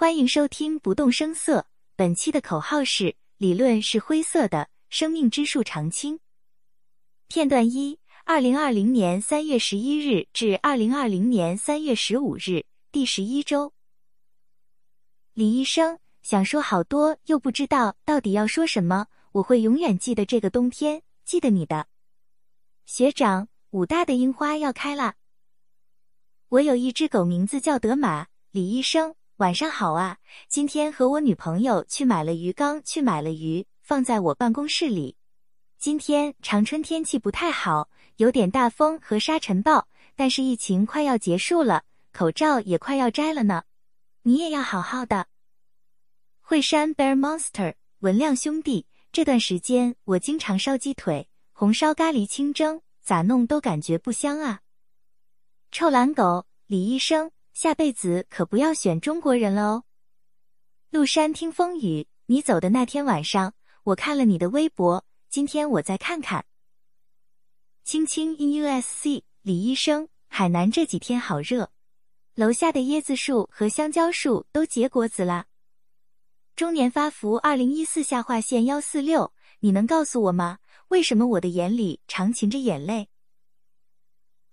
欢迎收听不动声色。本期的口号是：理论是灰色的，生命之树常青。片段一：二零二零年三月十一日至二零二零年三月十五日，第十一周。李医生想说好多，又不知道到底要说什么。我会永远记得这个冬天，记得你的学长。武大的樱花要开了。我有一只狗，名字叫德玛。李医生。晚上好啊！今天和我女朋友去买了鱼缸，去买了鱼，放在我办公室里。今天长春天气不太好，有点大风和沙尘暴，但是疫情快要结束了，口罩也快要摘了呢。你也要好好的。惠山 Bear Monster 文亮兄弟，这段时间我经常烧鸡腿、红烧咖喱、清蒸，咋弄都感觉不香啊。臭懒狗李医生。下辈子可不要选中国人了哦。陆山听风雨，你走的那天晚上，我看了你的微博。今天我再看看。青青 in USC，李医生，海南这几天好热，楼下的椰子树和香蕉树都结果子啦。中年发福，二零一四下划线幺四六，你能告诉我吗？为什么我的眼里常噙着眼泪？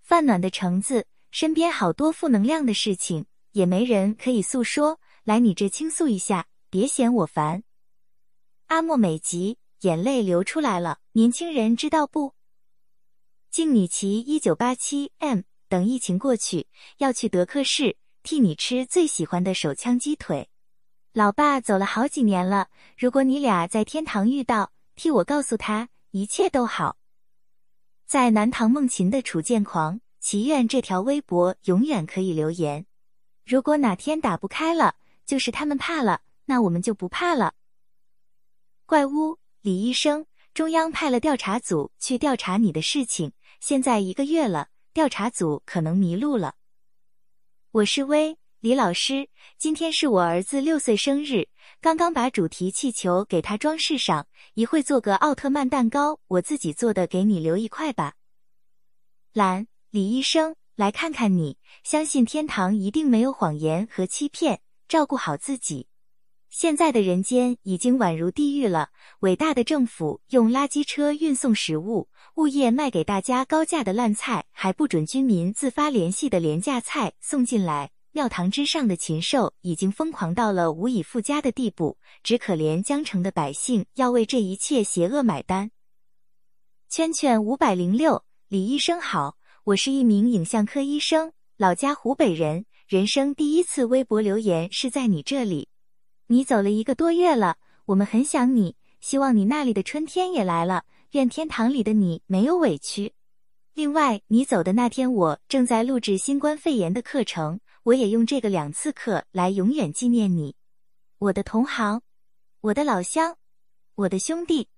饭暖的橙子。身边好多负能量的事情，也没人可以诉说。来你这倾诉一下，别嫌我烦。阿莫美吉，眼泪流出来了。年轻人知道不？敬米奇一九八七 M，等疫情过去，要去德克士替你吃最喜欢的手枪鸡腿。老爸走了好几年了，如果你俩在天堂遇到，替我告诉他一切都好。在南唐梦琴的楚剑狂。祈愿这条微博永远可以留言。如果哪天打不开了，就是他们怕了，那我们就不怕了。怪物李医生，中央派了调查组去调查你的事情，现在一个月了，调查组可能迷路了。我是薇李老师，今天是我儿子六岁生日，刚刚把主题气球给他装饰上，一会做个奥特曼蛋糕，我自己做的，给你留一块吧。懒。李医生，来看看你，相信天堂一定没有谎言和欺骗，照顾好自己。现在的人间已经宛如地狱了。伟大的政府用垃圾车运送食物，物业卖给大家高价的烂菜，还不准居民自发联系的廉价菜送进来。庙堂之上的禽兽已经疯狂到了无以复加的地步，只可怜江城的百姓要为这一切邪恶买单。圈圈五百零六，李医生好。我是一名影像科医生，老家湖北人，人生第一次微博留言是在你这里。你走了一个多月了，我们很想你，希望你那里的春天也来了，愿天堂里的你没有委屈。另外，你走的那天，我正在录制新冠肺炎的课程，我也用这个两次课来永远纪念你，我的同行，我的老乡，我的兄弟。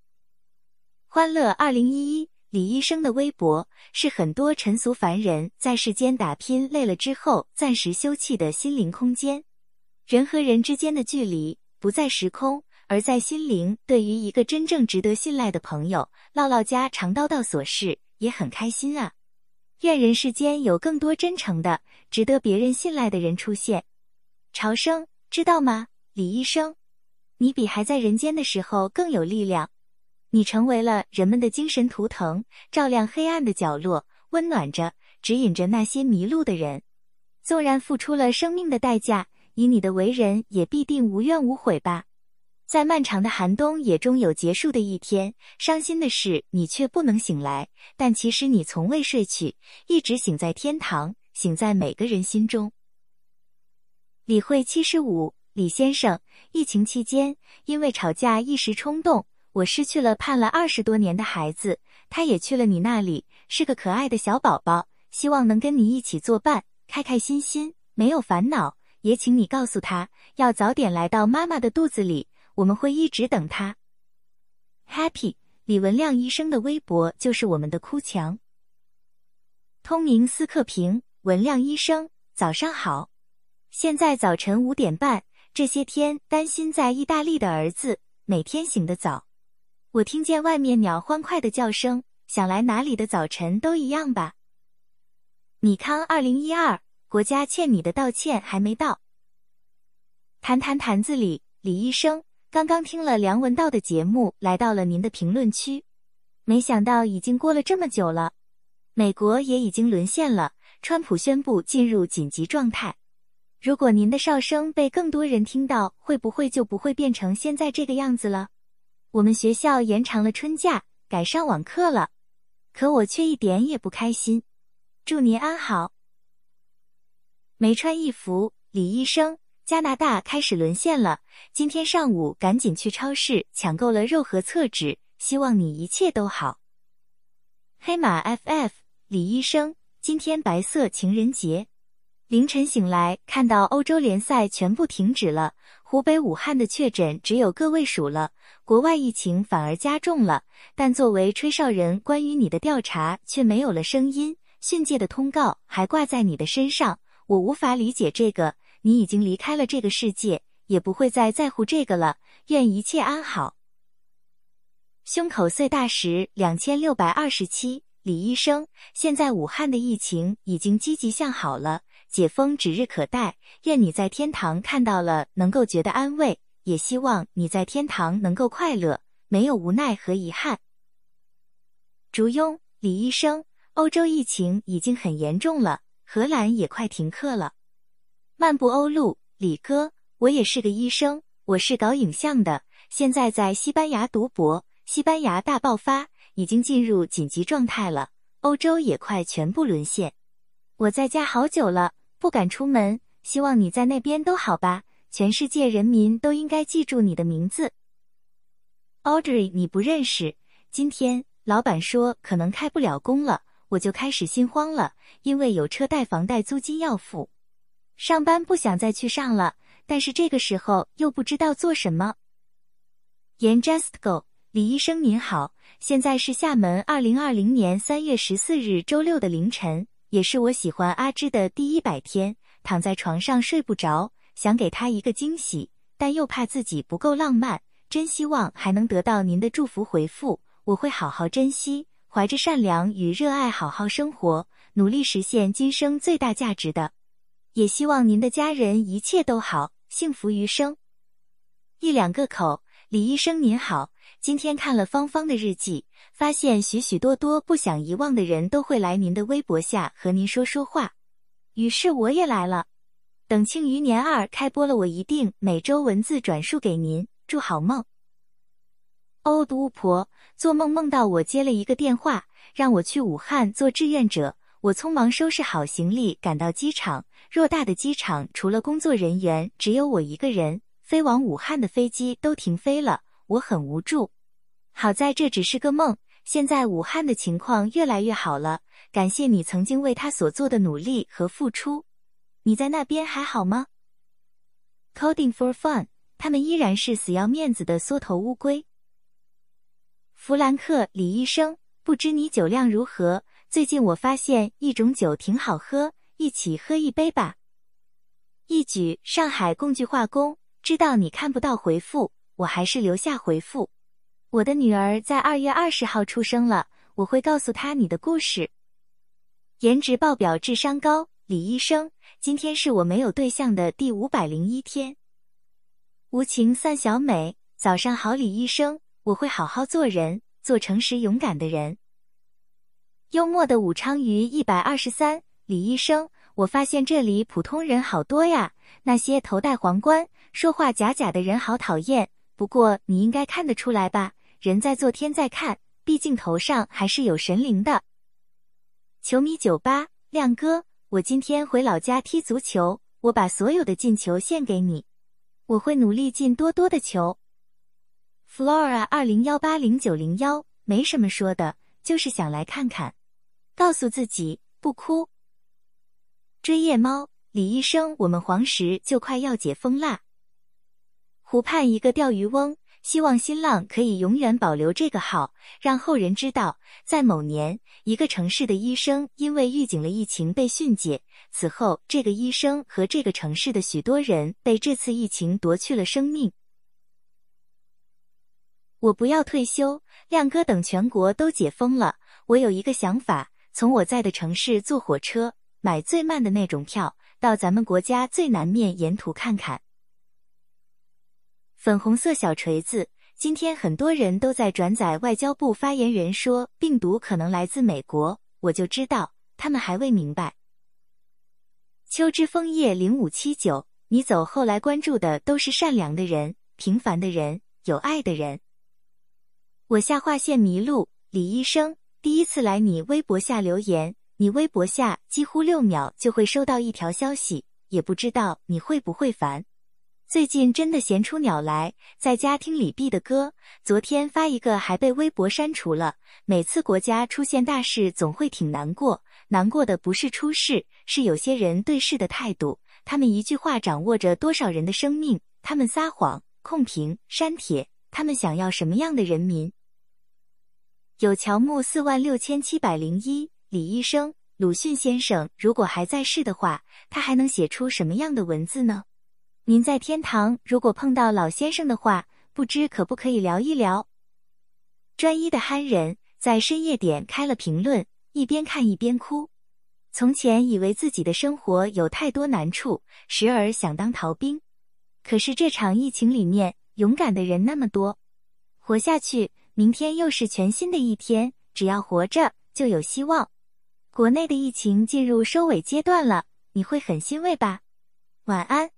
欢乐二零一一。李医生的微博是很多尘俗凡人在世间打拼累了之后暂时休憩的心灵空间。人和人之间的距离不在时空，而在心灵。对于一个真正值得信赖的朋友，唠唠家常叨叨琐事也很开心啊。愿人世间有更多真诚的、值得别人信赖的人出现。朝生，知道吗？李医生，你比还在人间的时候更有力量。你成为了人们的精神图腾，照亮黑暗的角落，温暖着、指引着那些迷路的人。纵然付出了生命的代价，以你的为人，也必定无怨无悔吧。在漫长的寒冬，也终有结束的一天。伤心的是，你却不能醒来，但其实你从未睡去，一直醒在天堂，醒在每个人心中。李慧七十五，李先生，疫情期间因为吵架一时冲动。我失去了盼了二十多年的孩子，他也去了你那里，是个可爱的小宝宝。希望能跟你一起作伴，开开心心，没有烦恼。也请你告诉他，要早点来到妈妈的肚子里，我们会一直等他。Happy 李文亮医生的微博就是我们的哭墙。通明斯克平文亮医生，早上好。现在早晨五点半，这些天担心在意大利的儿子，每天醒得早。我听见外面鸟欢快的叫声，想来哪里的早晨都一样吧。米康二零一二，国家欠你的道歉还没到。谈谈坛子里，李医生刚刚听了梁文道的节目，来到了您的评论区。没想到已经过了这么久了，美国也已经沦陷了，川普宣布进入紧急状态。如果您的哨声被更多人听到，会不会就不会变成现在这个样子了？我们学校延长了春假，改上网课了，可我却一点也不开心。祝您安好。没穿衣服，李医生。加拿大开始沦陷了。今天上午赶紧去超市抢购了肉和厕纸，希望你一切都好。黑马 FF 李医生，今天白色情人节，凌晨醒来看到欧洲联赛全部停止了，湖北武汉的确诊只有个位数了，国外疫情反而加重了。但作为吹哨人，关于你的调查却没有了声音，训诫的通告还挂在你的身上，我无法理解这个。你已经离开了这个世界，也不会再在乎这个了。愿一切安好。胸口碎大石两千六百二十七，李医生，现在武汉的疫情已经积极向好了，解封指日可待。愿你在天堂看到了，能够觉得安慰，也希望你在天堂能够快乐，没有无奈和遗憾。竹庸，李医生，欧洲疫情已经很严重了，荷兰也快停课了。漫步欧陆，李哥，我也是个医生，我是搞影像的，现在在西班牙读博。西班牙大爆发，已经进入紧急状态了，欧洲也快全部沦陷。我在家好久了，不敢出门，希望你在那边都好吧。全世界人民都应该记住你的名字，Audrey，你不认识。今天老板说可能开不了工了，我就开始心慌了，因为有车贷、房贷、租金要付。上班不想再去上了，但是这个时候又不知道做什么。言 Just Go，李医生您好，现在是厦门二零二零年三月十四日周六的凌晨，也是我喜欢阿芝的第一百天，躺在床上睡不着，想给他一个惊喜，但又怕自己不够浪漫，真希望还能得到您的祝福回复，我会好好珍惜，怀着善良与热爱好好生活，努力实现今生最大价值的。也希望您的家人一切都好，幸福余生。一两个口，李医生您好，今天看了芳芳的日记，发现许许多多不想遗忘的人都会来您的微博下和您说说话，于是我也来了。等《庆余年二》开播了，我一定每周文字转述给您。祝好梦。欧的巫婆做梦梦到我接了一个电话，让我去武汉做志愿者。我匆忙收拾好行李，赶到机场。偌大的机场，除了工作人员，只有我一个人。飞往武汉的飞机都停飞了，我很无助。好在这只是个梦。现在武汉的情况越来越好了，感谢你曾经为他所做的努力和付出。你在那边还好吗？Coding for fun，他们依然是死要面子的缩头乌龟。弗兰克，李医生，不知你酒量如何？最近我发现一种酒挺好喝，一起喝一杯吧。一举上海共聚化工，知道你看不到回复，我还是留下回复。我的女儿在二月二十号出生了，我会告诉她你的故事。颜值爆表，智商高，李医生，今天是我没有对象的第五百零一天。无情散小美，早上好，李医生，我会好好做人，做诚实勇敢的人。幽默的武昌鱼一百二十三，李医生，我发现这里普通人好多呀，那些头戴皇冠、说话假假的人好讨厌。不过你应该看得出来吧？人在做天在看，毕竟头上还是有神灵的。球迷酒吧，亮哥，我今天回老家踢足球，我把所有的进球献给你，我会努力进多多的球。Flora 二零幺八零九零幺，没什么说的，就是想来看看。告诉自己不哭。追夜猫，李医生，我们黄石就快要解封啦。湖畔一个钓鱼翁，希望新浪可以永远保留这个号，让后人知道，在某年，一个城市的医生因为预警了疫情被训诫，此后这个医生和这个城市的许多人被这次疫情夺去了生命。我不要退休，亮哥，等全国都解封了，我有一个想法。从我在的城市坐火车，买最慢的那种票，到咱们国家最南面沿途看看。粉红色小锤子。今天很多人都在转载外交部发言人说病毒可能来自美国，我就知道他们还未明白。秋之枫叶零五七九，你走后来关注的都是善良的人、平凡的人、有爱的人。我下划线迷路，李医生第一次来你微博下留言，你微博下几乎六秒就会收到一条消息，也不知道你会不会烦。最近真的闲出鸟来，在家听李碧的歌。昨天发一个还被微博删除了。每次国家出现大事，总会挺难过。难过的不是出事，是有些人对事的态度。他们一句话掌握着多少人的生命？他们撒谎、控评、删帖。他们想要什么样的人民？有乔木四万六千七百零一，李医生，鲁迅先生如果还在世的话，他还能写出什么样的文字呢？您在天堂如果碰到老先生的话，不知可不可以聊一聊？专一的憨人在深夜点开了评论，一边看一边哭。从前以为自己的生活有太多难处，时而想当逃兵。可是这场疫情里面，勇敢的人那么多，活下去，明天又是全新的一天。只要活着，就有希望。国内的疫情进入收尾阶段了，你会很欣慰吧？晚安。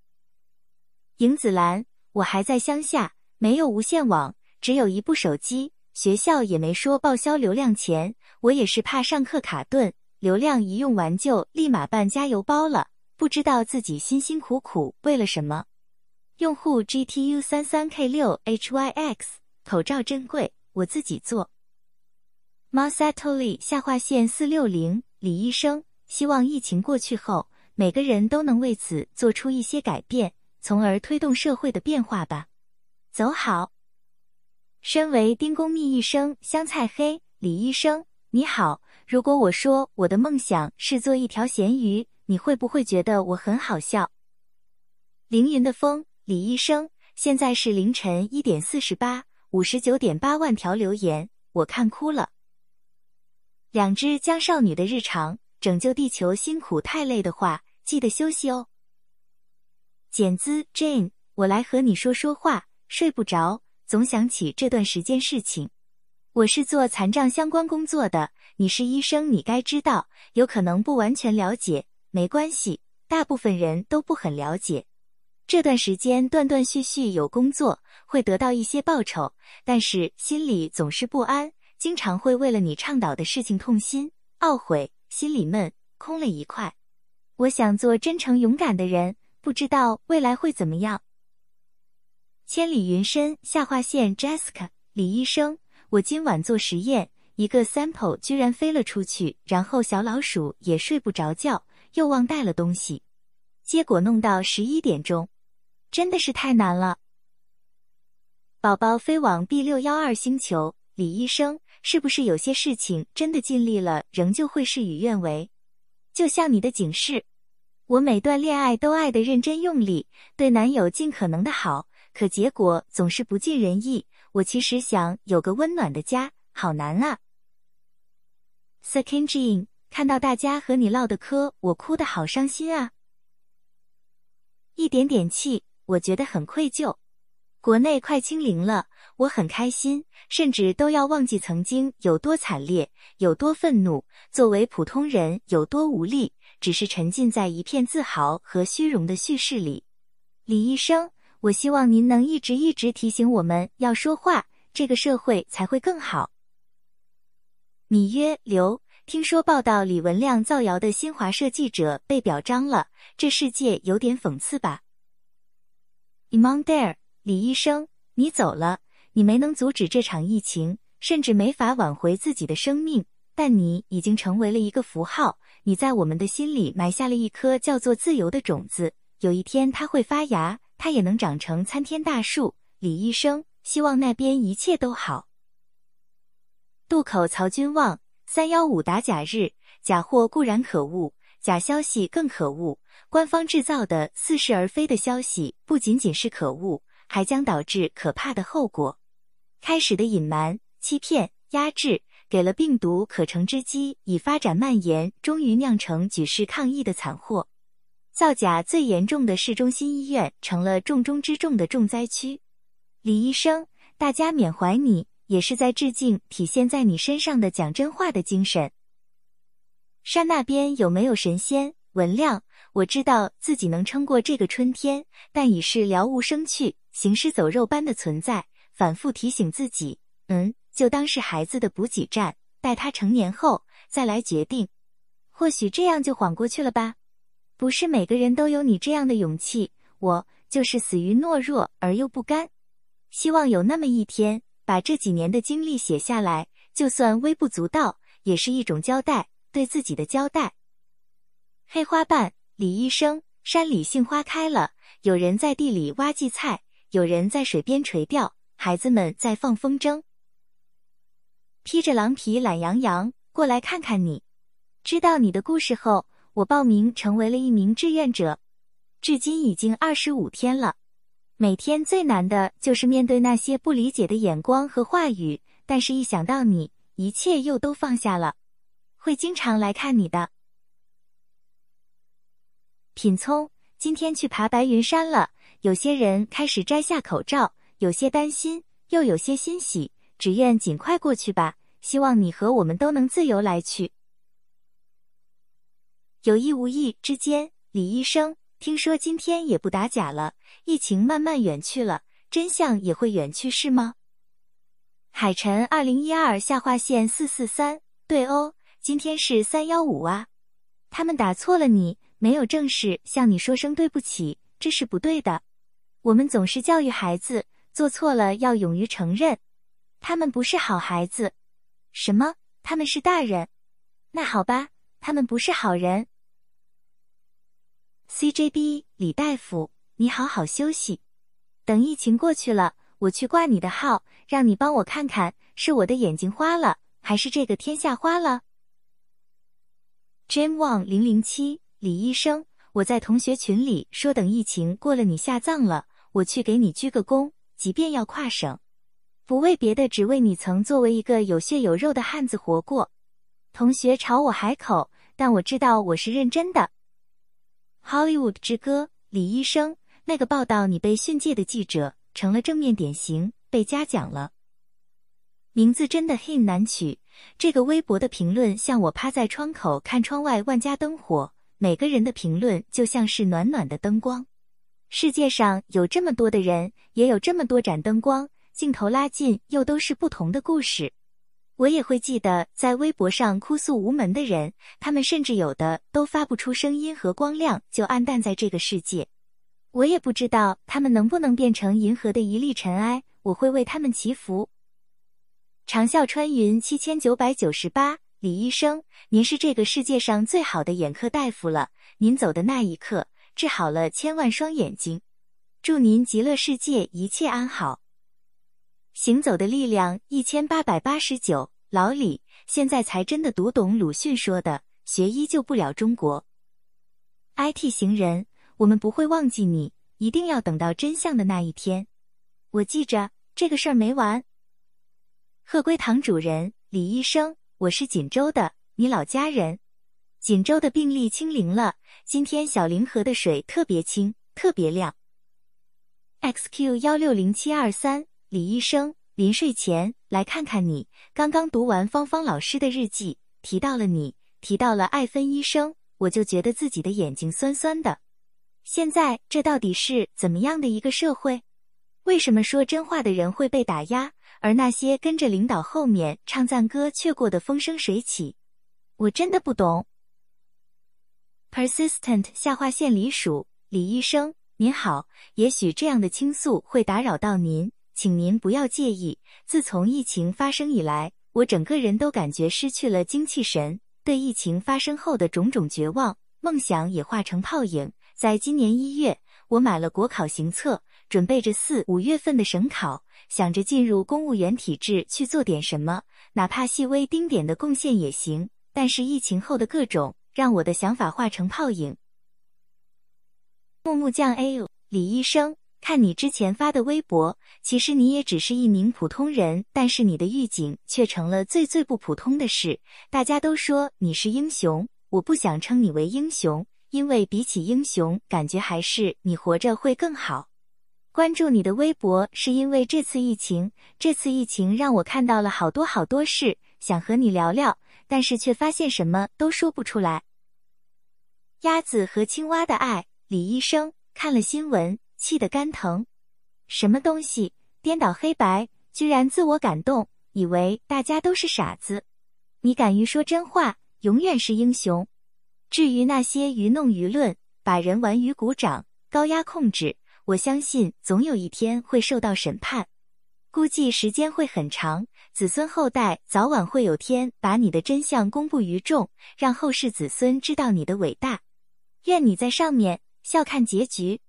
影子兰，我还在乡下，没有无线网，只有一部手机，学校也没说报销流量钱，我也是怕上课卡顿，流量一用完就立马办加油包了，不知道自己辛辛苦苦为了什么。用户 GTU 三三 K 六 HYX，口罩真贵，我自己做。Masatoli 下划线四六零，李医生，希望疫情过去后，每个人都能为此做出一些改变。从而推动社会的变化吧。走好。身为丁公蜜一生香菜黑李医生，你好。如果我说我的梦想是做一条咸鱼，你会不会觉得我很好笑？凌云的风李医生，现在是凌晨一点四十八，五十九点八万条留言，我看哭了。两只江少女的日常，拯救地球辛苦太累的话，记得休息哦。简姿 Jane，我来和你说说话。睡不着，总想起这段时间事情。我是做残障相关工作的，你是医生，你该知道。有可能不完全了解，没关系，大部分人都不很了解。这段时间断断续续有工作，会得到一些报酬，但是心里总是不安，经常会为了你倡导的事情痛心、懊悔，心里闷，空了一块。我想做真诚勇敢的人。不知道未来会怎么样。千里云深下划线，Jessica，李医生，我今晚做实验，一个 sample 居然飞了出去，然后小老鼠也睡不着觉，又忘带了东西，结果弄到十一点钟，真的是太难了。宝宝飞往 B 六幺二星球，李医生，是不是有些事情真的尽力了，仍旧会事与愿违？就像你的警示。我每段恋爱都爱的认真用力，对男友尽可能的好，可结果总是不尽人意。我其实想有个温暖的家，好难啊。Second Jean，看到大家和你唠的嗑，我哭的好伤心啊。一点点气，我觉得很愧疚。国内快清零了，我很开心，甚至都要忘记曾经有多惨烈，有多愤怒，作为普通人有多无力。只是沉浸在一片自豪和虚荣的叙事里。李医生，我希望您能一直一直提醒我们要说话，这个社会才会更好。米约刘，听说报道李文亮造谣的新华社记者被表彰了，这世界有点讽刺吧 e m o n d a r e 李医生，你走了，你没能阻止这场疫情，甚至没法挽回自己的生命，但你已经成为了一个符号。你在我们的心里埋下了一颗叫做自由的种子，有一天它会发芽，它也能长成参天大树。李医生，希望那边一切都好。渡口曹君望，三幺五打假日，假货固然可恶，假消息更可恶。官方制造的似是而非的消息，不仅仅是可恶，还将导致可怕的后果。开始的隐瞒、欺骗、压制。给了病毒可乘之机，以发展蔓延，终于酿成举世抗议的惨祸。造假最严重的市中心医院成了重中之重的重灾区。李医生，大家缅怀你，也是在致敬体现在你身上的讲真话的精神。山那边有没有神仙？文亮，我知道自己能撑过这个春天，但已是了无生趣、行尸走肉般的存在。反复提醒自己，嗯，就当是孩子的补给站，待他成年后再来决定。或许这样就缓过去了吧。不是每个人都有你这样的勇气，我就是死于懦弱而又不甘。希望有那么一天，把这几年的经历写下来，就算微不足道，也是一种交代，对自己的交代。黑花瓣，李医生，山里杏花开了，有人在地里挖荠菜，有人在水边垂钓，孩子们在放风筝。披着狼皮懒洋洋过来看看你，知道你的故事后，我报名成为了一名志愿者，至今已经二十五天了。每天最难的就是面对那些不理解的眼光和话语，但是一想到你，一切又都放下了。会经常来看你的。品聪，今天去爬白云山了。有些人开始摘下口罩，有些担心，又有些欣喜。只愿尽快过去吧。希望你和我们都能自由来去。有意无意之间，李医生，听说今天也不打假了，疫情慢慢远去了，真相也会远去是吗？海晨，二零一二下划线四四三，对哦，今天是三幺五啊。他们打错了你。没有正式向你说声对不起，这是不对的。我们总是教育孩子，做错了要勇于承认。他们不是好孩子。什么？他们是大人？那好吧，他们不是好人。CJB 李大夫，你好好休息。等疫情过去了，我去挂你的号，让你帮我看看，是我的眼睛花了，还是这个天下花了？Jim Wang 零零七。李医生，我在同学群里说，等疫情过了，你下葬了，我去给你鞠个躬，即便要跨省，不为别的，只为你曾作为一个有血有肉的汉子活过。同学朝我海口，但我知道我是认真的。Hollywood 之歌，李医生，那个报道你被训诫的记者成了正面典型，被嘉奖了。名字真的很难取。这个微博的评论像我趴在窗口看窗外万家灯火。每个人的评论就像是暖暖的灯光，世界上有这么多的人，也有这么多盏灯光，镜头拉近又都是不同的故事。我也会记得在微博上哭诉无门的人，他们甚至有的都发不出声音和光亮，就暗淡在这个世界。我也不知道他们能不能变成银河的一粒尘埃，我会为他们祈福。长啸穿云七千九百九十八。李医生，您是这个世界上最好的眼科大夫了。您走的那一刻，治好了千万双眼睛。祝您极乐世界一切安好。行走的力量一千八百八十九。老李，现在才真的读懂鲁迅说的“学医救不了中国”。IT 行人，我们不会忘记你，一定要等到真相的那一天。我记着，这个事儿没完。鹤龟堂主人，李医生。我是锦州的，你老家人。锦州的病例清零了，今天小凌河的水特别清，特别亮。XQ 幺六零七二三，李医生，临睡前来看看你。刚刚读完芳芳老师的日记，提到了你，提到了艾芬医生，我就觉得自己的眼睛酸酸的。现在这到底是怎么样的一个社会？为什么说真话的人会被打压？而那些跟着领导后面唱赞歌却过得风生水起，我真的不懂。Persistent 下划线里属李医生，您好，也许这样的倾诉会打扰到您，请您不要介意。自从疫情发生以来，我整个人都感觉失去了精气神，对疫情发生后的种种绝望，梦想也化成泡影。在今年一月，我买了国考行测，准备着四五月份的省考。想着进入公务员体制去做点什么，哪怕细微丁点的贡献也行。但是疫情后的各种让我的想法化成泡影。木木匠 A，李医生，看你之前发的微博，其实你也只是一名普通人，但是你的预警却成了最最不普通的事。大家都说你是英雄，我不想称你为英雄，因为比起英雄，感觉还是你活着会更好。关注你的微博是因为这次疫情，这次疫情让我看到了好多好多事，想和你聊聊，但是却发现什么都说不出来。鸭子和青蛙的爱，李医生看了新闻，气得肝疼。什么东西颠倒黑白，居然自我感动，以为大家都是傻子。你敢于说真话，永远是英雄。至于那些愚弄舆论、把人玩于鼓掌、高压控制，我相信总有一天会受到审判，估计时间会很长，子孙后代早晚会有天把你的真相公布于众，让后世子孙知道你的伟大。愿你在上面笑看结局。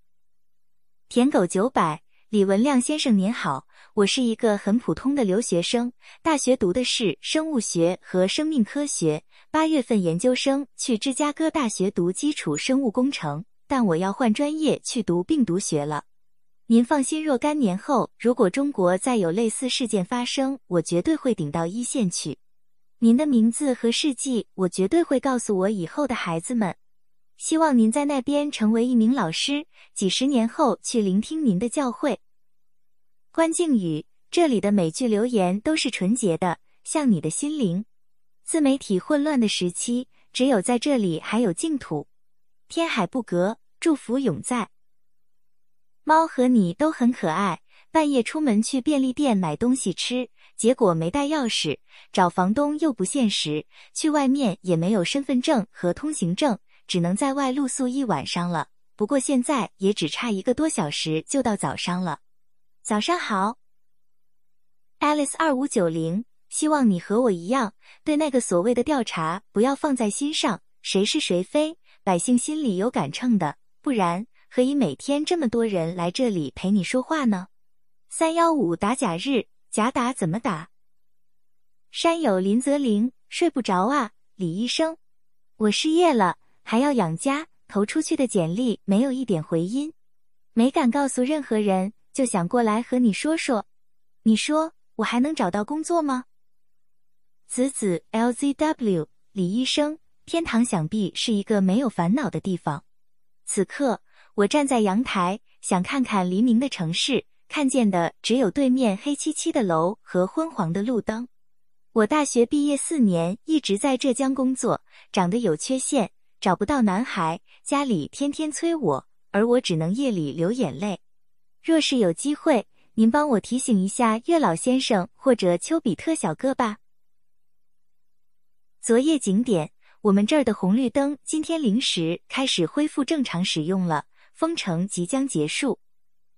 舔狗九百，李文亮先生您好，我是一个很普通的留学生，大学读的是生物学和生命科学，八月份研究生去芝加哥大学读基础生物工程，但我要换专业去读病毒学了。您放心，若干年后如果中国再有类似事件发生，我绝对会顶到一线去。您的名字和事迹，我绝对会告诉我以后的孩子们。希望您在那边成为一名老师，几十年后去聆听您的教诲。关静宇，这里的每句留言都是纯洁的，像你的心灵。自媒体混乱的时期，只有在这里还有净土。天海不隔，祝福永在。猫和你都很可爱。半夜出门去便利店买东西吃，结果没带钥匙，找房东又不现实，去外面也没有身份证和通行证。只能在外露宿一晚上了，不过现在也只差一个多小时就到早上了。早上好，Alice 二五九零，希望你和我一样，对那个所谓的调查不要放在心上，谁是谁非，百姓心里有杆秤的，不然何以每天这么多人来这里陪你说话呢？三幺五打假日，假打怎么打？山友林泽林，睡不着啊，李医生，我失业了。还要养家，投出去的简历没有一点回音，没敢告诉任何人，就想过来和你说说。你说我还能找到工作吗？子子 LZW 李医生，天堂想必是一个没有烦恼的地方。此刻我站在阳台，想看看黎明的城市，看见的只有对面黑漆漆的楼和昏黄的路灯。我大学毕业四年，一直在浙江工作，长得有缺陷。找不到男孩，家里天天催我，而我只能夜里流眼泪。若是有机会，您帮我提醒一下月老先生或者丘比特小哥吧。昨夜景点，我们这儿的红绿灯今天零时开始恢复正常使用了，封城即将结束。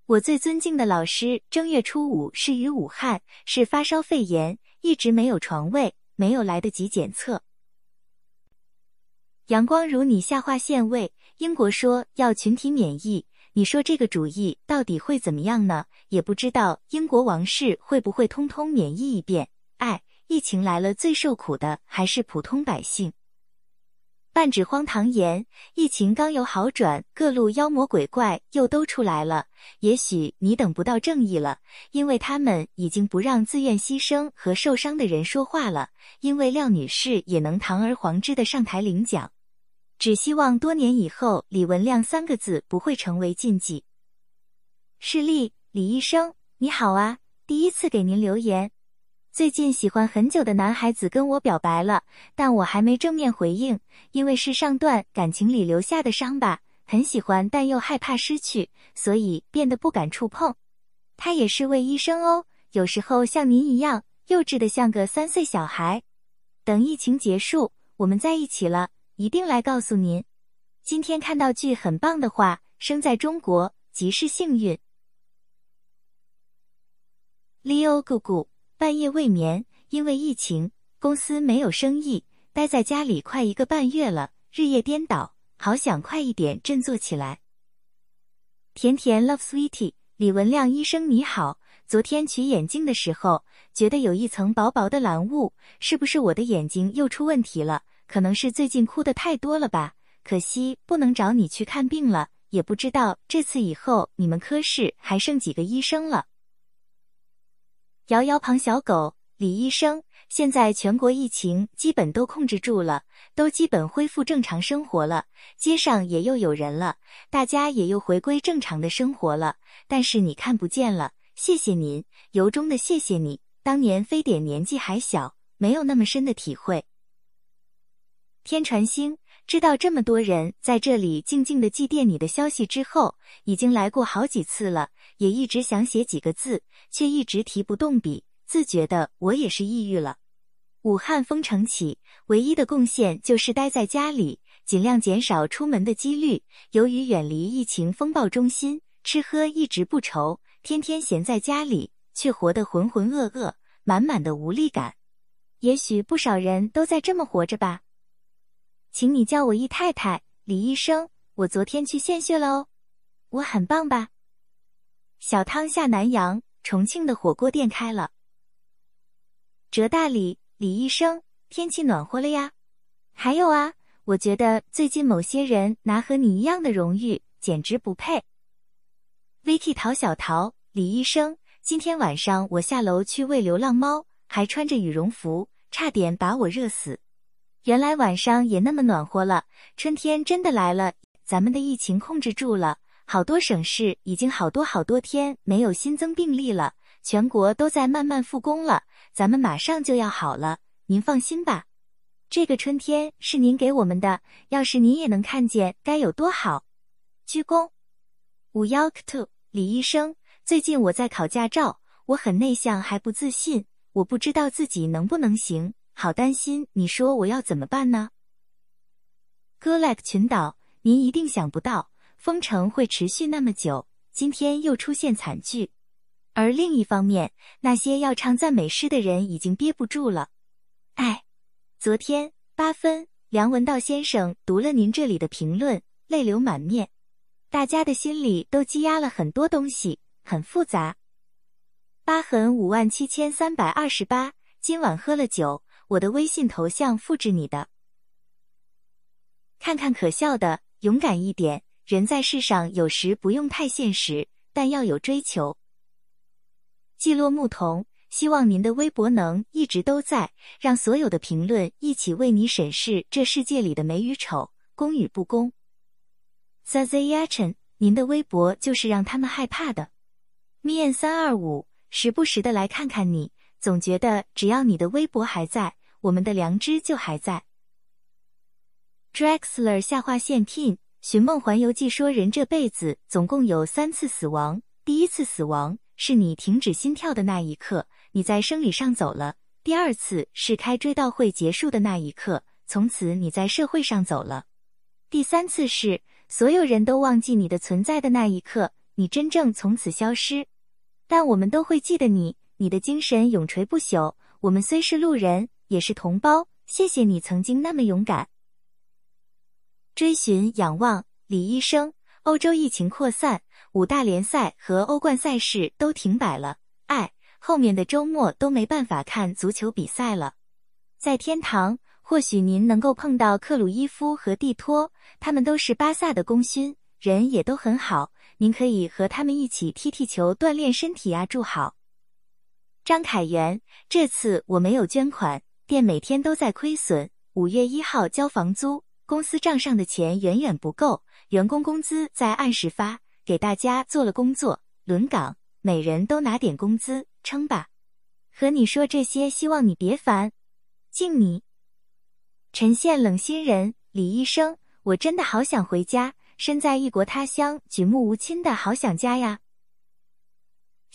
我最尊敬的老师正月初五是于武汉，是发烧肺炎，一直没有床位，没有来得及检测。阳光如你下划线位，英国说要群体免疫，你说这个主意到底会怎么样呢？也不知道英国王室会不会通通免疫一遍。哎，疫情来了，最受苦的还是普通百姓。半纸荒唐言，疫情刚有好转，各路妖魔鬼怪又都出来了。也许你等不到正义了，因为他们已经不让自愿牺牲和受伤的人说话了。因为廖女士也能堂而皇之的上台领奖。只希望多年以后，李文亮三个字不会成为禁忌。视力，李医生，你好啊，第一次给您留言。最近喜欢很久的男孩子跟我表白了，但我还没正面回应，因为是上段感情里留下的伤吧，很喜欢但又害怕失去，所以变得不敢触碰。他也是位医生哦，有时候像您一样幼稚的像个三岁小孩。等疫情结束，我们在一起了。一定来告诉您，今天看到句很棒的话：生在中国即是幸运。Leo 姑姑半夜未眠，因为疫情，公司没有生意，待在家里快一个半月了，日夜颠倒，好想快一点振作起来。甜甜 Love Sweetie 李文亮医生你好，昨天取眼镜的时候，觉得有一层薄薄的蓝雾，是不是我的眼睛又出问题了？可能是最近哭的太多了吧，可惜不能找你去看病了，也不知道这次以后你们科室还剩几个医生了。摇摇旁小狗李医生，现在全国疫情基本都控制住了，都基本恢复正常生活了，街上也又有人了，大家也又回归正常的生活了。但是你看不见了，谢谢您，由衷的谢谢你。当年非典年纪还小，没有那么深的体会。天传星知道这么多人在这里静静的祭奠你的消息之后，已经来过好几次了，也一直想写几个字，却一直提不动笔。自觉的，我也是抑郁了。武汉封城起，唯一的贡献就是待在家里，尽量减少出门的几率。由于远离疫情风暴中心，吃喝一直不愁，天天闲在家里，却活得浑浑噩噩，满满的无力感。也许不少人都在这么活着吧。请你叫我易太太，李医生。我昨天去献血了哦，我很棒吧？小汤下南洋，重庆的火锅店开了。浙大理李医生，天气暖和了呀。还有啊，我觉得最近某些人拿和你一样的荣誉，简直不配。Vicky 陶小桃李医生，今天晚上我下楼去喂流浪猫，还穿着羽绒服，差点把我热死。原来晚上也那么暖和了，春天真的来了。咱们的疫情控制住了，好多省市已经好多好多天没有新增病例了。全国都在慢慢复工了，咱们马上就要好了，您放心吧。这个春天是您给我们的，要是您也能看见，该有多好！鞠躬。五幺 two 李医生，最近我在考驾照，我很内向，还不自信，我不知道自己能不能行，好担心。你说我要怎么办呢 g o l k 群岛，您一定想不到，封城会持续那么久，今天又出现惨剧。而另一方面，那些要唱赞美诗的人已经憋不住了。哎，昨天八分，梁文道先生读了您这里的评论，泪流满面。大家的心里都积压了很多东西，很复杂。疤痕五万七千三百二十八，今晚喝了酒，我的微信头像复制你的。看看可笑的，勇敢一点。人在世上有时不用太现实，但要有追求。季落牧童，希望您的微博能一直都在，让所有的评论一起为你审视这世界里的美与丑、公与不公。Sazayachan，您的微博就是让他们害怕的。Mian 三二五，时不时的来看看你，总觉得只要你的微博还在，我们的良知就还在。Drexler 下划线 Tin，《寻梦环游记》说人这辈子总共有三次死亡，第一次死亡。是你停止心跳的那一刻，你在生理上走了；第二次是开追悼会结束的那一刻，从此你在社会上走了；第三次是所有人都忘记你的存在的那一刻，你真正从此消失。但我们都会记得你，你的精神永垂不朽。我们虽是路人，也是同胞。谢谢你曾经那么勇敢。追寻仰望，李医生。欧洲疫情扩散。五大联赛和欧冠赛事都停摆了，哎，后面的周末都没办法看足球比赛了。在天堂，或许您能够碰到克鲁伊夫和蒂托，他们都是巴萨的功勋，人也都很好，您可以和他们一起踢踢球，锻炼身体啊。祝好，张凯源，这次我没有捐款，店每天都在亏损，五月一号交房租，公司账上的钱远远不够，员工工资在按时发。给大家做了工作轮岗，每人都拿点工资撑吧。和你说这些，希望你别烦。敬你。陈县冷心人李医生，我真的好想回家，身在异国他乡，举目无亲的好想家呀。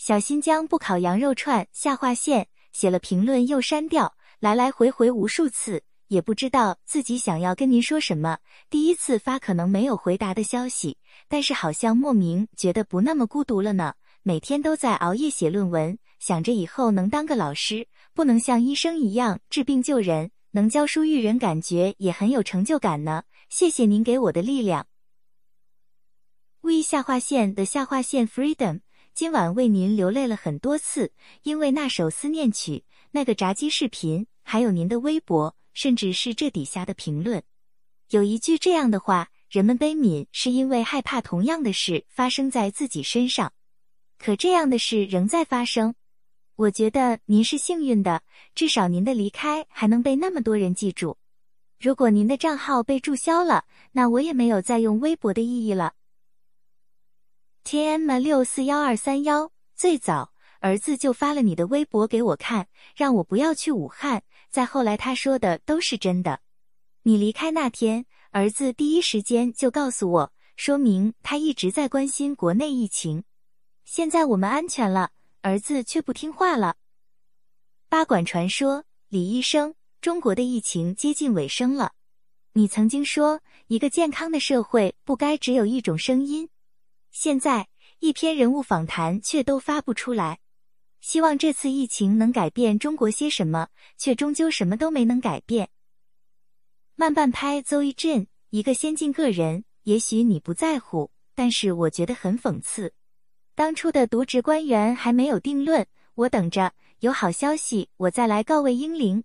小新疆不烤羊肉串下划线写了评论又删掉，来来回回无数次，也不知道自己想要跟您说什么。第一次发可能没有回答的消息。但是好像莫名觉得不那么孤独了呢。每天都在熬夜写论文，想着以后能当个老师，不能像医生一样治病救人，能教书育人，感觉也很有成就感呢。谢谢您给我的力量。V 下划线的下划线 Freedom，今晚为您流泪了很多次，因为那首思念曲，那个炸鸡视频，还有您的微博，甚至是这底下的评论，有一句这样的话。人们悲悯，是因为害怕同样的事发生在自己身上，可这样的事仍在发生。我觉得您是幸运的，至少您的离开还能被那么多人记住。如果您的账号被注销了，那我也没有再用微博的意义了。T M 六四幺二三幺，最早儿子就发了你的微博给我看，让我不要去武汉。再后来他说的都是真的。你离开那天，儿子第一时间就告诉我，说明他一直在关心国内疫情。现在我们安全了，儿子却不听话了。八馆传说，李医生，中国的疫情接近尾声了。你曾经说，一个健康的社会不该只有一种声音。现在一篇人物访谈却都发不出来，希望这次疫情能改变中国些什么，却终究什么都没能改变。慢半拍，Zoe Jin，一个先进个人，也许你不在乎，但是我觉得很讽刺。当初的渎职官员还没有定论，我等着有好消息，我再来告慰英灵。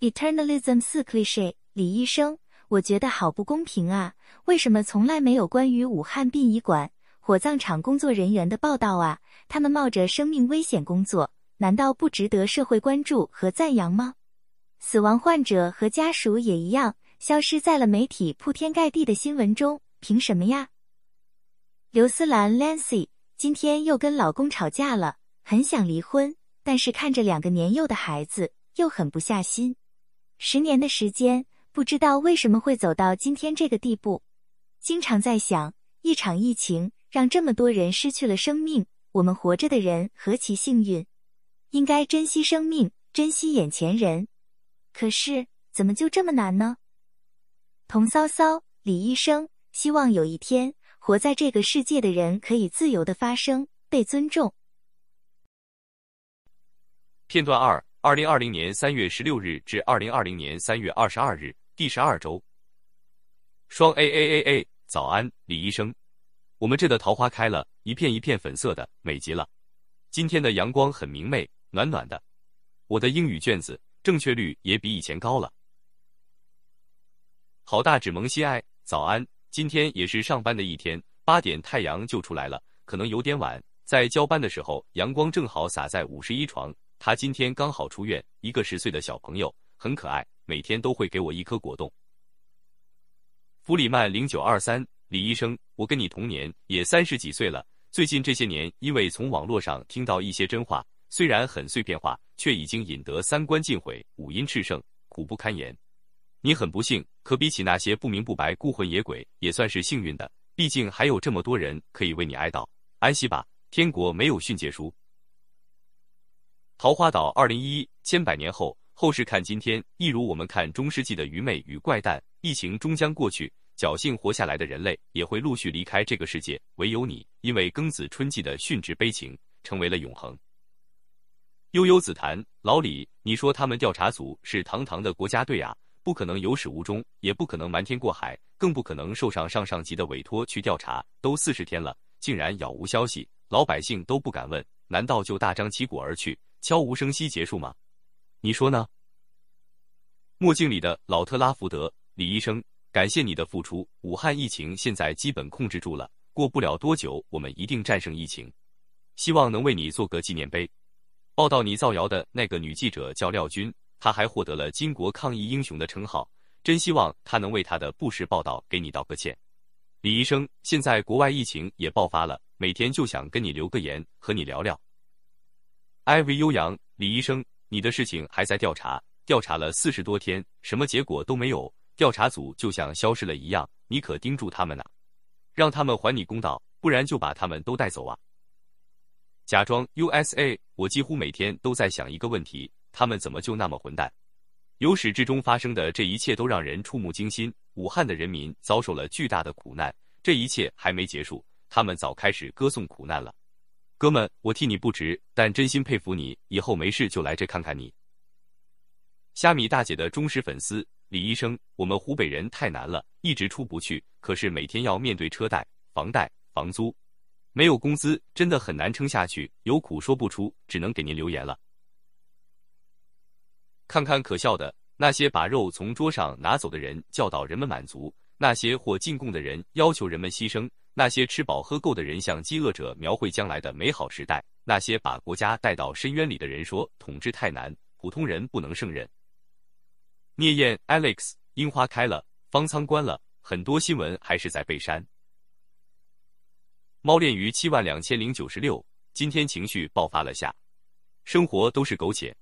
Eternalism 四 cliche，李医生。我觉得好不公平啊！为什么从来没有关于武汉殡仪馆、火葬场工作人员的报道啊？他们冒着生命危险工作，难道不值得社会关注和赞扬吗？死亡患者和家属也一样，消失在了媒体铺天盖地的新闻中，凭什么呀？刘思兰 Lancy 今天又跟老公吵架了，很想离婚，但是看着两个年幼的孩子，又狠不下心。十年的时间。不知道为什么会走到今天这个地步，经常在想，一场疫情让这么多人失去了生命，我们活着的人何其幸运，应该珍惜生命，珍惜眼前人。可是怎么就这么难呢？童骚骚，李医生，希望有一天，活在这个世界的人可以自由的发声，被尊重。片段二：二零二零年三月十六日至二零二零年三月二十二日。第十二周，双 A A A A，早安，李医生，我们这的桃花开了一片一片粉色的，美极了。今天的阳光很明媚，暖暖的。我的英语卷子正确率也比以前高了。好大只萌西爱，早安，今天也是上班的一天，八点太阳就出来了，可能有点晚。在交班的时候，阳光正好洒在五十一床，他今天刚好出院，一个十岁的小朋友，很可爱。每天都会给我一颗果冻。弗里曼零九二三，李医生，我跟你同年，也三十几岁了。最近这些年，因为从网络上听到一些真话，虽然很碎片化，却已经引得三观尽毁，五阴炽盛，苦不堪言。你很不幸，可比起那些不明不白孤魂野鬼，也算是幸运的。毕竟还有这么多人可以为你哀悼。安息吧，天国没有训诫书。桃花岛二零一一，千百年后。后世看今天，一如我们看中世纪的愚昧与怪诞。疫情终将过去，侥幸活下来的人类也会陆续离开这个世界。唯有你，因为庚子春季的殉职悲情，成为了永恒。悠悠紫檀，老李，你说他们调查组是堂堂的国家队啊，不可能有始无终，也不可能瞒天过海，更不可能受上上上级的委托去调查。都四十天了，竟然杳无消息，老百姓都不敢问，难道就大张旗鼓而去，悄无声息结束吗？你说呢？墨镜里的老特拉福德，李医生，感谢你的付出。武汉疫情现在基本控制住了，过不了多久，我们一定战胜疫情。希望能为你做个纪念碑。报道你造谣的那个女记者叫廖军，她还获得了巾帼抗疫英雄的称号。真希望她能为她的不实报道给你道个歉。李医生，现在国外疫情也爆发了，每天就想跟你留个言，和你聊聊。艾薇悠扬，李医生。你的事情还在调查，调查了四十多天，什么结果都没有，调查组就像消失了一样。你可盯住他们呢，让他们还你公道，不然就把他们都带走啊！假装 USA，我几乎每天都在想一个问题：他们怎么就那么混蛋？由始至终发生的这一切都让人触目惊心。武汉的人民遭受了巨大的苦难，这一切还没结束，他们早开始歌颂苦难了。哥们，我替你不值，但真心佩服你。以后没事就来这看看你。虾米大姐的忠实粉丝李医生，我们湖北人太难了，一直出不去，可是每天要面对车贷、房贷、房租，没有工资，真的很难撑下去，有苦说不出，只能给您留言了。看看可笑的那些把肉从桌上拿走的人，教导人们满足；那些或进贡的人，要求人们牺牲。那些吃饱喝够的人向饥饿者描绘将来的美好时代，那些把国家带到深渊里的人说统治太难，普通人不能胜任。聂燕 Alex，樱花开了，方舱关了，很多新闻还是在被删。猫恋鱼七万两千零九十六，今天情绪爆发了下，生活都是苟且。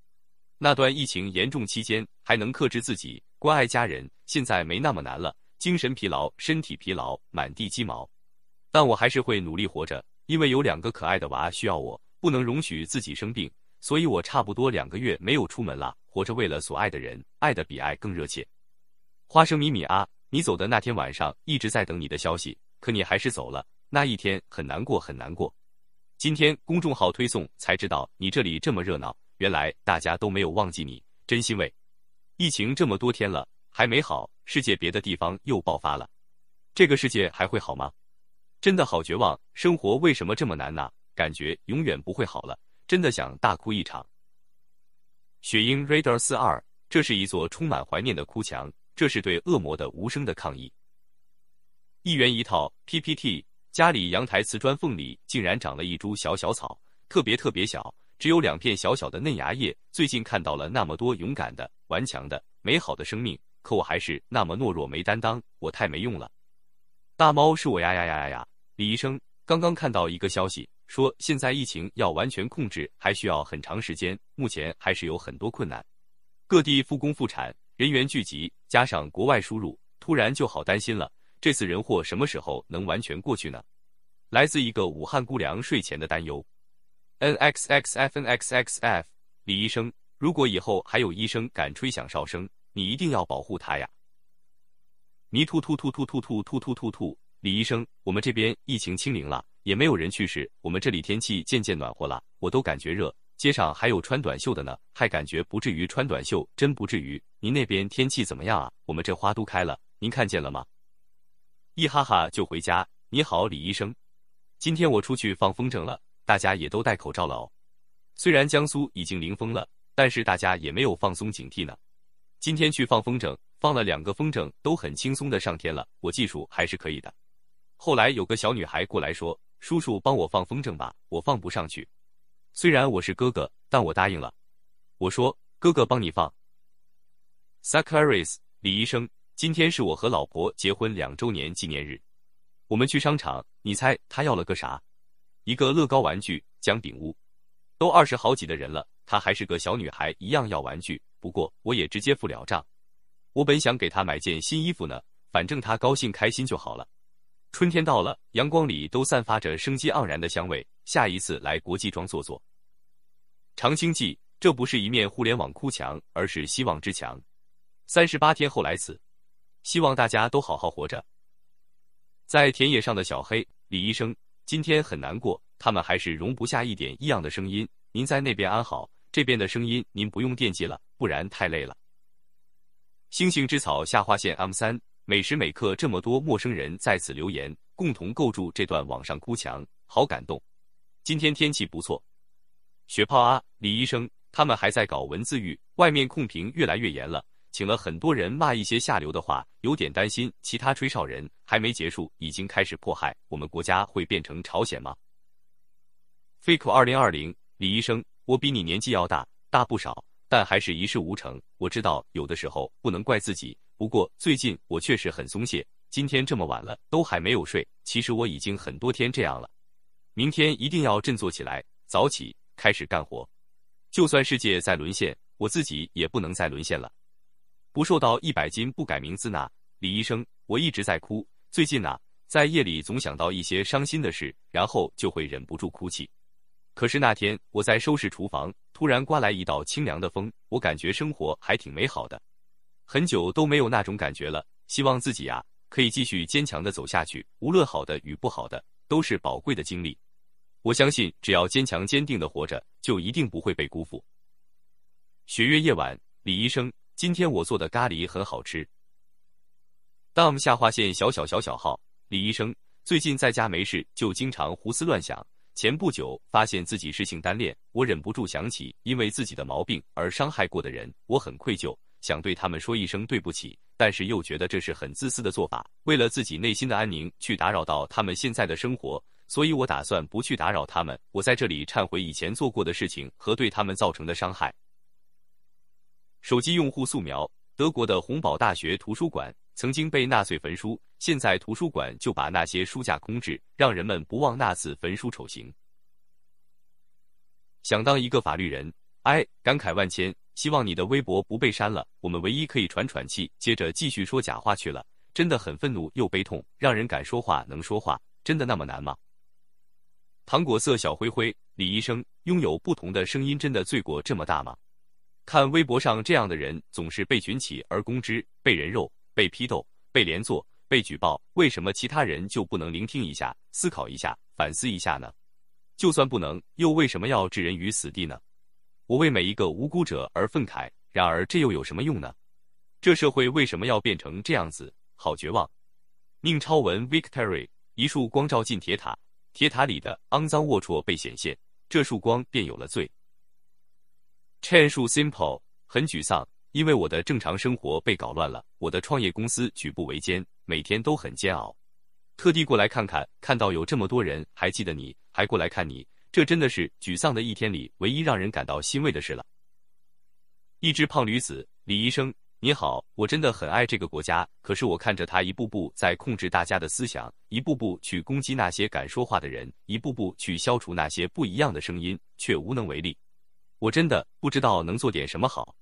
那段疫情严重期间还能克制自己，关爱家人，现在没那么难了。精神疲劳，身体疲劳，满地鸡毛，但我还是会努力活着，因为有两个可爱的娃需要我，不能容许自己生病，所以我差不多两个月没有出门了。活着为了所爱的人，爱的比爱更热切。花生米米啊，你走的那天晚上一直在等你的消息，可你还是走了。那一天很难过，很难过。今天公众号推送才知道你这里这么热闹，原来大家都没有忘记你，真欣慰。疫情这么多天了还没好，世界别的地方又爆发了，这个世界还会好吗？真的好绝望，生活为什么这么难呢？感觉永远不会好了，真的想大哭一场。雪鹰 Raider 四二，这是一座充满怀念的哭墙，这是对恶魔的无声的抗议。一元一套 PPT。家里阳台瓷砖缝里竟然长了一株小小草，特别特别小，只有两片小小的嫩芽叶。最近看到了那么多勇敢的、顽强的、美好的生命，可我还是那么懦弱没担当，我太没用了。大猫是我呀呀呀呀呀！李医生刚刚看到一个消息，说现在疫情要完全控制还需要很长时间，目前还是有很多困难，各地复工复产，人员聚集，加上国外输入，突然就好担心了。这次人祸什么时候能完全过去呢？来自一个武汉姑娘睡前的担忧。N X X F N X X F，李医生，如果以后还有医生敢吹响哨声，你一定要保护他呀。泥突突突突突突突突突突，李医生，我们这边疫情清零了，也没有人去世，我们这里天气渐渐暖和了，我都感觉热，街上还有穿短袖的呢，还感觉不至于穿短袖，真不至于。您那边天气怎么样啊？我们这花都开了，您看见了吗？一哈哈就回家。你好，李医生，今天我出去放风筝了，大家也都戴口罩了哦。虽然江苏已经零封了，但是大家也没有放松警惕呢。今天去放风筝，放了两个风筝，都很轻松的上天了。我技术还是可以的。后来有个小女孩过来说：“叔叔帮我放风筝吧，我放不上去。”虽然我是哥哥，但我答应了。我说：“哥哥帮你放。” s a c a r i s 李医生。今天是我和老婆结婚两周年纪念日，我们去商场，你猜他要了个啥？一个乐高玩具姜饼屋。都二十好几的人了，他还是个小女孩一样要玩具。不过我也直接付了账。我本想给她买件新衣服呢，反正她高兴开心就好了。春天到了，阳光里都散发着生机盎然的香味。下一次来国际庄坐坐。长青记，这不是一面互联网哭墙，而是希望之墙。三十八天后来此。希望大家都好好活着。在田野上的小黑，李医生今天很难过，他们还是容不下一点异样的声音。您在那边安好，这边的声音您不用惦记了，不然太累了。星星之草下划线 M 三，每时每刻这么多陌生人在此留言，共同构筑这段网上哭墙，好感动。今天天气不错。雪炮啊，李医生，他们还在搞文字狱，外面控评越来越严了。请了很多人骂一些下流的话，有点担心。其他吹哨人还没结束，已经开始迫害我们国家，会变成朝鲜吗？Fake 二零二零，李医生，我比你年纪要大，大不少，但还是一事无成。我知道有的时候不能怪自己，不过最近我确实很松懈。今天这么晚了都还没有睡，其实我已经很多天这样了。明天一定要振作起来，早起开始干活。就算世界在沦陷，我自己也不能再沦陷了。不瘦到一百斤不改名字呢，李医生，我一直在哭。最近呢，在夜里总想到一些伤心的事，然后就会忍不住哭泣。可是那天我在收拾厨房，突然刮来一道清凉的风，我感觉生活还挺美好的。很久都没有那种感觉了，希望自己呀可以继续坚强的走下去。无论好的与不好的，都是宝贵的经历。我相信，只要坚强坚定的活着，就一定不会被辜负。雪月夜晚，李医生。今天我做的咖喱很好吃。dom 下划线小小小小号，李医生最近在家没事就经常胡思乱想。前不久发现自己是性单恋，我忍不住想起因为自己的毛病而伤害过的人，我很愧疚，想对他们说一声对不起，但是又觉得这是很自私的做法，为了自己内心的安宁去打扰到他们现在的生活，所以我打算不去打扰他们。我在这里忏悔以前做过的事情和对他们造成的伤害。手机用户素描：德国的洪堡大学图书馆曾经被纳粹焚书，现在图书馆就把那些书架空置，让人们不忘那次焚书丑行。想当一个法律人，哎，感慨万千。希望你的微博不被删了，我们唯一可以喘喘气，接着继续说假话去了。真的很愤怒又悲痛，让人敢说话能说话，真的那么难吗？糖果色小灰灰，李医生，拥有不同的声音真的罪过这么大吗？看微博上这样的人，总是被群起而攻之，被人肉，被批斗，被连坐，被举报，为什么其他人就不能聆听一下，思考一下，反思一下呢？就算不能，又为什么要置人于死地呢？我为每一个无辜者而愤慨，然而这又有什么用呢？这社会为什么要变成这样子？好绝望！宁超文 Victory，一束光照进铁塔，铁塔里的肮脏龌龊被显现，这束光便有了罪。Chen 树 Simple 很沮丧，因为我的正常生活被搞乱了，我的创业公司举步维艰，每天都很煎熬。特地过来看看，看到有这么多人还记得你，还过来看你。这真的是沮丧的一天里唯一让人感到欣慰的事了。一只胖驴子，李医生，你好，我真的很爱这个国家，可是我看着他一步步在控制大家的思想，一步步去攻击那些敢说话的人，一步步去消除那些不一样的声音，却无能为力。我真的不知道能做点什么好。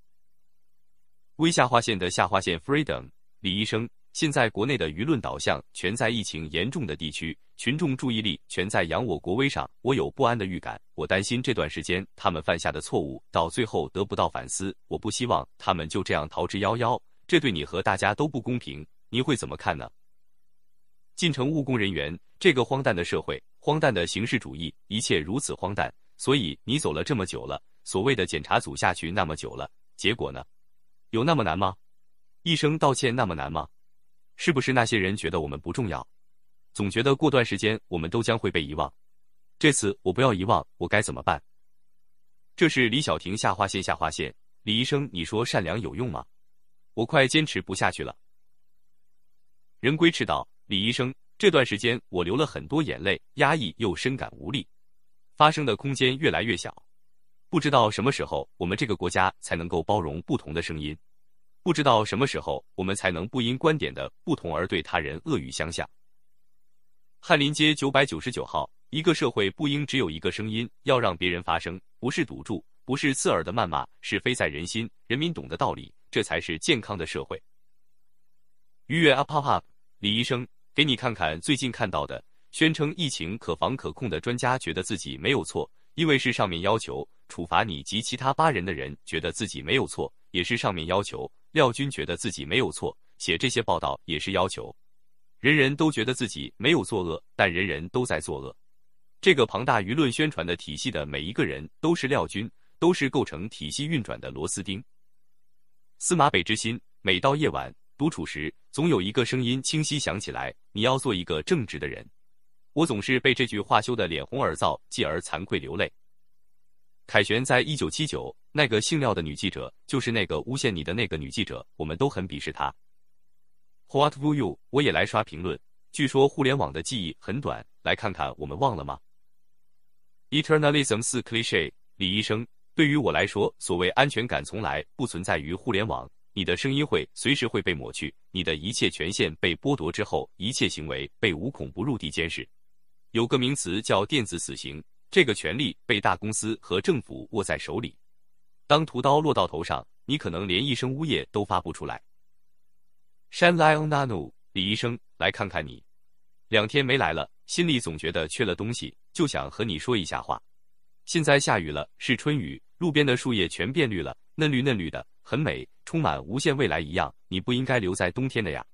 微下划线的下划线 Freedom，李医生。现在国内的舆论导向全在疫情严重的地区，群众注意力全在扬我国威上。我有不安的预感，我担心这段时间他们犯下的错误到最后得不到反思。我不希望他们就这样逃之夭夭，这对你和大家都不公平。你会怎么看呢？进城务工人员，这个荒诞的社会，荒诞的形式主义，一切如此荒诞。所以你走了这么久了，所谓的检查组下去那么久了，结果呢？有那么难吗？一声道歉那么难吗？是不是那些人觉得我们不重要，总觉得过段时间我们都将会被遗忘？这次我不要遗忘，我该怎么办？这是李小婷下划线下划线，李医生，你说善良有用吗？我快坚持不下去了。人归赤道，李医生，这段时间我流了很多眼泪，压抑又深感无力，发声的空间越来越小，不知道什么时候我们这个国家才能够包容不同的声音。不知道什么时候我们才能不因观点的不同而对他人恶语相向。翰林街九百九十九号，一个社会不应只有一个声音，要让别人发声，不是堵住，不是刺耳的谩骂，是非在人心，人民懂得道理，这才是健康的社会。愉悦 up up up，李医生，给你看看最近看到的，宣称疫情可防可控的专家觉得自己没有错，因为是上面要求处罚你及其他八人的人觉得自己没有错，也是上面要求。廖军觉得自己没有错，写这些报道也是要求。人人都觉得自己没有作恶，但人人都在作恶。这个庞大舆论宣传的体系的每一个人都是廖军，都是构成体系运转的螺丝钉。司马北之心，每到夜晚独处时，总有一个声音清晰响起来：你要做一个正直的人。我总是被这句话羞得脸红耳燥，继而惭愧流泪。凯旋在一九七九。那个姓廖的女记者，就是那个诬陷你的那个女记者，我们都很鄙视她。What will you？我也来刷评论。据说互联网的记忆很短，来看看我们忘了吗？Eternalism 四 cliche。李医生，对于我来说，所谓安全感从来不存在于互联网。你的声音会随时会被抹去，你的一切权限被剥夺之后，一切行为被无孔不入地监视。有个名词叫电子死刑，这个权利被大公司和政府握在手里。当屠刀落到头上，你可能连一声呜咽都发不出来。山莱昂纳努，李医生，来看看你，两天没来了，心里总觉得缺了东西，就想和你说一下话。现在下雨了，是春雨，路边的树叶全变绿了，嫩绿嫩绿的，很美，充满无限未来一样。你不应该留在冬天的呀。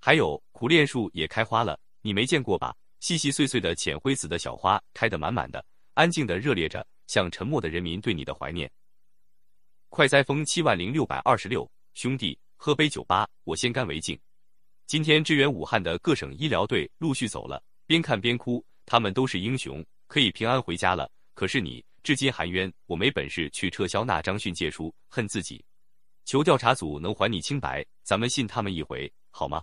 还有苦楝树也开花了，你没见过吧？细细碎碎的浅灰紫的小花，开得满满的，安静的热烈着，像沉默的人民对你的怀念。快哉风七万零六百二十六，兄弟，喝杯酒吧，我先干为敬。今天支援武汉的各省医疗队陆续走了，边看边哭，他们都是英雄，可以平安回家了。可是你至今含冤，我没本事去撤销那张训诫书，恨自己。求调查组能还你清白，咱们信他们一回，好吗？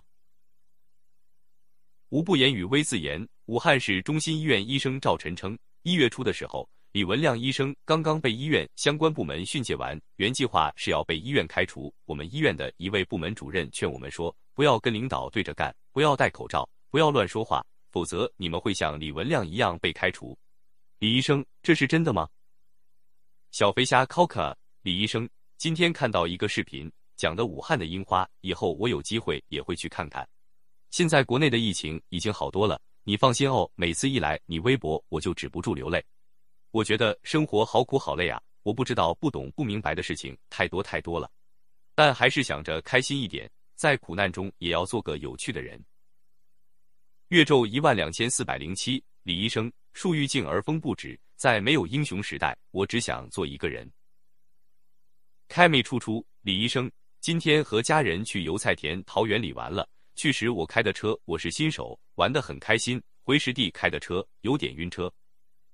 无不言语微自言，武汉市中心医院医生赵晨称，一月初的时候，李文亮医生刚刚被医院相关部门训诫完，原计划是要被医院开除。我们医院的一位部门主任劝我们说，不要跟领导对着干，不要戴口罩，不要乱说话，否则你们会像李文亮一样被开除。李医生，这是真的吗？小飞虾 Coca，李医生，今天看到一个视频，讲的武汉的樱花，以后我有机会也会去看看。现在国内的疫情已经好多了。你放心哦，每次一来你微博，我就止不住流泪。我觉得生活好苦好累啊！我不知道、不懂、不明白的事情太多太多了，但还是想着开心一点，在苦难中也要做个有趣的人。月昼一万两千四百零七，李医生，树欲静而风不止，在没有英雄时代，我只想做一个人。开没出出，李医生，今天和家人去油菜田桃园里玩了。去时我开的车，我是新手，玩得很开心。回时地开的车有点晕车，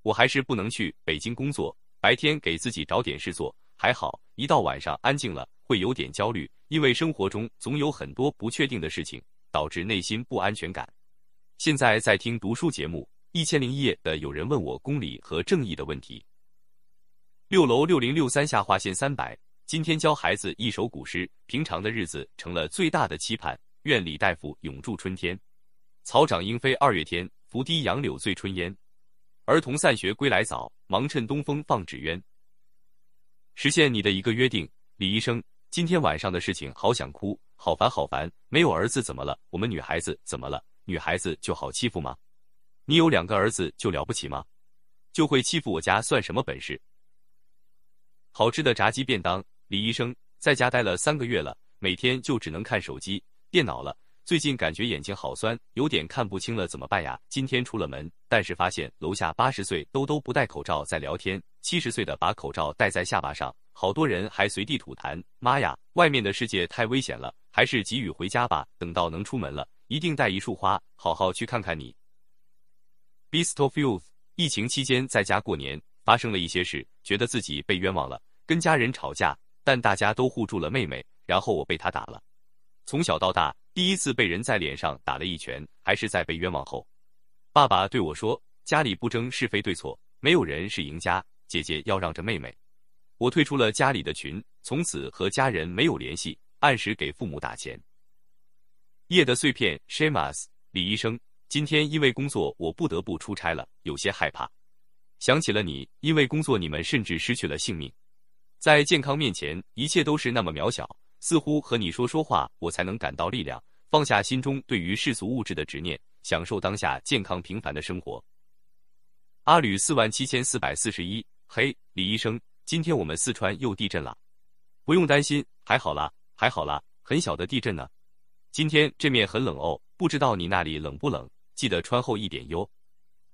我还是不能去北京工作。白天给自己找点事做，还好。一到晚上安静了，会有点焦虑，因为生活中总有很多不确定的事情，导致内心不安全感。现在在听读书节目《一千零一夜》的，有人问我公理和正义的问题。六楼六零六三下划线三百，今天教孩子一首古诗，平常的日子成了最大的期盼。愿李大夫永驻春天，草长莺飞二月天，拂堤杨柳醉春烟。儿童散学归来早，忙趁东风放纸鸢。实现你的一个约定，李医生，今天晚上的事情好想哭，好烦好烦。没有儿子怎么了？我们女孩子怎么了？女孩子就好欺负吗？你有两个儿子就了不起吗？就会欺负我家算什么本事？好吃的炸鸡便当，李医生在家待了三个月了，每天就只能看手机。电脑了，最近感觉眼睛好酸，有点看不清了，怎么办呀？今天出了门，但是发现楼下八十岁都都不戴口罩在聊天，七十岁的把口罩戴在下巴上，好多人还随地吐痰。妈呀，外面的世界太危险了，还是急于回家吧。等到能出门了，一定带一束花，好好去看看你。Beast of Youth，疫情期间在家过年，发生了一些事，觉得自己被冤枉了，跟家人吵架，但大家都护住了妹妹，然后我被他打了。从小到大，第一次被人在脸上打了一拳，还是在被冤枉后。爸爸对我说：“家里不争是非对错，没有人是赢家。姐姐要让着妹妹。”我退出了家里的群，从此和家人没有联系，按时给父母打钱。夜的碎片，Shamas，李医生，今天因为工作我不得不出差了，有些害怕。想起了你，因为工作你们甚至失去了性命，在健康面前，一切都是那么渺小。似乎和你说说话，我才能感到力量，放下心中对于世俗物质的执念，享受当下健康平凡的生活。阿吕四万七千四百四十一，嘿，李医生，今天我们四川又地震了，不用担心，还好啦，还好啦，很小的地震呢。今天这面很冷哦，不知道你那里冷不冷？记得穿厚一点哟。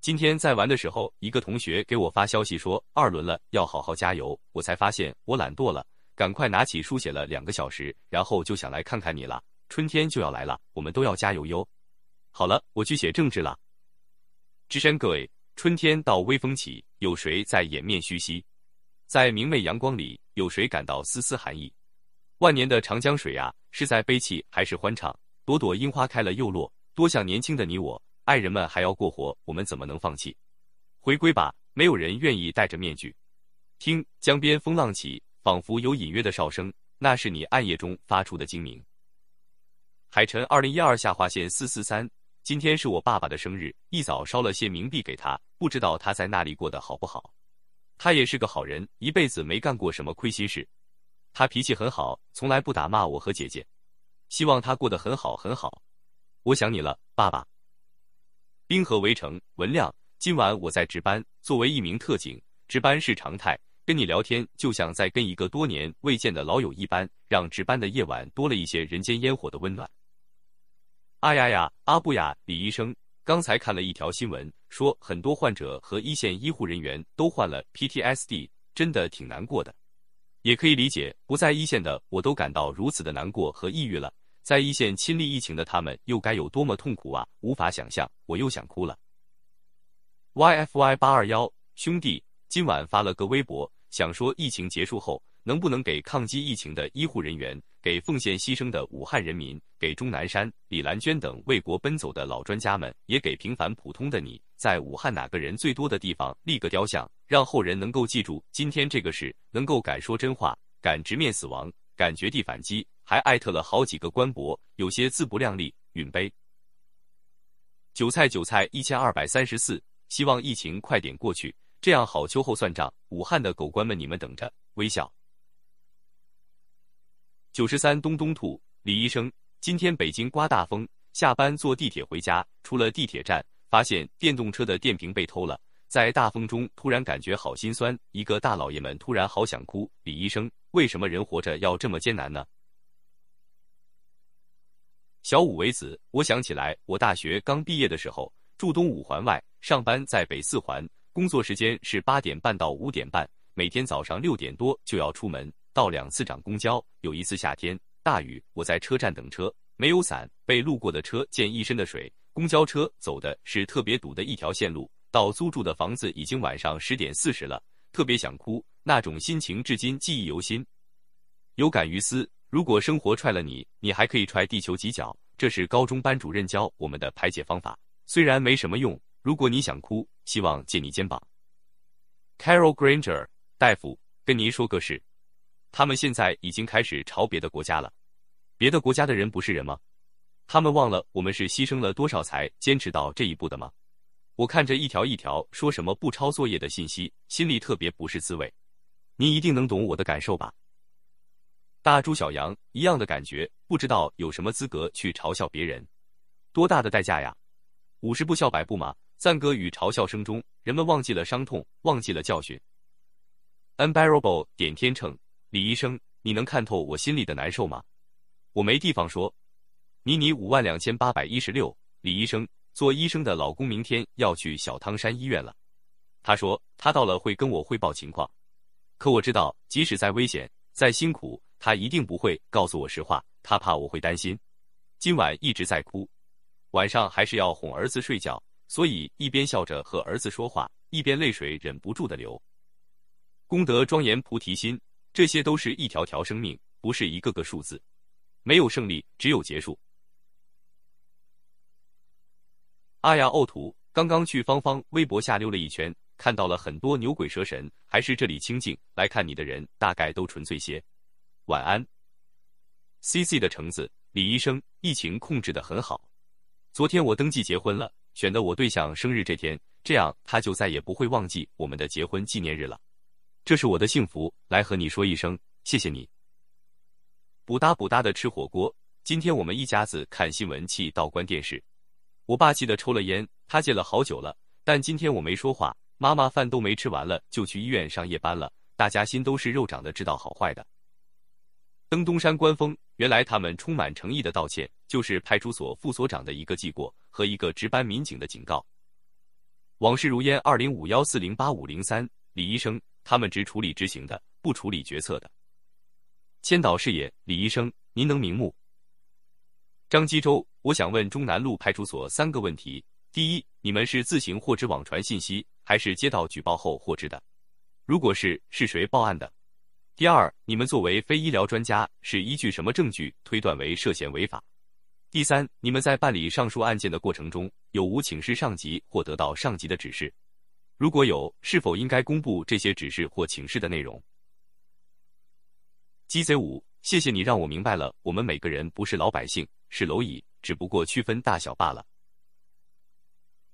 今天在玩的时候，一个同学给我发消息说二轮了，要好好加油，我才发现我懒惰了。赶快拿起书写了两个小时，然后就想来看看你了。春天就要来了，我们都要加油哟。好了，我去写政治了。支山各位，春天到微风起，有谁在掩面嘘息？在明媚阳光里，有谁感到丝丝寒意？万年的长江水啊，是在悲泣还是欢唱？朵朵樱花开了又落，多像年轻的你我。爱人们还要过活，我们怎么能放弃？回归吧，没有人愿意戴着面具。听江边风浪起。仿佛有隐约的哨声，那是你暗夜中发出的精鸣。海晨，二零一二下划线四四三，今天是我爸爸的生日，一早烧了些冥币给他，不知道他在那里过得好不好。他也是个好人，一辈子没干过什么亏心事。他脾气很好，从来不打骂我和姐姐。希望他过得很好很好。我想你了，爸爸。冰河围城，文亮，今晚我在值班，作为一名特警，值班是常态。跟你聊天，就像在跟一个多年未见的老友一般，让值班的夜晚多了一些人间烟火的温暖。啊呀呀，阿布呀，李医生，刚才看了一条新闻，说很多患者和一线医护人员都患了 PTSD，真的挺难过的。也可以理解，不在一线的我都感到如此的难过和抑郁了，在一线亲历疫情的他们又该有多么痛苦啊！无法想象，我又想哭了。YFY 八二幺兄弟。今晚发了个微博，想说疫情结束后，能不能给抗击疫情的医护人员给奉献牺牲的武汉人民，给钟南山、李兰娟等为国奔走的老专家们，也给平凡普通的你，在武汉哪个人最多的地方立个雕像，让后人能够记住今天这个事，能够敢说真话，敢直面死亡，敢绝地反击，还艾特了好几个官博，有些自不量力，允杯。韭菜韭菜一千二百三十四，希望疫情快点过去，这样好秋后算账。武汉的狗官们，你们等着，微笑。九十三东东兔李医生，今天北京刮大风，下班坐地铁回家，出了地铁站，发现电动车的电瓶被偷了，在大风中突然感觉好心酸，一个大老爷们突然好想哭。李医生，为什么人活着要这么艰难呢？小五为子，我想起来，我大学刚毕业的时候住东五环外，上班在北四环，工作时间是八点半到五点半，每天早上六点多就要出门。到两次涨公交，有一次夏天大雨，我在车站等车，没有伞，被路过的车溅一身的水。公交车走的是特别堵的一条线路，到租住的房子已经晚上十点四十了，特别想哭，那种心情至今记忆犹新。有感于斯，如果生活踹了你，你还可以踹地球几脚，这是高中班主任教我们的排解方法，虽然没什么用。如果你想哭，希望借你肩膀。Carol Granger 大夫跟您说个事。他们现在已经开始朝别的国家了，别的国家的人不是人吗？他们忘了我们是牺牲了多少才坚持到这一步的吗？我看着一条一条说什么不抄作业的信息，心里特别不是滋味。您一定能懂我的感受吧？大猪小羊一样的感觉，不知道有什么资格去嘲笑别人，多大的代价呀？五十步笑百步吗。赞歌与嘲笑声中，人们忘记了伤痛，忘记了教训。Unbearable 点天秤。李医生，你能看透我心里的难受吗？我没地方说。妮妮五万两千八百一十六。李医生，做医生的老公明天要去小汤山医院了。他说他到了会跟我汇报情况。可我知道，即使再危险、再辛苦，他一定不会告诉我实话。他怕我会担心。今晚一直在哭，晚上还是要哄儿子睡觉，所以一边笑着和儿子说话，一边泪水忍不住的流。功德庄严菩提心。这些都是一条条生命，不是一个个数字。没有胜利，只有结束。阿呀呕吐！刚刚去芳芳微博下溜了一圈，看到了很多牛鬼蛇神。还是这里清静，来看你的人大概都纯粹些。晚安。C C 的橙子，李医生，疫情控制的很好。昨天我登记结婚了，选的我对象生日这天，这样他就再也不会忘记我们的结婚纪念日了。这是我的幸福，来和你说一声谢谢你。补哒补哒的吃火锅，今天我们一家子看新闻气到关电视。我爸气得抽了烟，他戒了好久了，但今天我没说话。妈妈饭都没吃完了，就去医院上夜班了。大家心都是肉长的，知道好坏的。登东山观风，原来他们充满诚意的道歉，就是派出所副所长的一个记过和一个值班民警的警告。往事如烟，二零五幺四零八五零三，李医生。他们只处理执行的，不处理决策的。千岛视野，李医生，您能瞑目？张基洲，我想问中南路派出所三个问题：第一，你们是自行获知网传信息，还是接到举报后获知的？如果是，是谁报案的？第二，你们作为非医疗专家，是依据什么证据推断为涉嫌违法？第三，你们在办理上述案件的过程中，有无请示上级或得到上级的指示？如果有，是否应该公布这些指示或请示的内容？鸡贼五，谢谢你让我明白了，我们每个人不是老百姓，是蝼蚁，只不过区分大小罢了。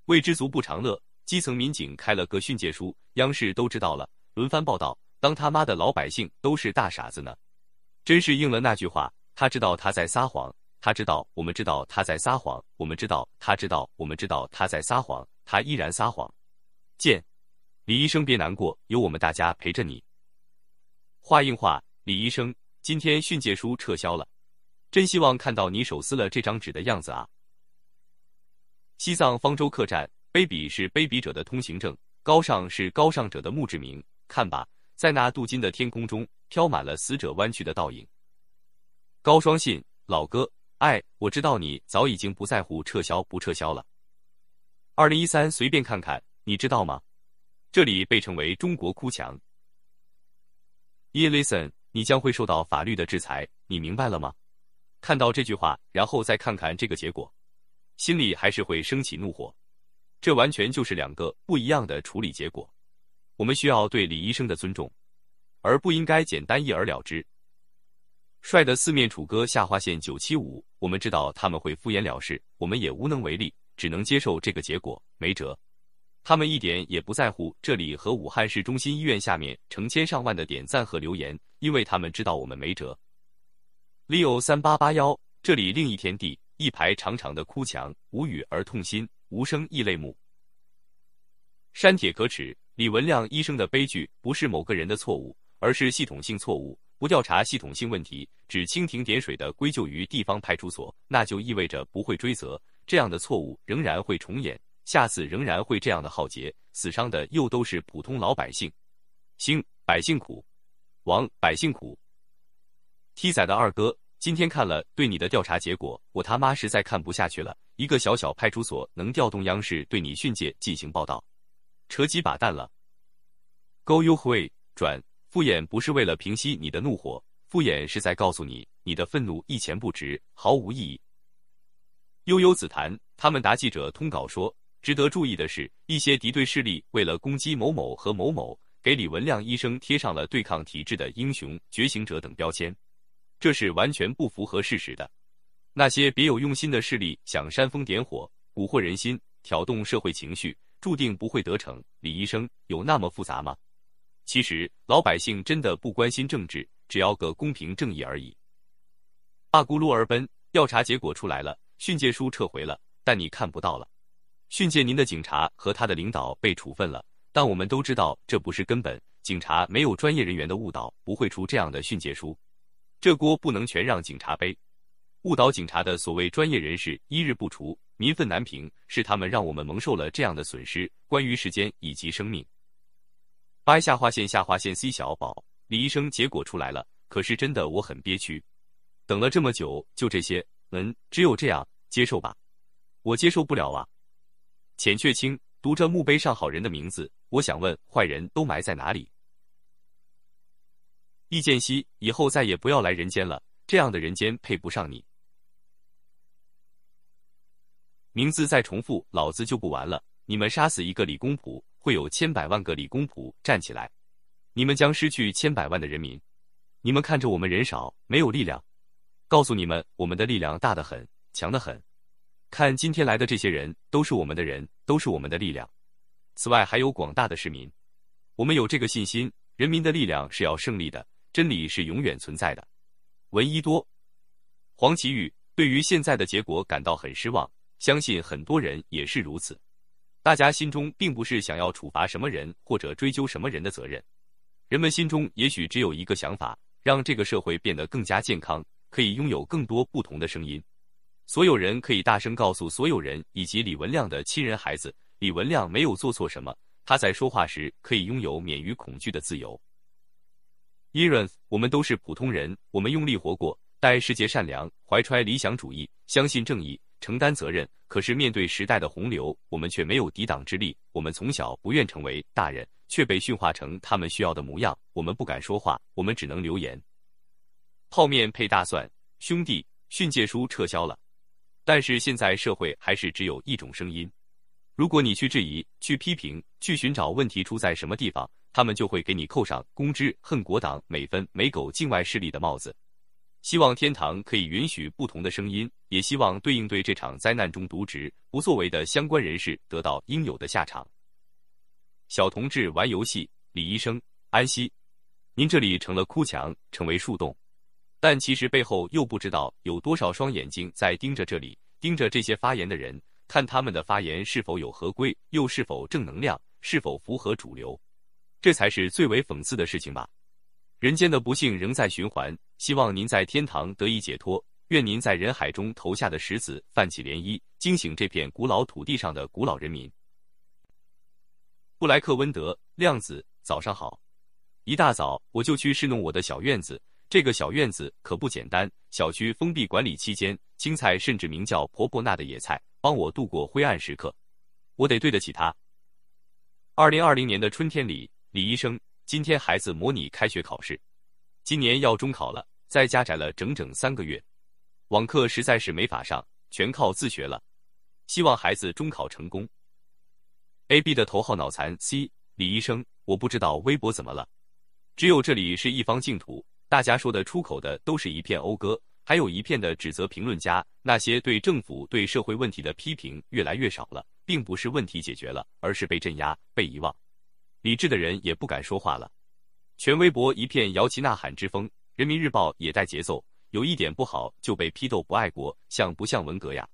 未知足不长乐，基层民警开了个训诫书，央视都知道了，轮番报道，当他妈的老百姓都是大傻子呢？真是应了那句话，他知道他在撒谎，他知道我们知道他在撒谎，我们知道他知道我们知道他在撒谎，他依然撒谎。见，李医生别难过，有我们大家陪着你。话应话，李医生，今天训诫书撤销了，真希望看到你手撕了这张纸的样子啊！西藏方舟客栈，卑鄙是卑鄙者的通行证，高尚是高尚者的墓志铭。看吧，在那镀金的天空中，飘满了死者弯曲的倒影。高双信，老哥，哎，我知道你早已经不在乎撤销不撤销了。二零一三，随便看看。你知道吗？这里被称为中国哭墙。e listen，你将会受到法律的制裁，你明白了吗？看到这句话，然后再看看这个结果，心里还是会升起怒火。这完全就是两个不一样的处理结果。我们需要对李医生的尊重，而不应该简单一而了之。帅的四面楚歌下划线九七五，我们知道他们会敷衍了事，我们也无能为力，只能接受这个结果，没辙。他们一点也不在乎这里和武汉市中心医院下面成千上万的点赞和留言，因为他们知道我们没辙。Leo 三八八幺，这里另一天地，一排长长的哭墙，无语而痛心，无声亦泪目。删帖可耻，李文亮医生的悲剧不是某个人的错误，而是系统性错误。不调查系统性问题，只蜻蜓点水的归咎于地方派出所，那就意味着不会追责，这样的错误仍然会重演，下次仍然会这样的浩劫，死伤的又都是普通老百姓。兴，百姓苦；亡，百姓苦。T 仔的二哥，今天看了对你的调查结果，我他妈实在看不下去了。一个小小派出所能调动央视对你训诫进行报道，扯几把蛋了。Go you way 转。敷衍不是为了平息你的怒火，敷衍是在告诉你，你的愤怒一钱不值，毫无意义。悠悠紫檀，他们答记者通稿说，值得注意的是，一些敌对势力为了攻击某某和某某，给李文亮医生贴上了对抗体制的英雄、觉醒者等标签，这是完全不符合事实的。那些别有用心的势力想煽风点火、蛊惑人心、挑动社会情绪，注定不会得逞。李医生有那么复杂吗？其实老百姓真的不关心政治，只要个公平正义而已。大咕噜而奔，调查结果出来了，训诫书撤回了，但你看不到了。训诫您的警察和他的领导被处分了，但我们都知道这不是根本。警察没有专业人员的误导，不会出这样的训诫书。这锅不能全让警察背。误导警察的所谓专业人士一日不除，民愤难平，是他们让我们蒙受了这样的损失。关于时间以及生命。Y 下划线下划线 C 小宝，李医生结果出来了，可是真的我很憋屈，等了这么久，就这些，嗯，只有这样接受吧，我接受不了啊。浅却清读着墓碑上好人的名字，我想问坏人都埋在哪里？易建熙，以后再也不要来人间了，这样的人间配不上你。名字再重复，老子就不玩了。你们杀死一个李公朴。会有千百万个李公仆站起来，你们将失去千百万的人民。你们看着我们人少，没有力量，告诉你们，我们的力量大得很，强得很。看今天来的这些人，都是我们的人，都是我们的力量。此外，还有广大的市民，我们有这个信心：人民的力量是要胜利的，真理是永远存在的。闻一多，黄奇宇对于现在的结果感到很失望，相信很多人也是如此。大家心中并不是想要处罚什么人或者追究什么人的责任，人们心中也许只有一个想法：让这个社会变得更加健康，可以拥有更多不同的声音。所有人可以大声告诉所有人以及李文亮的亲人孩子，李文亮没有做错什么，他在说话时可以拥有免于恐惧的自由。伊润，我们都是普通人，我们用力活过，待世界善良，怀揣理想主义，相信正义。承担责任，可是面对时代的洪流，我们却没有抵挡之力。我们从小不愿成为大人，却被驯化成他们需要的模样。我们不敢说话，我们只能留言。泡面配大蒜，兄弟，训诫书撤销了。但是现在社会还是只有一种声音。如果你去质疑、去批评、去寻找问题出在什么地方，他们就会给你扣上“公知恨国党、美分美狗境外势力”的帽子。希望天堂可以允许不同的声音，也希望对应对这场灾难中渎职不作为的相关人士得到应有的下场。小同志玩游戏，李医生安息。您这里成了哭墙，成为树洞，但其实背后又不知道有多少双眼睛在盯着这里，盯着这些发言的人，看他们的发言是否有合规，又是否正能量，是否符合主流，这才是最为讽刺的事情吧。人间的不幸仍在循环，希望您在天堂得以解脱。愿您在人海中投下的石子泛起涟漪，惊醒这片古老土地上的古老人民。布莱克温德亮子，早上好。一大早我就去侍弄我的小院子，这个小院子可不简单。小区封闭管理期间，青菜甚至名叫婆婆纳的野菜，帮我度过灰暗时刻。我得对得起他。二零二零年的春天里，李医生。今天孩子模拟开学考试，今年要中考了，在家宅了整整三个月，网课实在是没法上，全靠自学了。希望孩子中考成功。A B 的头号脑残 C 李医生，我不知道微博怎么了，只有这里是一方净土，大家说的出口的都是一片讴歌，还有一片的指责评论家，那些对政府、对社会问题的批评越来越少了，并不是问题解决了，而是被镇压、被遗忘。理智的人也不敢说话了，全微博一片摇旗呐喊之风。人民日报也带节奏，有一点不好就被批斗不爱国，像不像文革呀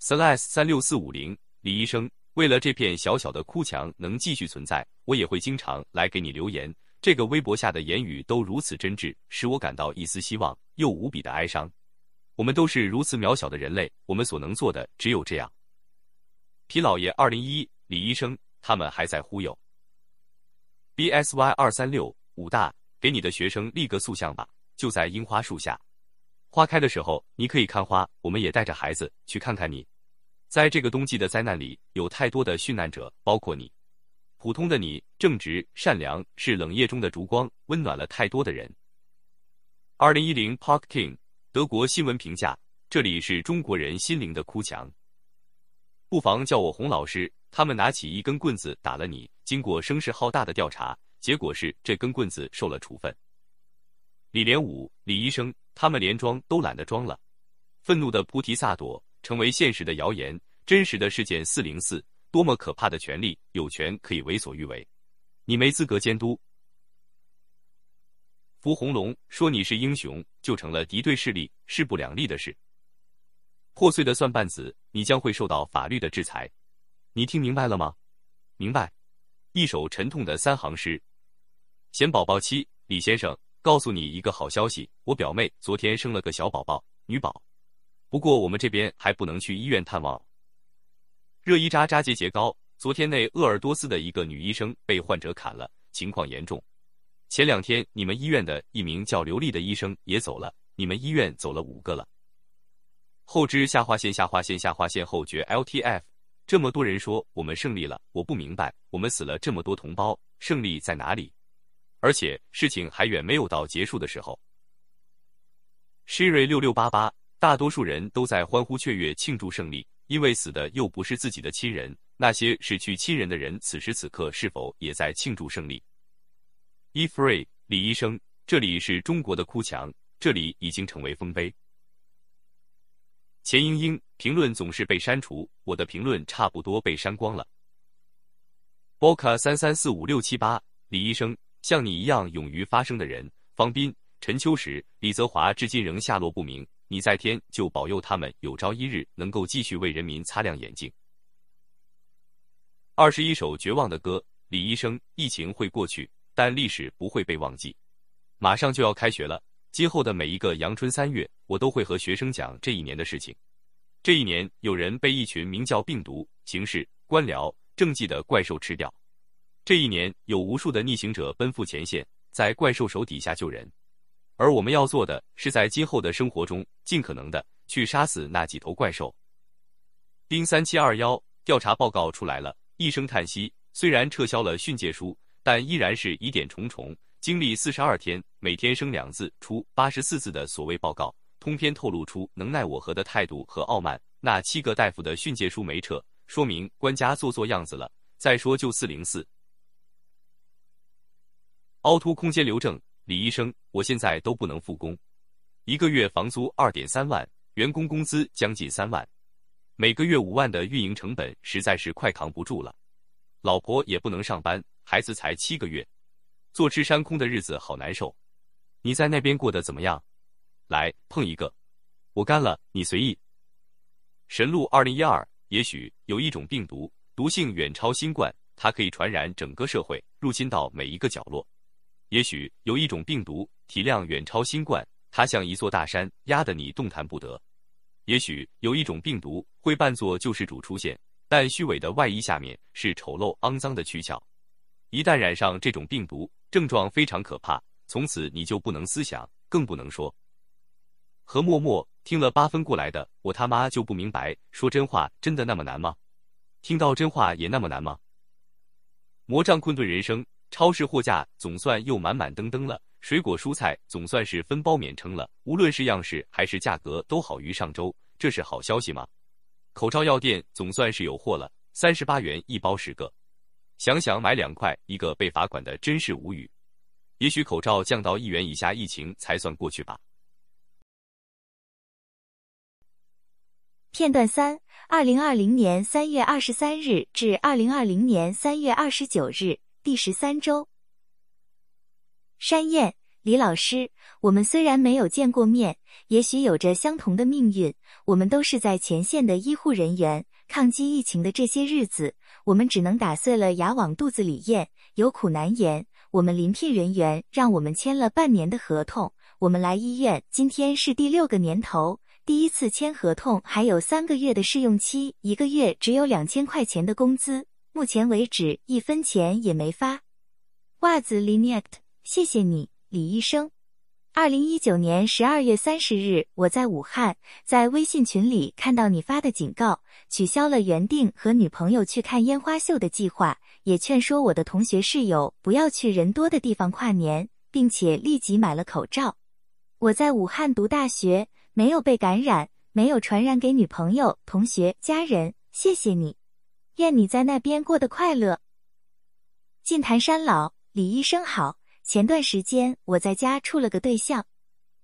？slash 三六四五零李医生，为了这片小小的哭墙能继续存在，我也会经常来给你留言。这个微博下的言语都如此真挚，使我感到一丝希望，又无比的哀伤。我们都是如此渺小的人类，我们所能做的只有这样。皮老爷二零一李医生。他们还在忽悠。B S Y 二三六武大给你的学生立个塑像吧，就在樱花树下，花开的时候你可以看花。我们也带着孩子去看看你。在这个冬季的灾难里，有太多的殉难者，包括你。普通的你，正直善良，是冷夜中的烛光，温暖了太多的人。二零一零 Park King 德国新闻评价：这里是中国人心灵的哭墙。不妨叫我洪老师。他们拿起一根棍子打了你。经过声势浩大的调查，结果是这根棍子受了处分。李连武、李医生，他们连装都懒得装了。愤怒的菩提萨埵成为现实的谣言，真实的事件四零四，多么可怕的权利，有权可以为所欲为。你没资格监督。伏红龙说你是英雄，就成了敌对势力势不两立的事。破碎的蒜瓣子，你将会受到法律的制裁。你听明白了吗？明白。一首沉痛的三行诗。贤宝宝七，李先生，告诉你一个好消息，我表妹昨天生了个小宝宝，女宝。不过我们这边还不能去医院探望。热依扎扎节节高，昨天那鄂尔多斯的一个女医生被患者砍了，情况严重。前两天你们医院的一名叫刘丽的医生也走了，你们医院走了五个了。后肢下划线下划线下划线后绝 LTF。这么多人说我们胜利了，我不明白，我们死了这么多同胞，胜利在哪里？而且事情还远没有到结束的时候。Sherry 六六八八，大多数人都在欢呼雀跃庆祝胜利，因为死的又不是自己的亲人，那些失去亲人的人此时此刻是否也在庆祝胜利？Efrey 李医生，这里是中国的哭墙，这里已经成为丰碑。钱英英评论总是被删除，我的评论差不多被删光了。Boca 三三四五六七八，李医生，像你一样勇于发声的人，方斌、陈秋实、李泽华至今仍下落不明。你在天就保佑他们有朝一日能够继续为人民擦亮眼睛。二十一首绝望的歌，李医生，疫情会过去，但历史不会被忘记。马上就要开学了。今后的每一个阳春三月，我都会和学生讲这一年的事情。这一年，有人被一群名叫病毒、形势、官僚、政绩的怪兽吃掉；这一年，有无数的逆行者奔赴前线，在怪兽手底下救人。而我们要做的，是在今后的生活中，尽可能的去杀死那几头怪兽。丁三七二幺调查报告出来了，一声叹息。虽然撤销了训诫书，但依然是疑点重重。经历四十二天，每天生两字出八十四字的所谓报告，通篇透露出能奈我何的态度和傲慢。那七个大夫的训诫书没撤，说明官家做做样子了。再说就四零四，凹凸空间留证，李医生，我现在都不能复工，一个月房租二点三万，员工工资将近三万，每个月五万的运营成本实在是快扛不住了。老婆也不能上班，孩子才七个月。坐吃山空的日子好难受，你在那边过得怎么样？来碰一个，我干了，你随意。神鹿二零一二，也许有一种病毒，毒性远超新冠，它可以传染整个社会，入侵到每一个角落。也许有一种病毒，体量远超新冠，它像一座大山，压得你动弹不得。也许有一种病毒，会扮作救世主出现，但虚伪的外衣下面是丑陋肮脏的躯壳。一旦染上这种病毒，症状非常可怕，从此你就不能思想，更不能说。何默默听了八分过来的，我他妈就不明白，说真话真的那么难吗？听到真话也那么难吗？魔杖困顿人生，超市货架总算又满满登登了，水果蔬菜总算是分包免称了，无论是样式还是价格都好于上周，这是好消息吗？口罩药店总算是有货了，三十八元一包十个，想想买两块一个被罚款的真是无语。也许口罩降到一元以下，疫情才算过去吧。片段三：二零二零年三月二十三日至二零二零年三月二十九日，第十三周。山燕，李老师，我们虽然没有见过面，也许有着相同的命运。我们都是在前线的医护人员，抗击疫情的这些日子，我们只能打碎了牙往肚子里咽，有苦难言。我们临聘人员让我们签了半年的合同，我们来医院今天是第六个年头，第一次签合同还有三个月的试用期，一个月只有两千块钱的工资，目前为止一分钱也没发。袜子 Linect。谢谢你，李医生。二零一九年十二月三十日，我在武汉，在微信群里看到你发的警告，取消了原定和女朋友去看烟花秀的计划，也劝说我的同学室友不要去人多的地方跨年，并且立即买了口罩。我在武汉读大学，没有被感染，没有传染给女朋友、同学、家人。谢谢你，愿你在那边过得快乐。晋潭山老李医生好。前段时间我在家处了个对象，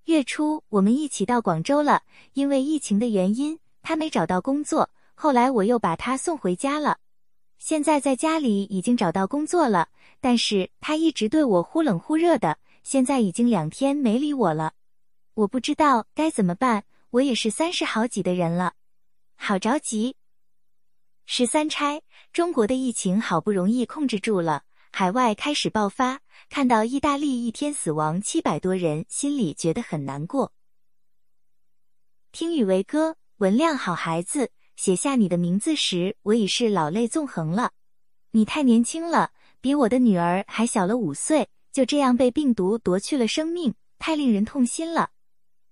月初我们一起到广州了。因为疫情的原因，他没找到工作，后来我又把他送回家了。现在在家里已经找到工作了，但是他一直对我忽冷忽热的，现在已经两天没理我了。我不知道该怎么办，我也是三十好几的人了，好着急。十三钗，中国的疫情好不容易控制住了。海外开始爆发，看到意大利一天死亡七百多人，心里觉得很难过。听雨为歌，文亮好孩子，写下你的名字时，我已是老泪纵横了。你太年轻了，比我的女儿还小了五岁，就这样被病毒夺去了生命，太令人痛心了。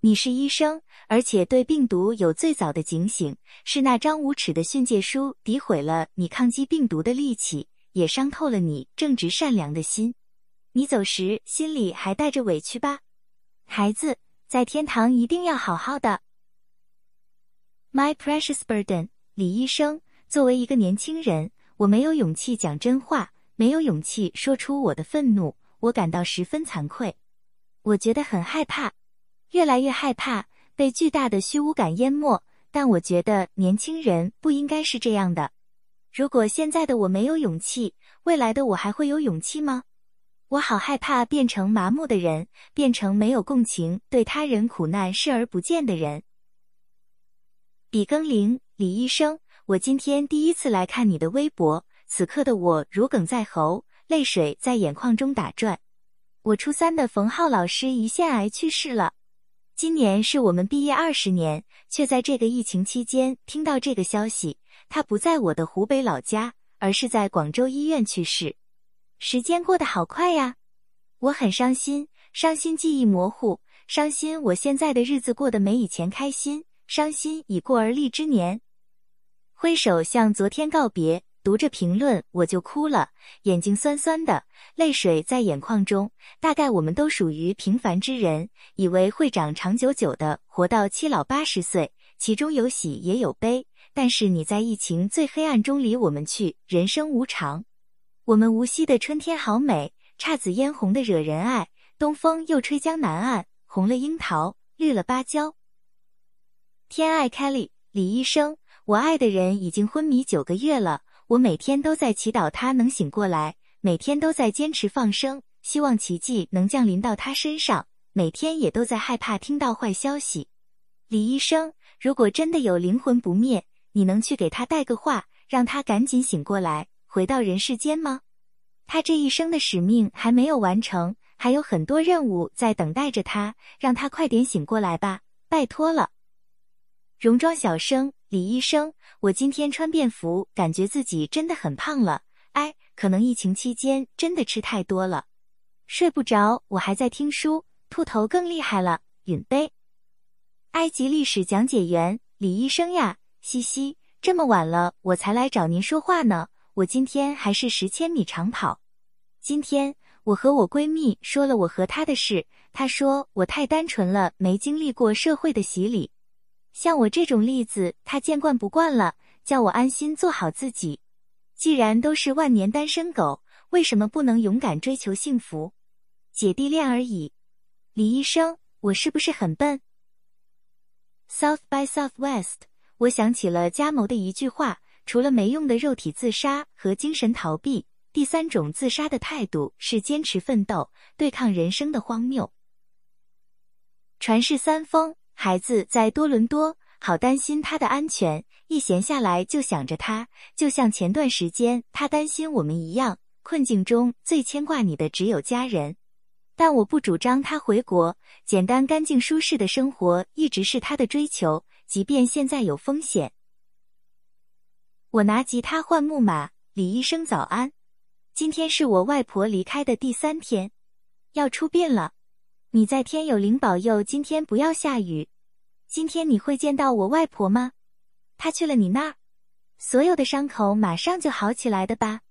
你是医生，而且对病毒有最早的警醒，是那张无耻的训诫书诋毁了你抗击病毒的力气。也伤透了你正直善良的心，你走时心里还带着委屈吧？孩子，在天堂一定要好好的。My precious burden，李医生，作为一个年轻人，我没有勇气讲真话，没有勇气说出我的愤怒，我感到十分惭愧，我觉得很害怕，越来越害怕，被巨大的虚无感淹没。但我觉得年轻人不应该是这样的。如果现在的我没有勇气，未来的我还会有勇气吗？我好害怕变成麻木的人，变成没有共情、对他人苦难视而不见的人。比更林，李医生，我今天第一次来看你的微博，此刻的我如鲠在喉，泪水在眼眶中打转。我初三的冯浩老师胰腺癌去世了，今年是我们毕业二十年，却在这个疫情期间听到这个消息。他不在我的湖北老家，而是在广州医院去世。时间过得好快呀，我很伤心，伤心记忆模糊，伤心我现在的日子过得没以前开心，伤心已过而立之年。挥手向昨天告别，读着评论我就哭了，眼睛酸酸的，泪水在眼眶中。大概我们都属于平凡之人，以为会长长久久的活到七老八十岁，其中有喜也有悲。但是你在疫情最黑暗中离我们去，人生无常。我们无锡的春天好美，姹紫嫣红的惹人爱。东风又吹江南岸，红了樱桃，绿了芭蕉。天爱 Kelly，李医生，我爱的人已经昏迷九个月了，我每天都在祈祷他能醒过来，每天都在坚持放生，希望奇迹能降临到他身上，每天也都在害怕听到坏消息。李医生，如果真的有灵魂不灭，你能去给他带个话，让他赶紧醒过来，回到人世间吗？他这一生的使命还没有完成，还有很多任务在等待着他，让他快点醒过来吧，拜托了。戎装小生，李医生，我今天穿便服，感觉自己真的很胖了。哎，可能疫情期间真的吃太多了，睡不着，我还在听书，秃头更厉害了。允杯，埃及历史讲解员，李医生呀。嘻嘻，这么晚了，我才来找您说话呢。我今天还是十千米长跑，今天我和我闺蜜说了我和她的事，她说我太单纯了，没经历过社会的洗礼。像我这种例子，她见惯不惯了，叫我安心做好自己。既然都是万年单身狗，为什么不能勇敢追求幸福？姐弟恋而已。李医生，我是不是很笨？South by Southwest，我想起了加谋的一句话：除了没用的肉体自杀和精神逃避，第三种自杀的态度是坚持奋斗，对抗人生的荒谬。传世三丰，孩子在多伦多，好担心他的安全，一闲下来就想着他，就像前段时间他担心我们一样。困境中最牵挂你的只有家人。但我不主张他回国，简单、干净、舒适的生活一直是他的追求，即便现在有风险。我拿吉他换木马，李医生早安。今天是我外婆离开的第三天，要出殡了。你在天有灵保佑，今天不要下雨。今天你会见到我外婆吗？她去了你那儿，所有的伤口马上就好起来的吧？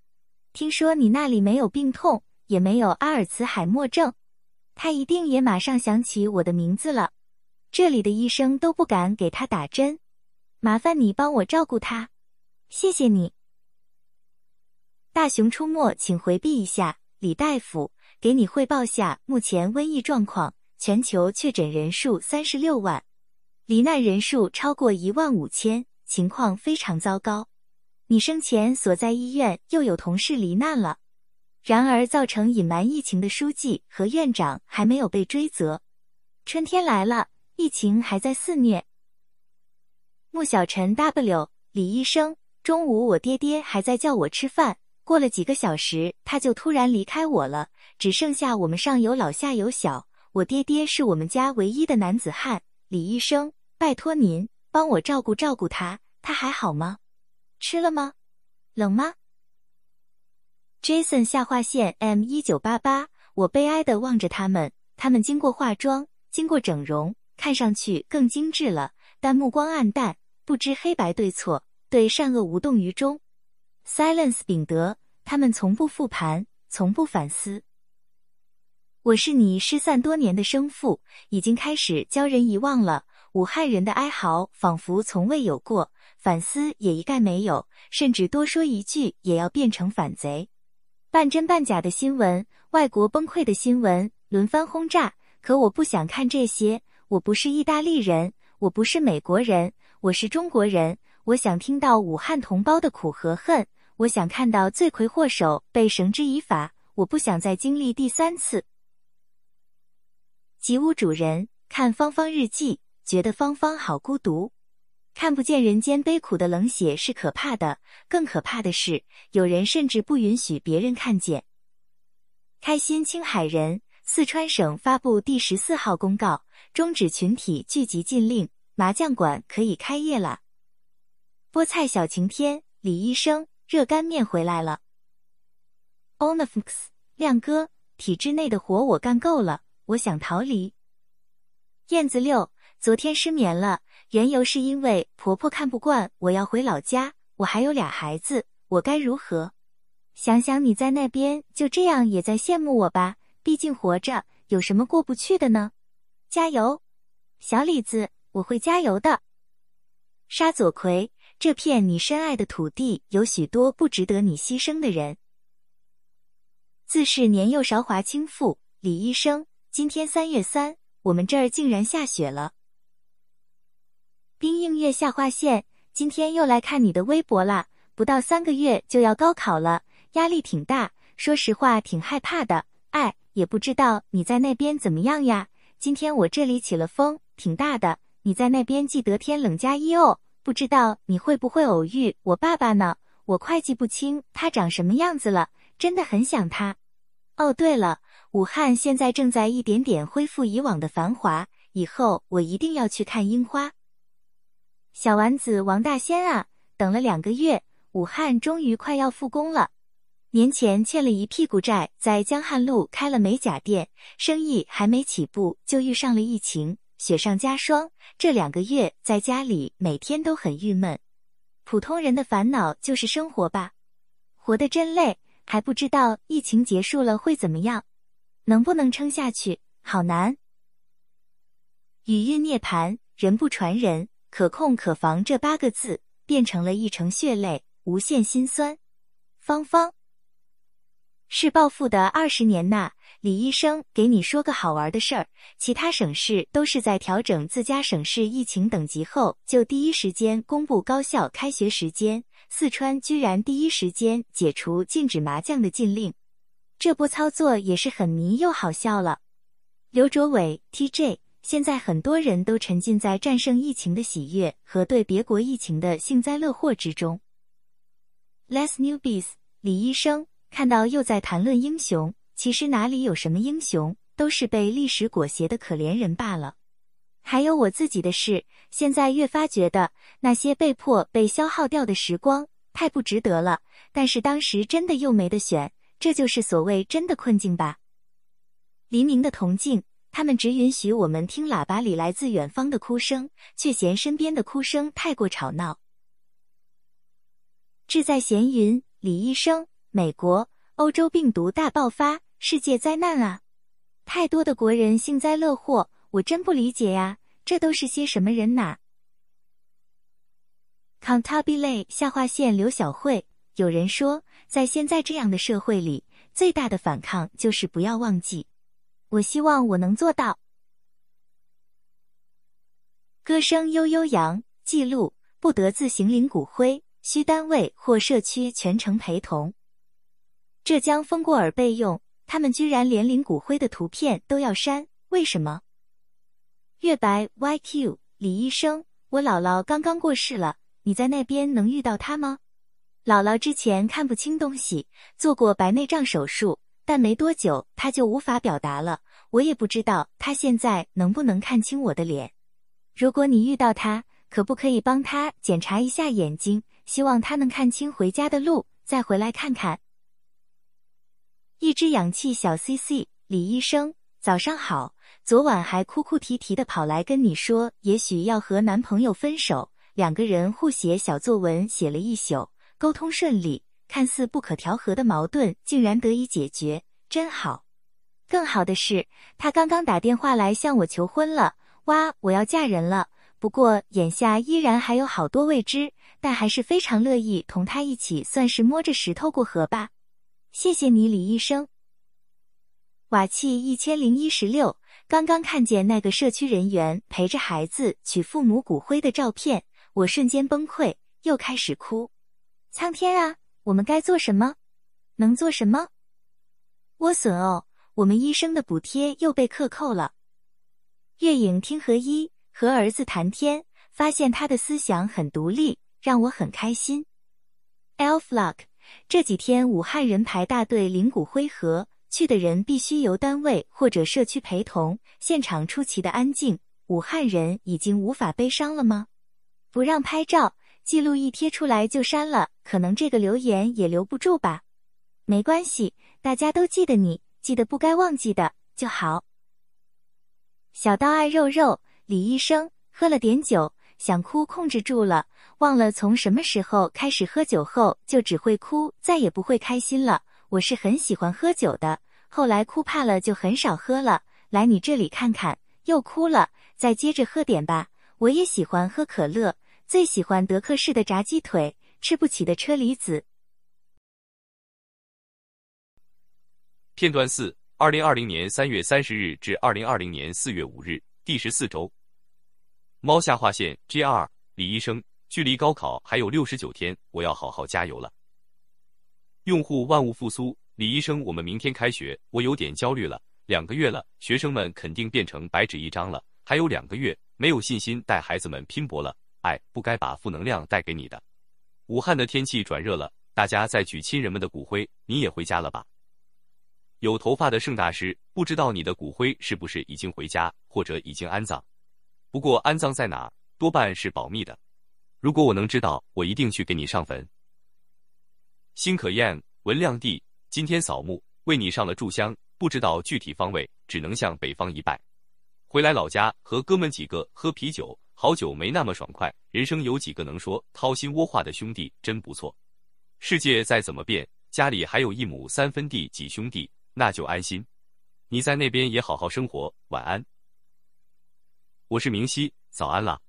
听说你那里没有病痛，也没有阿尔茨海默症。她一定也马上想起我的名字了。这里的医生都不敢给他打针，麻烦你帮我照顾他，谢谢你。大熊出没，请回避一下。李大夫，给你汇报下目前瘟疫状况：全球确诊人数三十六万，罹难人数超过一万五千，情况非常糟糕。你生前所在医院又有同事罹难了。然而，造成隐瞒疫情的书记和院长还没有被追责。春天来了，疫情还在肆虐。穆小晨 W，李医生，中午我爹爹还在叫我吃饭，过了几个小时，他就突然离开我了，只剩下我们上有老下有小。我爹爹是我们家唯一的男子汉。李医生，拜托您帮我照顾照顾他，他还好吗？吃了吗？冷吗？Jason 下划线 M 一九八八，我悲哀的望着他们，他们经过化妆，经过整容，看上去更精致了，但目光暗淡，不知黑白对错，对善恶无动于衷。Silence 秉德，他们从不复盘，从不反思。我是你失散多年的生父，已经开始教人遗忘了。武汉人的哀嚎仿佛从未有过，反思也一概没有，甚至多说一句也要变成反贼。半真半假的新闻，外国崩溃的新闻，轮番轰炸。可我不想看这些。我不是意大利人，我不是美国人，我是中国人。我想听到武汉同胞的苦和恨，我想看到罪魁祸首被绳之以法。我不想再经历第三次。吉屋主人看芳芳日记，觉得芳芳好孤独。看不见人间悲苦的冷血是可怕的，更可怕的是，有人甚至不允许别人看见。开心青海人，四川省发布第十四号公告，终止群体聚集禁令，麻将馆可以开业了。菠菜小晴天，李医生，热干面回来了。Onafx，亮哥，体制内的活我干够了，我想逃离。燕子六，昨天失眠了。缘由是因为婆婆看不惯我要回老家，我还有俩孩子，我该如何？想想你在那边就这样也在羡慕我吧，毕竟活着有什么过不去的呢？加油，小李子，我会加油的。沙佐奎，这片你深爱的土地有许多不值得你牺牲的人。自是年幼韶华倾覆，李医生，今天三月三，我们这儿竟然下雪了。冰映月下划线，今天又来看你的微博啦。不到三个月就要高考了，压力挺大，说实话挺害怕的。哎，也不知道你在那边怎么样呀？今天我这里起了风，挺大的。你在那边记得添冷加衣哦。不知道你会不会偶遇我爸爸呢？我快记不清他长什么样子了，真的很想他。哦，对了，武汉现在正在一点点恢复以往的繁华，以后我一定要去看樱花。小丸子王大仙啊，等了两个月，武汉终于快要复工了。年前欠了一屁股债，在江汉路开了美甲店，生意还没起步就遇上了疫情，雪上加霜。这两个月在家里每天都很郁闷。普通人的烦恼就是生活吧，活得真累。还不知道疫情结束了会怎么样，能不能撑下去，好难。语韵涅槃，人不传人，可控可防这八个字变成了一程血泪，无限心酸。芳芳，是暴富的二十年呐。李医生，给你说个好玩的事儿，其他省市都是在调整自家省市疫情等级后，就第一时间公布高校开学时间。四川居然第一时间解除禁止麻将的禁令，这波操作也是很迷又好笑了。刘卓伟 TJ，现在很多人都沉浸在战胜疫情的喜悦和对别国疫情的幸灾乐祸之中。Less newbies，李医生看到又在谈论英雄。其实哪里有什么英雄，都是被历史裹挟的可怜人罢了。还有我自己的事，现在越发觉得那些被迫被消耗掉的时光太不值得了。但是当时真的又没得选，这就是所谓真的困境吧。黎明的铜镜，他们只允许我们听喇叭里来自远方的哭声，却嫌身边的哭声太过吵闹。志在闲云，李医生，美国、欧洲病毒大爆发。世界灾难啊！太多的国人幸灾乐祸，我真不理解呀，这都是些什么人呐 c o n t a b i l e 下划线刘小慧，有人说，在现在这样的社会里，最大的反抗就是不要忘记。我希望我能做到。歌声悠悠扬，记录不得自行领骨灰，需单位或社区全程陪同。浙江风过耳备用。他们居然连领骨灰的图片都要删，为什么？月白 YQ 李医生，我姥姥刚刚过世了，你在那边能遇到她吗？姥姥之前看不清东西，做过白内障手术，但没多久她就无法表达了。我也不知道她现在能不能看清我的脸。如果你遇到她，可不可以帮她检查一下眼睛？希望她能看清回家的路，再回来看看。一只氧气小 CC，李医生，早上好。昨晚还哭哭啼啼的跑来跟你说，也许要和男朋友分手。两个人互写小作文，写了一宿，沟通顺利，看似不可调和的矛盾竟然得以解决，真好。更好的是，他刚刚打电话来向我求婚了。哇，我要嫁人了。不过眼下依然还有好多未知，但还是非常乐意同他一起，算是摸着石头过河吧。谢谢你，李医生。瓦气一千零一十六，刚刚看见那个社区人员陪着孩子取父母骨灰的照片，我瞬间崩溃，又开始哭。苍天啊，我们该做什么？能做什么？莴笋哦，我们医生的补贴又被克扣了。月影听何一和儿子谈天，发现他的思想很独立，让我很开心。Elflock。这几天武汉人排大队领骨灰盒，去的人必须由单位或者社区陪同。现场出奇的安静，武汉人已经无法悲伤了吗？不让拍照记录一贴出来就删了，可能这个留言也留不住吧。没关系，大家都记得你，记得不该忘记的就好。小刀爱肉肉，李医生喝了点酒。想哭控制住了，忘了从什么时候开始喝酒后就只会哭，再也不会开心了。我是很喜欢喝酒的，后来哭怕了就很少喝了。来你这里看看，又哭了，再接着喝点吧。我也喜欢喝可乐，最喜欢德克士的炸鸡腿，吃不起的车厘子。片段四：二零二零年三月三十日至二零二零年四月五日，第十四周。猫下划线 G R 李医生，距离高考还有六十九天，我要好好加油了。用户万物复苏，李医生，我们明天开学，我有点焦虑了。两个月了，学生们肯定变成白纸一张了，还有两个月，没有信心带孩子们拼搏了。哎，不该把负能量带给你的。武汉的天气转热了，大家在举亲人们的骨灰，你也回家了吧？有头发的盛大师，不知道你的骨灰是不是已经回家，或者已经安葬？不过安葬在哪，多半是保密的。如果我能知道，我一定去给你上坟。辛可燕、文亮帝，今天扫墓为你上了炷香，不知道具体方位，只能向北方一拜。回来老家和哥们几个喝啤酒，好久没那么爽快。人生有几个能说掏心窝话的兄弟，真不错。世界再怎么变，家里还有一亩三分地，几兄弟，那就安心。你在那边也好好生活，晚安。我是明熙，早安啦。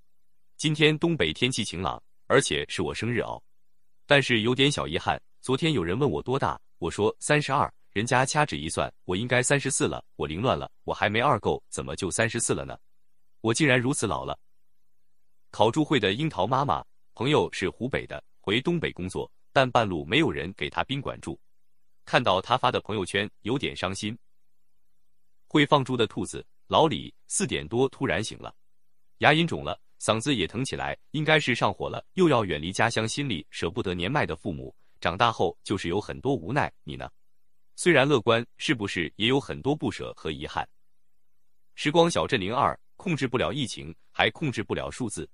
今天东北天气晴朗，而且是我生日哦。但是有点小遗憾，昨天有人问我多大，我说三十二，人家掐指一算，我应该三十四了。我凌乱了，我还没二够，怎么就三十四了呢？我竟然如此老了。考注会的樱桃妈妈朋友是湖北的，回东北工作，但半路没有人给他宾馆住，看到他发的朋友圈，有点伤心。会放猪的兔子老李四点多突然醒了，牙龈肿了，嗓子也疼起来，应该是上火了。又要远离家乡，心里舍不得年迈的父母。长大后就是有很多无奈。你呢？虽然乐观，是不是也有很多不舍和遗憾？时光小镇零二控制不了疫情，还控制不了数字。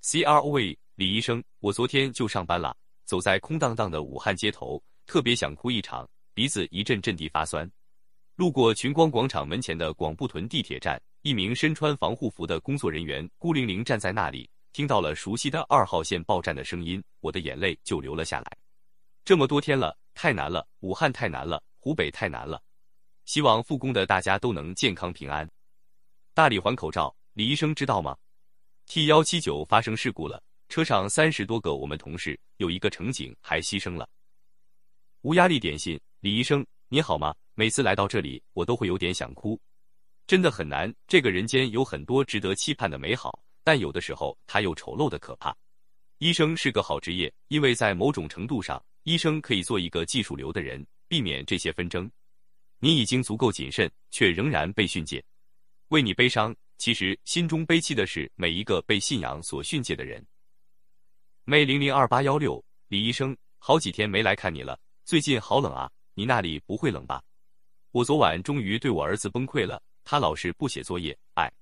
C R O V 李医生，我昨天就上班了，走在空荡荡的武汉街头，特别想哭一场，鼻子一阵阵地发酸。路过群光广场门前的广埠屯地铁站，一名身穿防护服的工作人员孤零零站在那里，听到了熟悉的二号线报站的声音，我的眼泪就流了下来。这么多天了，太难了，武汉太难了，湖北太难了。希望复工的大家都能健康平安。大理还口罩，李医生知道吗？T 幺七九发生事故了，车上三十多个我们同事，有一个乘警还牺牲了。无压力点心，李医生你好吗？每次来到这里，我都会有点想哭，真的很难。这个人间有很多值得期盼的美好，但有的时候它又丑陋的可怕。医生是个好职业，因为在某种程度上，医生可以做一个技术流的人，避免这些纷争。你已经足够谨慎，却仍然被训诫，为你悲伤。其实心中悲戚的是每一个被信仰所训诫的人。May 零零二八幺六，李医生，好几天没来看你了，最近好冷啊，你那里不会冷吧？我昨晚终于对我儿子崩溃了，他老是不写作业。哎，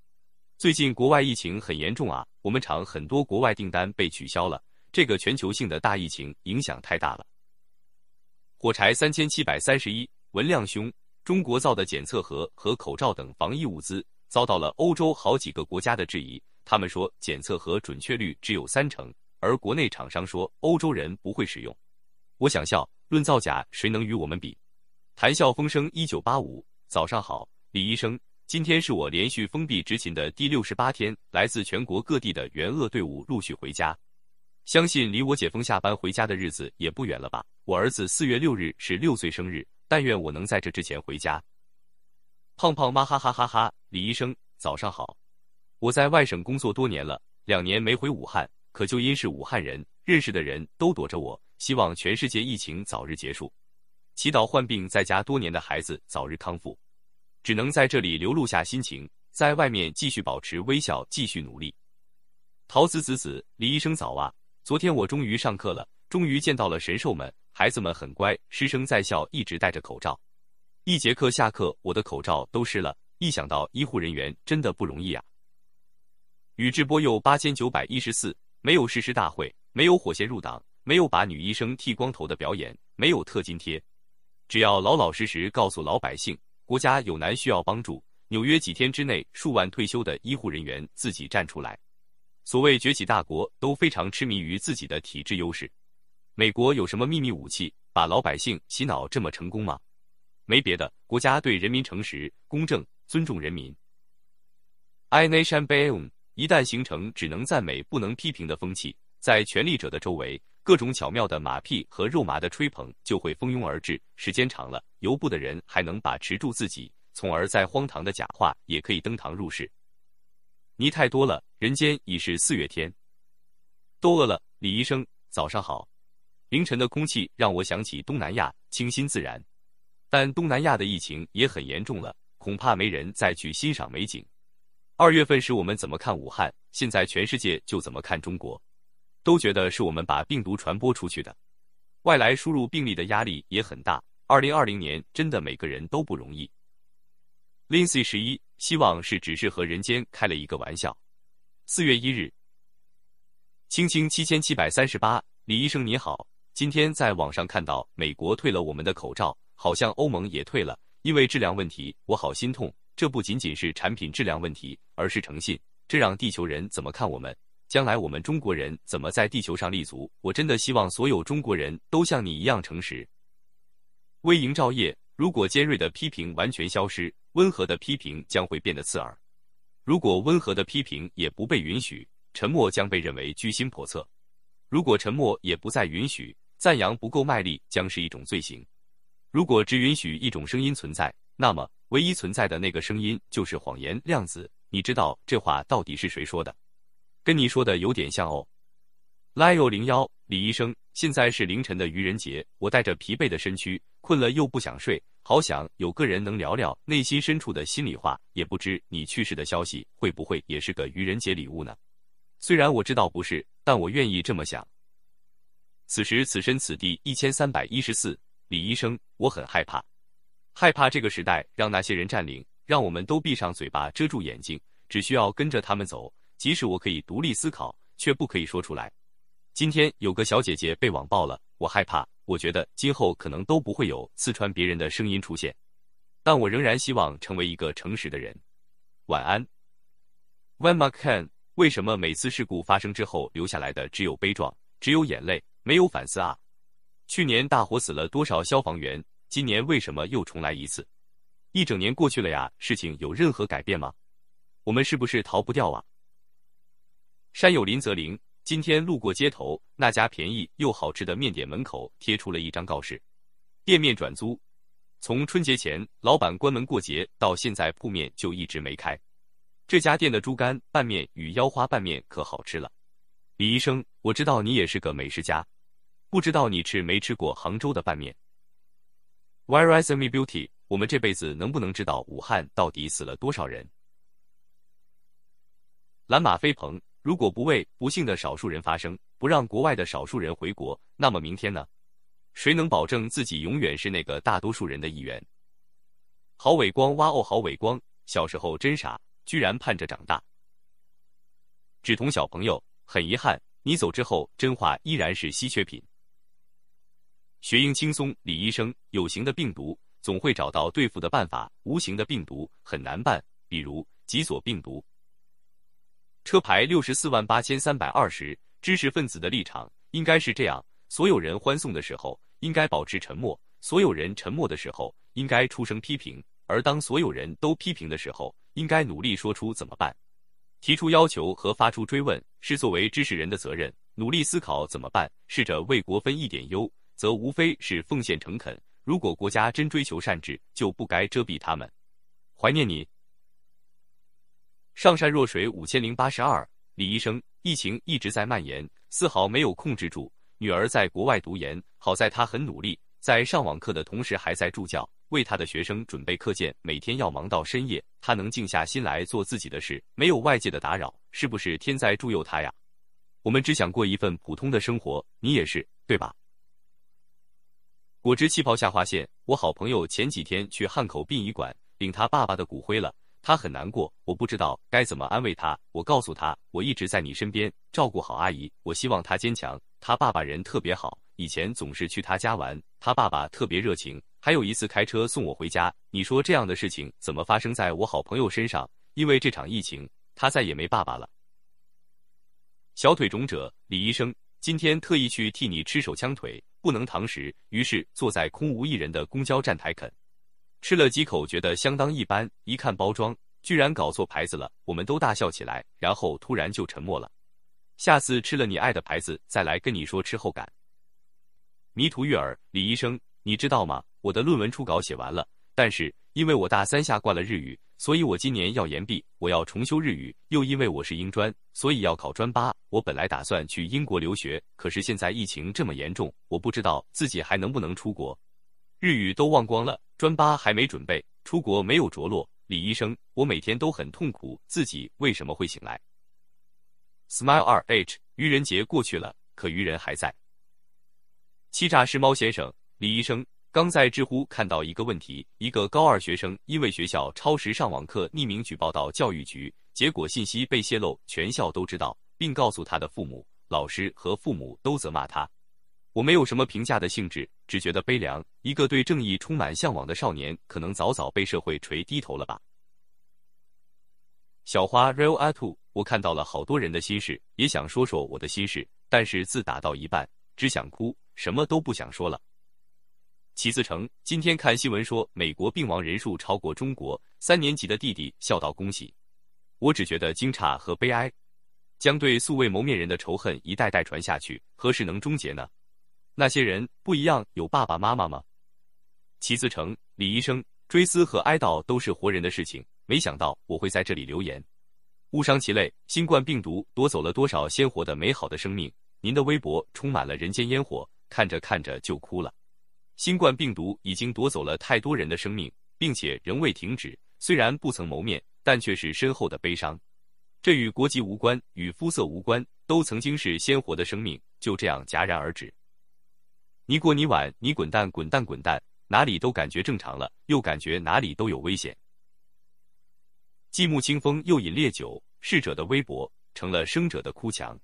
最近国外疫情很严重啊，我们厂很多国外订单被取消了，这个全球性的大疫情影响太大了。火柴三千七百三十一，文亮兄，中国造的检测盒和口罩等防疫物资遭到了欧洲好几个国家的质疑，他们说检测盒准确率只有三成，而国内厂商说欧洲人不会使用。我想笑，论造假，谁能与我们比？谈笑风生，一九八五，早上好，李医生。今天是我连续封闭执勤的第六十八天，来自全国各地的援鄂队伍陆续回家，相信离我解封下班回家的日子也不远了吧？我儿子四月六日是六岁生日，但愿我能在这之前回家。胖胖妈哈哈哈哈，李医生，早上好。我在外省工作多年了，两年没回武汉，可就因是武汉人，认识的人都躲着我，希望全世界疫情早日结束。祈祷患病在家多年的孩子早日康复，只能在这里流露下心情，在外面继续保持微笑，继续努力。桃子子子，李医生早啊！昨天我终于上课了，终于见到了神兽们，孩子们很乖，师生在校一直戴着口罩。一节课下课，我的口罩都湿了。一想到医护人员真的不容易啊！宇智波鼬八千九百一十四，没有誓师大会，没有火线入党，没有把女医生剃光头的表演，没有特津贴。只要老老实实告诉老百姓，国家有难需要帮助，纽约几天之内数万退休的医护人员自己站出来。所谓崛起大国都非常痴迷于自己的体制优势。美国有什么秘密武器把老百姓洗脑这么成功吗？没别的，国家对人民诚实、公正、尊重人民。I nation boom，一旦形成只能赞美不能批评的风气，在权力者的周围。各种巧妙的马屁和肉麻的吹捧就会蜂拥而至，时间长了，由不得人还能把持住自己，从而在荒唐的假话也可以登堂入室。泥太多了，人间已是四月天。都饿了，李医生，早上好。凌晨的空气让我想起东南亚，清新自然，但东南亚的疫情也很严重了，恐怕没人再去欣赏美景。二月份时我们怎么看武汉，现在全世界就怎么看中国。都觉得是我们把病毒传播出去的，外来输入病例的压力也很大。二零二零年真的每个人都不容易。Lindsay 十一，希望是只是和人间开了一个玩笑。四月一日，青青七千七百三十八，李医生你好，今天在网上看到美国退了我们的口罩，好像欧盟也退了，因为质量问题，我好心痛。这不仅仅是产品质量问题，而是诚信，这让地球人怎么看我们？将来我们中国人怎么在地球上立足？我真的希望所有中国人都像你一样诚实。微营照业，如果尖锐的批评完全消失，温和的批评将会变得刺耳；如果温和的批评也不被允许，沉默将被认为居心叵测；如果沉默也不再允许，赞扬不够卖力将是一种罪行。如果只允许一种声音存在，那么唯一存在的那个声音就是谎言。量子，你知道这话到底是谁说的？跟你说的有点像哦。Lio 零幺，李医生，现在是凌晨的愚人节，我带着疲惫的身躯，困了又不想睡，好想有个人能聊聊内心深处的心里话。也不知你去世的消息会不会也是个愚人节礼物呢？虽然我知道不是，但我愿意这么想。此时此身此地一千三百一十四，李医生，我很害怕，害怕这个时代让那些人占领，让我们都闭上嘴巴，遮住眼睛，只需要跟着他们走。即使我可以独立思考，却不可以说出来。今天有个小姐姐被网暴了，我害怕。我觉得今后可能都不会有刺穿别人的声音出现，但我仍然希望成为一个诚实的人。晚安 When Macan，为什么每次事故发生之后留下来的只有悲壮，只有眼泪？没有反思啊！去年大火死了多少消防员？今年为什么又重来一次？一整年过去了呀，事情有任何改变吗？我们是不是逃不掉啊？山有林则灵，今天路过街头，那家便宜又好吃的面点门口贴出了一张告示：店面转租。从春节前老板关门过节到现在铺面就一直没开。这家店的猪肝拌面与腰花拌面可好吃了。李医生，我知道你也是个美食家，不知道你吃没吃过杭州的拌面？Where is me beauty？我们这辈子能不能知道武汉到底死了多少人？蓝马飞鹏，如果不为不幸的少数人发声，不让国外的少数人回国，那么明天呢？谁能保证自己永远是那个大多数人的一员？郝伟光，哇哦，郝伟光，小时候真傻，居然盼着长大。志同小朋友。很遗憾，你走之后，真话依然是稀缺品。学英轻松，李医生，有形的病毒总会找到对付的办法，无形的病毒很难办，比如极索病毒。车牌六十四万八千三百二十，知识分子的立场应该是这样：所有人欢送的时候，应该保持沉默；所有人沉默的时候，应该出声批评；而当所有人都批评的时候，应该努力说出怎么办。提出要求和发出追问是作为知识人的责任，努力思考怎么办，试着为国分一点忧，则无非是奉献诚恳。如果国家真追求善治，就不该遮蔽他们。怀念你，上善若水五千零八十二。李医生，疫情一直在蔓延，丝毫没有控制住。女儿在国外读研，好在她很努力，在上网课的同时还在助教。为她的学生准备课件，每天要忙到深夜，她能静下心来做自己的事，没有外界的打扰，是不是天在助佑她呀？我们只想过一份普通的生活，你也是，对吧？果汁气泡下划线，我好朋友前几天去汉口殡仪馆领他爸爸的骨灰了，他很难过，我不知道该怎么安慰他。我告诉他，我一直在你身边，照顾好阿姨，我希望他坚强。他爸爸人特别好，以前总是去他家玩，他爸爸特别热情。还有一次开车送我回家，你说这样的事情怎么发生在我好朋友身上？因为这场疫情，他再也没爸爸了。小腿肿者李医生今天特意去替你吃手枪腿，不能堂食，于是坐在空无一人的公交站台啃，吃了几口觉得相当一般，一看包装居然搞错牌子了，我们都大笑起来，然后突然就沉默了。下次吃了你爱的牌子再来跟你说吃后感。迷途悦耳李医生，你知道吗？我的论文初稿写完了，但是因为我大三下挂了日语，所以我今年要延毕，我要重修日语。又因为我是英专，所以要考专八。我本来打算去英国留学，可是现在疫情这么严重，我不知道自己还能不能出国。日语都忘光了，专八还没准备，出国没有着落。李医生，我每天都很痛苦，自己为什么会醒来？Smile R H，愚人节过去了，可愚人还在。欺诈是猫先生，李医生。刚在知乎看到一个问题：一个高二学生因为学校超时上网课，匿名举报到教育局，结果信息被泄露，全校都知道，并告诉他的父母、老师和父母都责骂他。我没有什么评价的性质，只觉得悲凉。一个对正义充满向往的少年，可能早早被社会锤低头了吧。小花 real a two，我看到了好多人的心事，也想说说我的心事，但是字打到一半，只想哭，什么都不想说了。齐自成今天看新闻说，美国病亡人数超过中国，三年级的弟弟笑道：“恭喜！”我只觉得惊诧和悲哀，将对素未谋面人的仇恨一代代传下去，何时能终结呢？那些人不一样，有爸爸妈妈吗？齐自成、李医生追思和哀悼都是活人的事情，没想到我会在这里留言。误伤其类，新冠病毒夺走了多少鲜活的美好的生命？您的微博充满了人间烟火，看着看着就哭了。新冠病毒已经夺走了太多人的生命，并且仍未停止。虽然不曾谋面，但却是深厚的悲伤。这与国籍无关，与肤色无关，都曾经是鲜活的生命，就这样戛然而止。你过你晚，你滚蛋滚蛋滚蛋，哪里都感觉正常了，又感觉哪里都有危险。寂目清风又饮烈酒，逝者的微博成了生者的哭墙。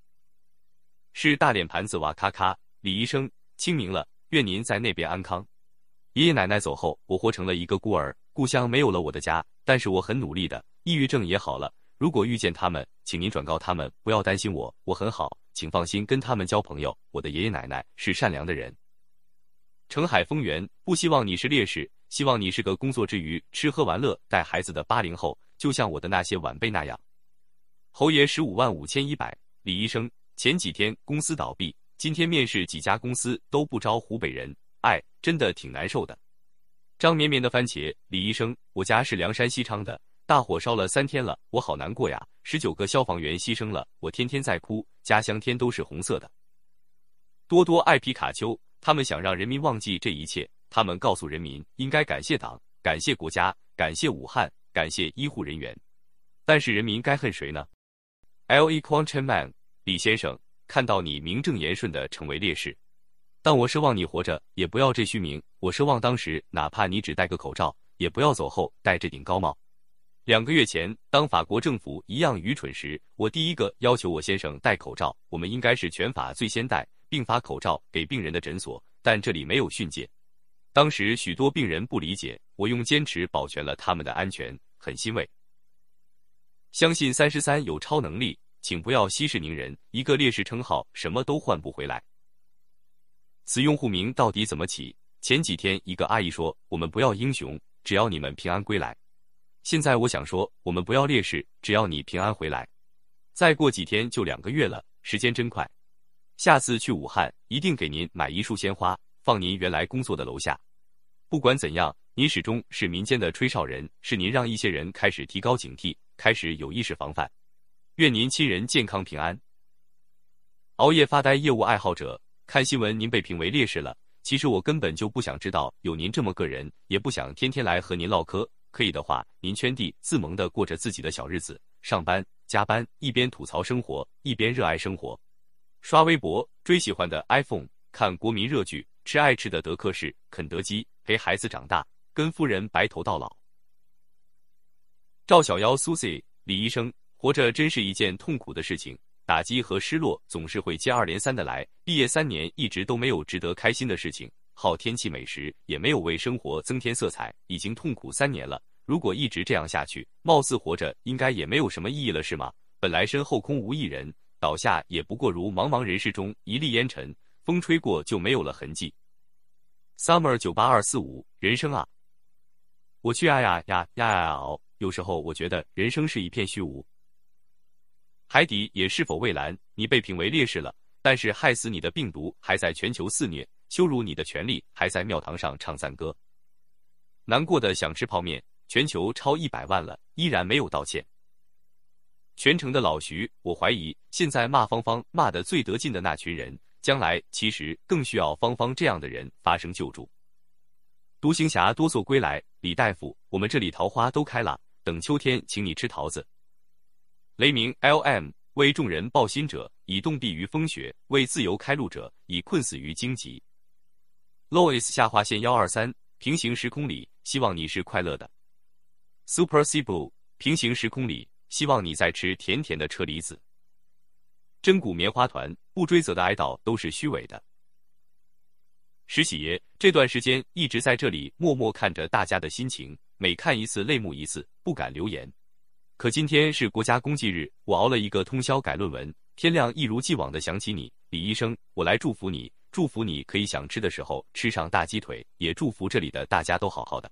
是大脸盘子哇咔咔，李医生清明了。愿您在那边安康。爷爷奶奶走后，我活成了一个孤儿，故乡没有了我的家。但是我很努力的，抑郁症也好了。如果遇见他们，请您转告他们，不要担心我，我很好，请放心跟他们交朋友。我的爷爷奶奶是善良的人。澄海丰源，不希望你是烈士，希望你是个工作之余吃喝玩乐带孩子的八零后，就像我的那些晚辈那样。侯爷十五万五千一百，李医生，前几天公司倒闭。今天面试几家公司都不招湖北人，哎，真的挺难受的。张绵绵的番茄，李医生，我家是凉山西昌的，大火烧了三天了，我好难过呀，十九个消防员牺牲了，我天天在哭，家乡天都是红色的。多多爱皮卡丘，他们想让人民忘记这一切，他们告诉人民应该感谢党，感谢国家，感谢武汉，感谢医护人员，但是人民该恨谁呢？L E Quantum Man，李先生。看到你名正言顺的成为烈士，但我奢望你活着也不要这虚名。我奢望当时哪怕你只戴个口罩，也不要走后戴这顶高帽。两个月前，当法国政府一样愚蠢时，我第一个要求我先生戴口罩。我们应该是全法最先戴，并发口罩给病人的诊所，但这里没有训诫。当时许多病人不理解，我用坚持保全了他们的安全，很欣慰。相信三十三有超能力。请不要息事宁人，一个烈士称号什么都换不回来。此用户名到底怎么起？前几天一个阿姨说：“我们不要英雄，只要你们平安归来。”现在我想说：“我们不要烈士，只要你平安回来。”再过几天就两个月了，时间真快。下次去武汉一定给您买一束鲜花，放您原来工作的楼下。不管怎样，您始终是民间的吹哨人，是您让一些人开始提高警惕，开始有意识防范。愿您亲人健康平安。熬夜发呆业务爱好者，看新闻您被评为烈士了。其实我根本就不想知道有您这么个人，也不想天天来和您唠嗑。可以的话，您圈地自萌的过着自己的小日子，上班加班，一边吐槽生活，一边热爱生活。刷微博，追喜欢的 iPhone，看国民热剧，吃爱吃的德克士、肯德基，陪孩子长大，跟夫人白头到老。赵小妖，Susie，李医生。活着真是一件痛苦的事情，打击和失落总是会接二连三的来。毕业三年，一直都没有值得开心的事情，好天气美食也没有为生活增添色彩，已经痛苦三年了。如果一直这样下去，貌似活着应该也没有什么意义了，是吗？本来身后空无一人，倒下也不过如茫茫人世中一粒烟尘，风吹过就没有了痕迹。Summer 九八二四五，人生啊，我去呀呀呀呀呀熬。有时候我觉得人生是一片虚无。海底也是否蔚蓝？你被评为烈士了，但是害死你的病毒还在全球肆虐，羞辱你的权利还在庙堂上唱赞歌。难过的想吃泡面，全球超一百万了，依然没有道歉。全城的老徐，我怀疑现在骂芳芳骂的最得劲的那群人，将来其实更需要芳芳这样的人发声救助。独行侠多嗦归来，李大夫，我们这里桃花都开了，等秋天请你吃桃子。雷鸣 L.M 为众人抱薪者，以冻毙于风雪；为自由开路者，以困死于荆棘。Lois 下划线幺二三平行时空里，希望你是快乐的。Super s i b u 平行时空里，希望你在吃甜甜的车厘子。真骨棉花团不追责的哀悼都是虚伪的。石喜爷这段时间一直在这里默默看着大家的心情，每看一次泪目一次，不敢留言。可今天是国家公祭日，我熬了一个通宵改论文，天亮一如既往的想起你，李医生，我来祝福你，祝福你可以想吃的时候吃上大鸡腿，也祝福这里的大家都好好的。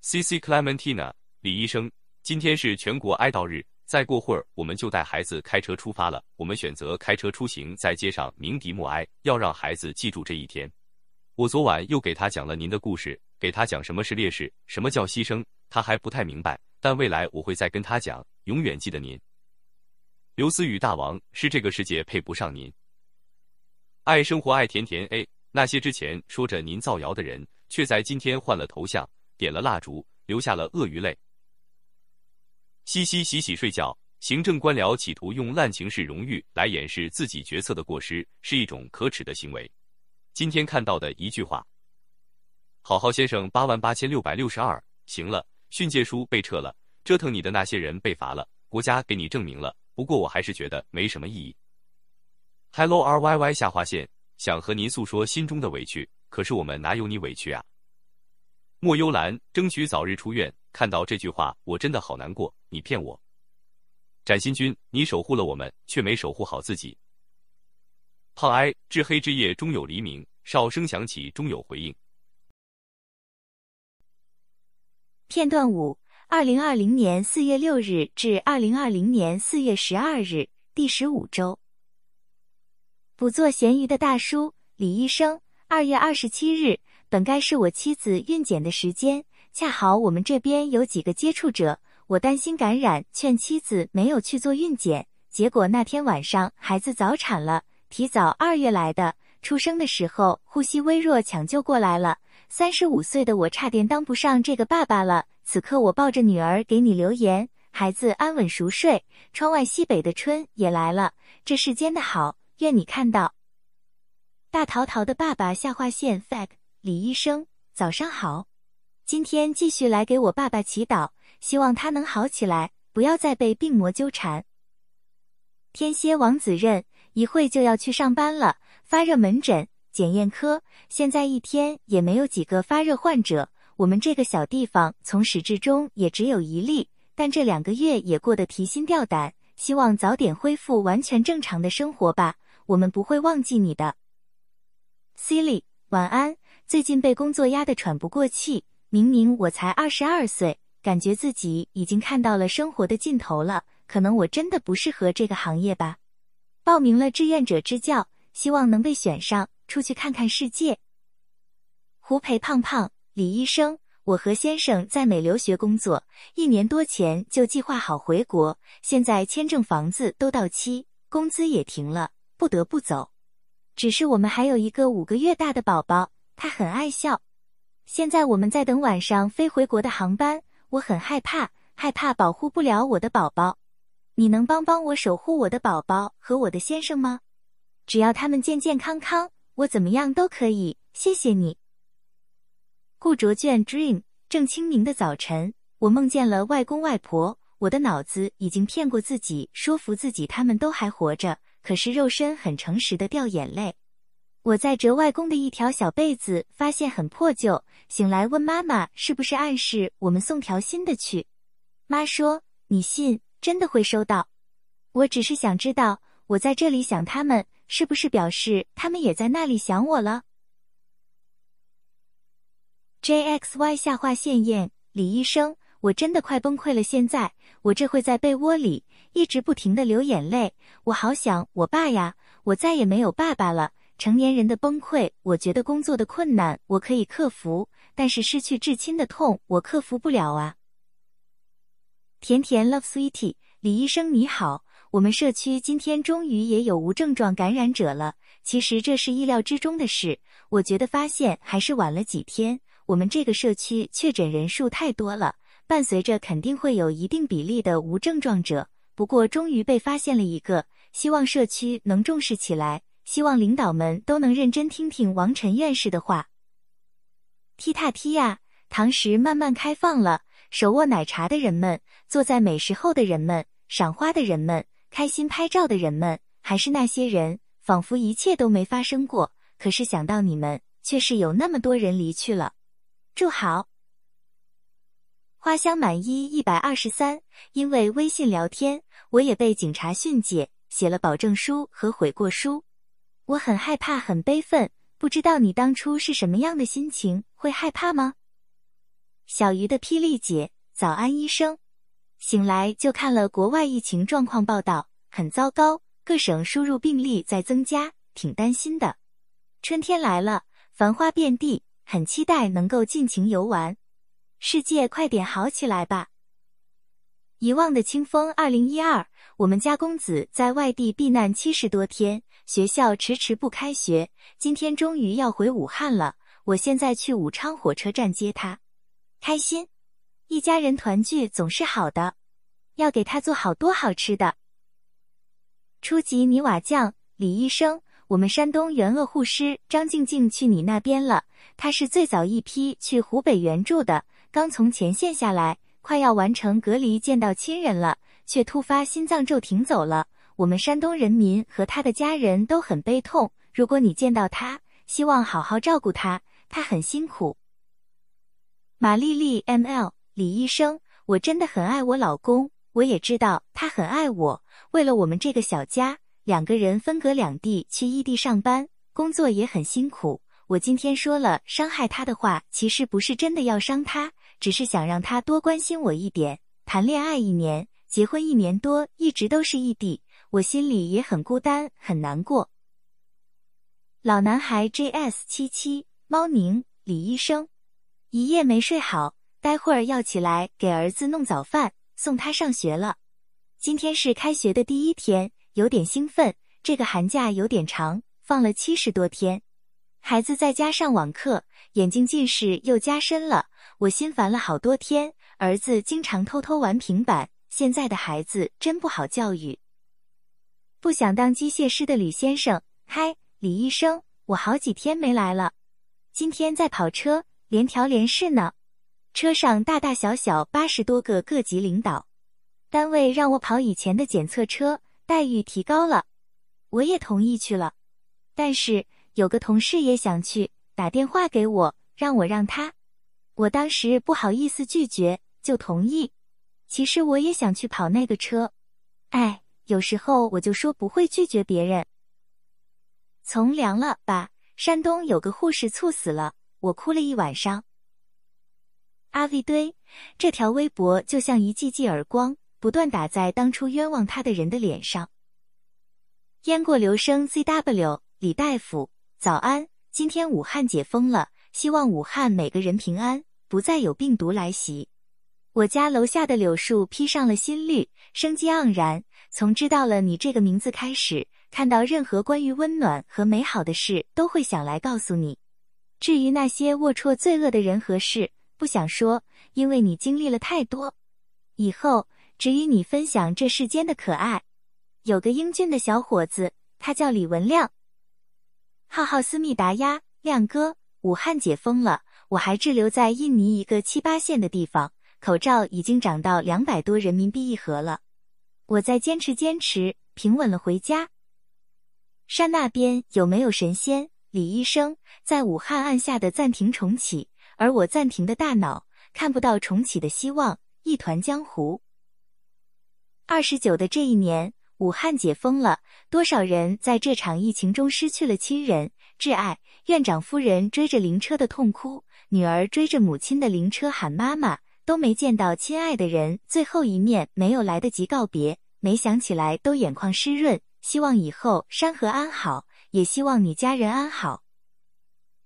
C C Clementina，李医生，今天是全国哀悼日，再过会儿我们就带孩子开车出发了。我们选择开车出行，在街上鸣笛默哀，要让孩子记住这一天。我昨晚又给他讲了您的故事，给他讲什么是烈士，什么叫牺牲，他还不太明白。但未来我会再跟他讲，永远记得您。刘思雨大王是这个世界配不上您。爱生活爱甜甜 A，那些之前说着您造谣的人，却在今天换了头像。点了蜡烛，流下了鳄鱼泪。嘻嘻，洗洗睡觉。行政官僚企图用滥情式荣誉来掩饰自己决策的过失，是一种可耻的行为。今天看到的一句话：好好先生八万八千六百六十二。行了，训诫书被撤了，折腾你的那些人被罚了，国家给你证明了。不过我还是觉得没什么意义。Hello R Y Y 下划线，想和您诉说心中的委屈，可是我们哪有你委屈啊？莫幽兰争取早日出院。看到这句话，我真的好难过。你骗我，展新君，你守护了我们，却没守护好自己。胖哀，至黑之夜终有黎明，哨声响起终有回应。片段五：二零二零年四月六日至二零二零年四月十二日，第十五周。不做咸鱼的大叔李医生，二月二十七日。本该是我妻子孕检的时间，恰好我们这边有几个接触者，我担心感染，劝妻子没有去做孕检。结果那天晚上孩子早产了，提早二月来的，出生的时候呼吸微弱，抢救过来了。三十五岁的我差点当不上这个爸爸了。此刻我抱着女儿给你留言，孩子安稳熟睡，窗外西北的春也来了，这世间的好，愿你看到。大桃桃的爸爸下划线 fat。李医生，早上好。今天继续来给我爸爸祈祷，希望他能好起来，不要再被病魔纠缠。天蝎王子任，一会就要去上班了。发热门诊检验科，现在一天也没有几个发热患者。我们这个小地方从始至终也只有一例，但这两个月也过得提心吊胆。希望早点恢复完全正常的生活吧。我们不会忘记你的，Silly，晚安。最近被工作压得喘不过气，明明我才二十二岁，感觉自己已经看到了生活的尽头了。可能我真的不适合这个行业吧。报名了志愿者支教，希望能被选上，出去看看世界。胡培胖胖，李医生，我和先生在美留学工作，一年多前就计划好回国，现在签证、房子都到期，工资也停了，不得不走。只是我们还有一个五个月大的宝宝。他很爱笑。现在我们在等晚上飞回国的航班，我很害怕，害怕保护不了我的宝宝。你能帮帮我守护我的宝宝和我的先生吗？只要他们健健康康，我怎么样都可以。谢谢你。顾卓卷 Dream 正清明的早晨，我梦见了外公外婆。我的脑子已经骗过自己，说服自己他们都还活着，可是肉身很诚实的掉眼泪。我在折外公的一条小被子，发现很破旧。醒来问妈妈，是不是暗示我们送条新的去？妈说，你信真的会收到。我只是想知道，我在这里想他们，是不是表示他们也在那里想我了？JXY 下划线验李医生，我真的快崩溃了。现在我这会在被窝里一直不停的流眼泪，我好想我爸呀，我再也没有爸爸了。成年人的崩溃，我觉得工作的困难我可以克服，但是失去至亲的痛我克服不了啊。甜甜 Love Sweetie，李医生你好，我们社区今天终于也有无症状感染者了。其实这是意料之中的事，我觉得发现还是晚了几天。我们这个社区确诊人数太多了，伴随着肯定会有一定比例的无症状者。不过终于被发现了一个，希望社区能重视起来。希望领导们都能认真听听王晨院士的话。踢踏踢呀，堂食慢慢开放了，手握奶茶的人们，坐在美食后的人们，赏花的人们，开心拍照的人们，还是那些人，仿佛一切都没发生过。可是想到你们，却是有那么多人离去了。祝好。花香满一一百二十三，因为微信聊天，我也被警察训诫，写了保证书和悔过书。我很害怕，很悲愤，不知道你当初是什么样的心情？会害怕吗？小鱼的霹雳姐，早安，医生。醒来就看了国外疫情状况报道，很糟糕，各省输入病例在增加，挺担心的。春天来了，繁花遍地，很期待能够尽情游玩。世界快点好起来吧！遗忘的清风，二零一二，我们家公子在外地避难七十多天，学校迟迟不开学，今天终于要回武汉了。我现在去武昌火车站接他，开心。一家人团聚总是好的，要给他做好多好吃的。初级泥瓦匠李医生，我们山东援鄂护师张静静去你那边了，她是最早一批去湖北援助的。刚从前线下来，快要完成隔离，见到亲人了，却突发心脏骤停走了。我们山东人民和他的家人都很悲痛。如果你见到他，希望好好照顾他，他很辛苦。马丽丽 M L 李医生，我真的很爱我老公，我也知道他很爱我。为了我们这个小家，两个人分隔两地去异地上班，工作也很辛苦。我今天说了伤害他的话，其实不是真的要伤他。只是想让他多关心我一点。谈恋爱一年，结婚一年多，一直都是异地，我心里也很孤单，很难过。老男孩 JS 七七猫宁李医生，一夜没睡好，待会儿要起来给儿子弄早饭，送他上学了。今天是开学的第一天，有点兴奋。这个寒假有点长，放了七十多天。孩子在家上网课，眼睛近视又加深了，我心烦了好多天。儿子经常偷偷玩平板，现在的孩子真不好教育。不想当机械师的吕先生，嗨，李医生，我好几天没来了，今天在跑车，联调联试呢。车上大大小小八十多个各级领导，单位让我跑以前的检测车，待遇提高了，我也同意去了，但是。有个同事也想去，打电话给我，让我让他。我当时不好意思拒绝，就同意。其实我也想去跑那个车，哎，有时候我就说不会拒绝别人。从良了吧？山东有个护士猝死了，我哭了一晚上。阿 V 堆这条微博就像一记记耳光，不断打在当初冤枉他的人的脸上。淹过留声 ZW 李大夫。早安，今天武汉解封了，希望武汉每个人平安，不再有病毒来袭。我家楼下的柳树披上了新绿，生机盎然。从知道了你这个名字开始，看到任何关于温暖和美好的事，都会想来告诉你。至于那些龌龊罪恶的人和事，不想说，因为你经历了太多。以后只与你分享这世间的可爱。有个英俊的小伙子，他叫李文亮。浩浩思密达呀，亮哥，武汉解封了，我还滞留在印尼一个七八线的地方，口罩已经涨到两百多人民币一盒了，我再坚持坚持，平稳了回家。山那边有没有神仙？李医生在武汉按下的暂停重启，而我暂停的大脑看不到重启的希望，一团浆糊。二十九的这一年。武汉解封了，多少人在这场疫情中失去了亲人、挚爱？院长夫人追着灵车的痛哭，女儿追着母亲的灵车喊妈妈，都没见到亲爱的人最后一面，没有来得及告别，没想起来都眼眶湿润。希望以后山河安好，也希望你家人安好。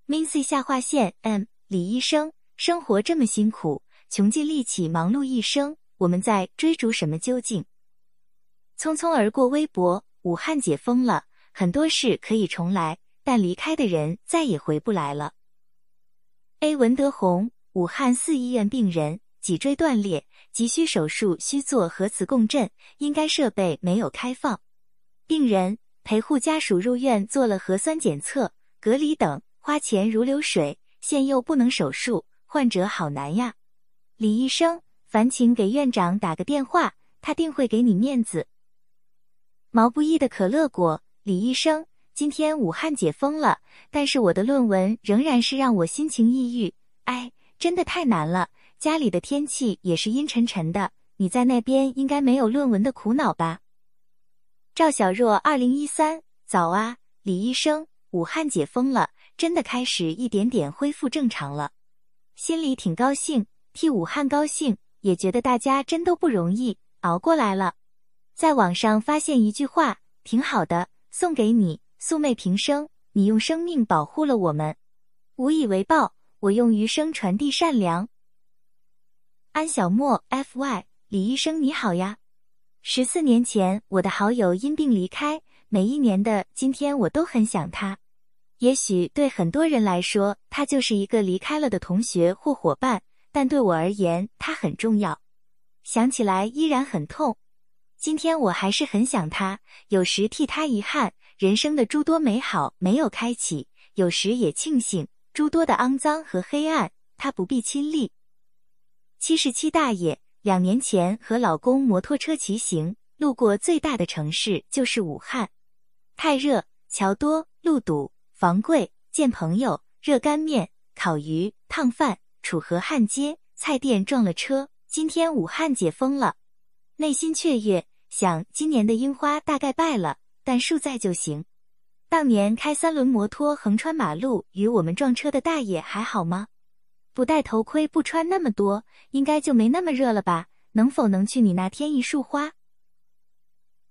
Missy 下划线 M 李医生，生活这么辛苦，穷尽力气忙碌一生，我们在追逐什么究竟？匆匆而过，微博。武汉解封了，很多事可以重来，但离开的人再也回不来了。A 文德红，武汉四医院病人脊椎断裂，急需手术，需做核磁共振，应该设备没有开放。病人陪护家属入院做了核酸检测、隔离等，花钱如流水，现又不能手术，患者好难呀。李医生，烦请给院长打个电话，他定会给你面子。毛不易的可乐果，李医生，今天武汉解封了，但是我的论文仍然是让我心情抑郁，哎，真的太难了。家里的天气也是阴沉沉的，你在那边应该没有论文的苦恼吧？赵小若，二零一三，早啊，李医生，武汉解封了，真的开始一点点恢复正常了，心里挺高兴，替武汉高兴，也觉得大家真都不容易，熬过来了。在网上发现一句话，挺好的，送给你，素昧平生，你用生命保护了我们，无以为报。我用余生传递善良。安小莫，F.Y. 李医生你好呀。十四年前，我的好友因病离开，每一年的今天，我都很想他。也许对很多人来说，他就是一个离开了的同学或伙伴，但对我而言，他很重要。想起来依然很痛。今天我还是很想他，有时替他遗憾，人生的诸多美好没有开启；有时也庆幸。诸多的肮脏和黑暗，他不必亲历。七十七大爷两年前和老公摩托车骑行，路过最大的城市就是武汉。太热，桥多，路堵，房贵，见朋友，热干面、烤鱼、烫饭，楚河汉街菜店撞了车。今天武汉解封了，内心雀跃，想今年的樱花大概败了，但树在就行。当年开三轮摩托横穿马路与我们撞车的大爷还好吗？不戴头盔不穿那么多，应该就没那么热了吧？能否能去你那天一束花？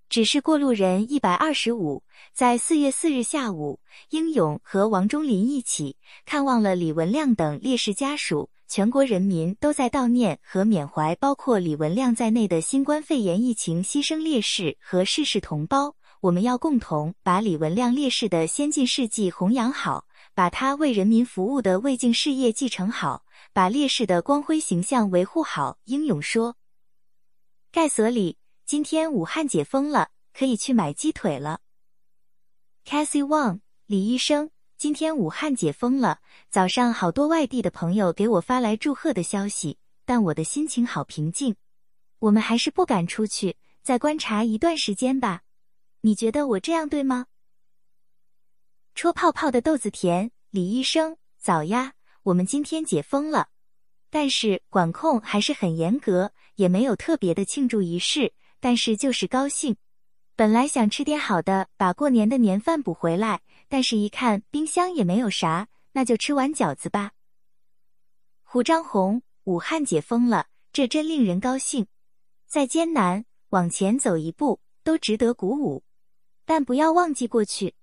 只是过路人一百二十五，在四月四日下午，英勇和王忠林一起看望了李文亮等烈士家属，全国人民都在悼念和缅怀包括李文亮在内的新冠肺炎疫情牺牲烈士和逝世同胞。我们要共同把李文亮烈士的先进事迹弘扬好，把他为人民服务的未竟事业继承好，把烈士的光辉形象维护好。英勇说：“盖所里，今天武汉解封了，可以去买鸡腿了。” Cassie Wang，李医生，今天武汉解封了，早上好多外地的朋友给我发来祝贺的消息，但我的心情好平静。我们还是不敢出去，再观察一段时间吧。你觉得我这样对吗？戳泡泡的豆子甜，李医生早呀，我们今天解封了，但是管控还是很严格，也没有特别的庆祝仪式，但是就是高兴。本来想吃点好的，把过年的年饭补回来，但是一看冰箱也没有啥，那就吃碗饺子吧。胡张红，武汉解封了，这真令人高兴。再艰难，往前走一步，都值得鼓舞。但不要忘记过去。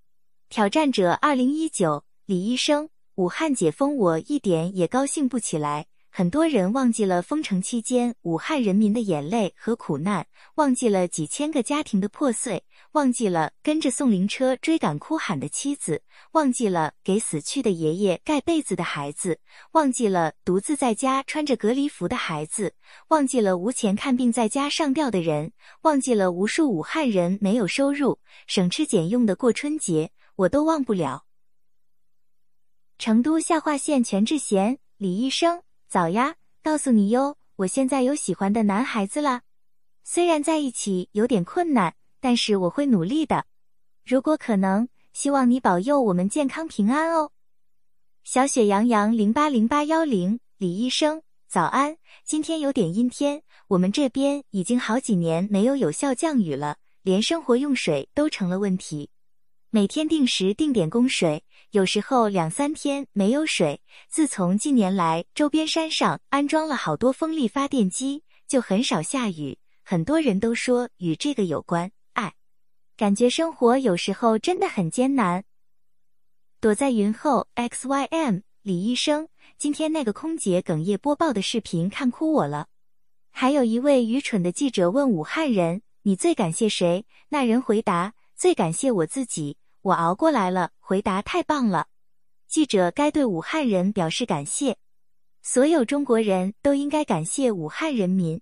挑战者二零一九，李医生，武汉解封，我一点也高兴不起来。很多人忘记了封城期间武汉人民的眼泪和苦难，忘记了几千个家庭的破碎，忘记了跟着送灵车追赶哭喊的妻子，忘记了给死去的爷爷盖被子的孩子，忘记了独自在家穿着隔离服的孩子，忘记了无钱看病在家上吊的人，忘记了无数武汉人没有收入、省吃俭用的过春节，我都忘不了。成都下划县全智贤，李医生。早呀，告诉你哟，我现在有喜欢的男孩子了。虽然在一起有点困难，但是我会努力的。如果可能，希望你保佑我们健康平安哦。小雪洋洋零八零八幺零，李医生，早安。今天有点阴天，我们这边已经好几年没有有效降雨了，连生活用水都成了问题。每天定时定点供水，有时候两三天没有水。自从近年来周边山上安装了好多风力发电机，就很少下雨。很多人都说与这个有关，哎，感觉生活有时候真的很艰难。躲在云后，X Y M 李医生，今天那个空姐哽咽播报的视频看哭我了。还有一位愚蠢的记者问武汉人：“你最感谢谁？”那人回答：“最感谢我自己。”我熬过来了，回答太棒了。记者该对武汉人表示感谢，所有中国人都应该感谢武汉人民。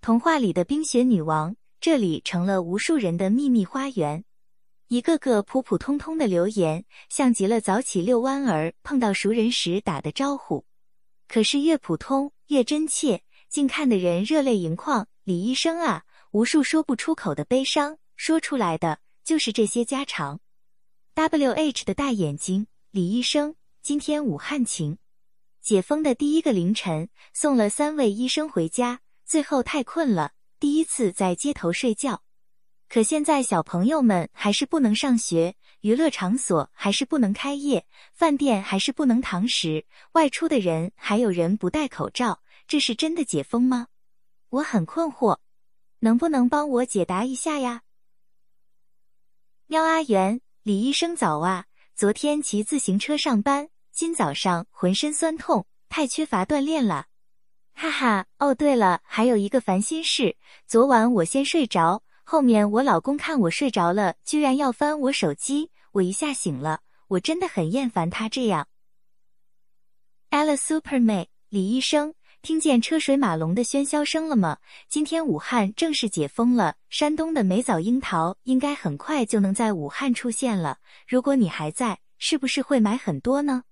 童话里的冰雪女王，这里成了无数人的秘密花园。一个个普普通通的留言，像极了早起遛弯儿碰到熟人时打的招呼。可是越普通越真切，竟看的人热泪盈眶。李医生啊，无数说不出口的悲伤，说出来的。就是这些家常。W H 的大眼睛，李医生，今天武汉晴。解封的第一个凌晨，送了三位医生回家，最后太困了，第一次在街头睡觉。可现在小朋友们还是不能上学，娱乐场所还是不能开业，饭店还是不能堂食，外出的人还有人不戴口罩，这是真的解封吗？我很困惑，能不能帮我解答一下呀？喵阿元，李医生早啊！昨天骑自行车上班，今早上浑身酸痛，太缺乏锻炼了。哈哈，哦对了，还有一个烦心事，昨晚我先睡着。后面我老公看我睡着了，居然要翻我手机，我一下醒了，我真的很厌烦他这样。Ella Superman，李医生，听见车水马龙的喧嚣声了吗？今天武汉正式解封了，山东的梅枣樱桃应该很快就能在武汉出现了。如果你还在，是不是会买很多呢？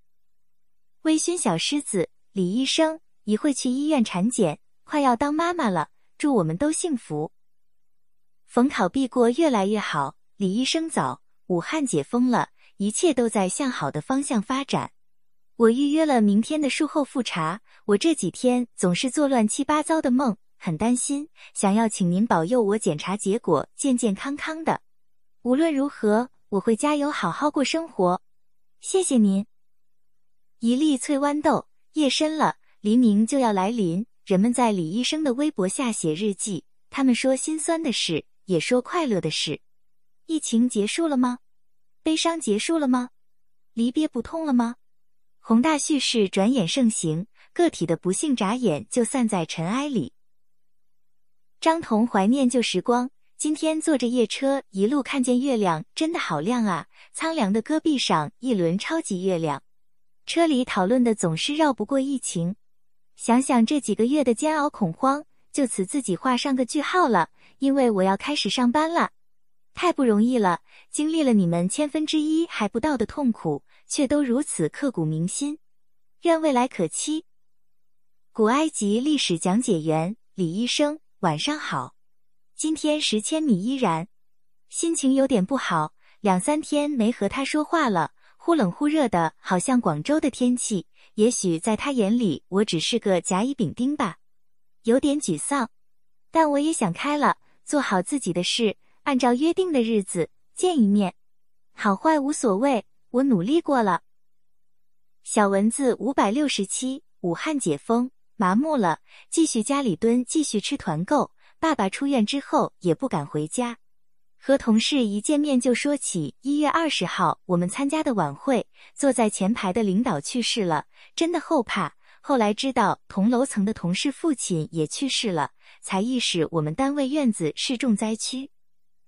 微醺小狮子，李医生，一会去医院产检，快要当妈妈了，祝我们都幸福。逢考必过越来越好，李医生早。武汉解封了，一切都在向好的方向发展。我预约了明天的术后复查。我这几天总是做乱七八糟的梦，很担心，想要请您保佑我检查结果健健康康的。无论如何，我会加油好好过生活。谢谢您。一粒翠豌豆。夜深了，黎明就要来临。人们在李医生的微博下写日记，他们说心酸的事。也说快乐的事，疫情结束了吗？悲伤结束了吗？离别不痛了吗？宏大叙事转眼盛行，个体的不幸眨眼就散在尘埃里。张彤怀念旧时光，今天坐着夜车一路看见月亮，真的好亮啊！苍凉的戈壁上一轮超级月亮。车里讨论的总是绕不过疫情，想想这几个月的煎熬恐慌。就此自己画上个句号了，因为我要开始上班了，太不容易了，经历了你们千分之一还不到的痛苦，却都如此刻骨铭心，愿未来可期。古埃及历史讲解员李医生，晚上好，今天十千米依然，心情有点不好，两三天没和他说话了，忽冷忽热的，好像广州的天气。也许在他眼里，我只是个甲乙丙丁吧。有点沮丧，但我也想开了，做好自己的事，按照约定的日子见一面，好坏无所谓，我努力过了。小蚊子五百六十七，武汉解封，麻木了，继续家里蹲，继续吃团购。爸爸出院之后也不敢回家，和同事一见面就说起一月二十号我们参加的晚会，坐在前排的领导去世了，真的后怕。后来知道同楼层的同事父亲也去世了，才意识我们单位院子是重灾区。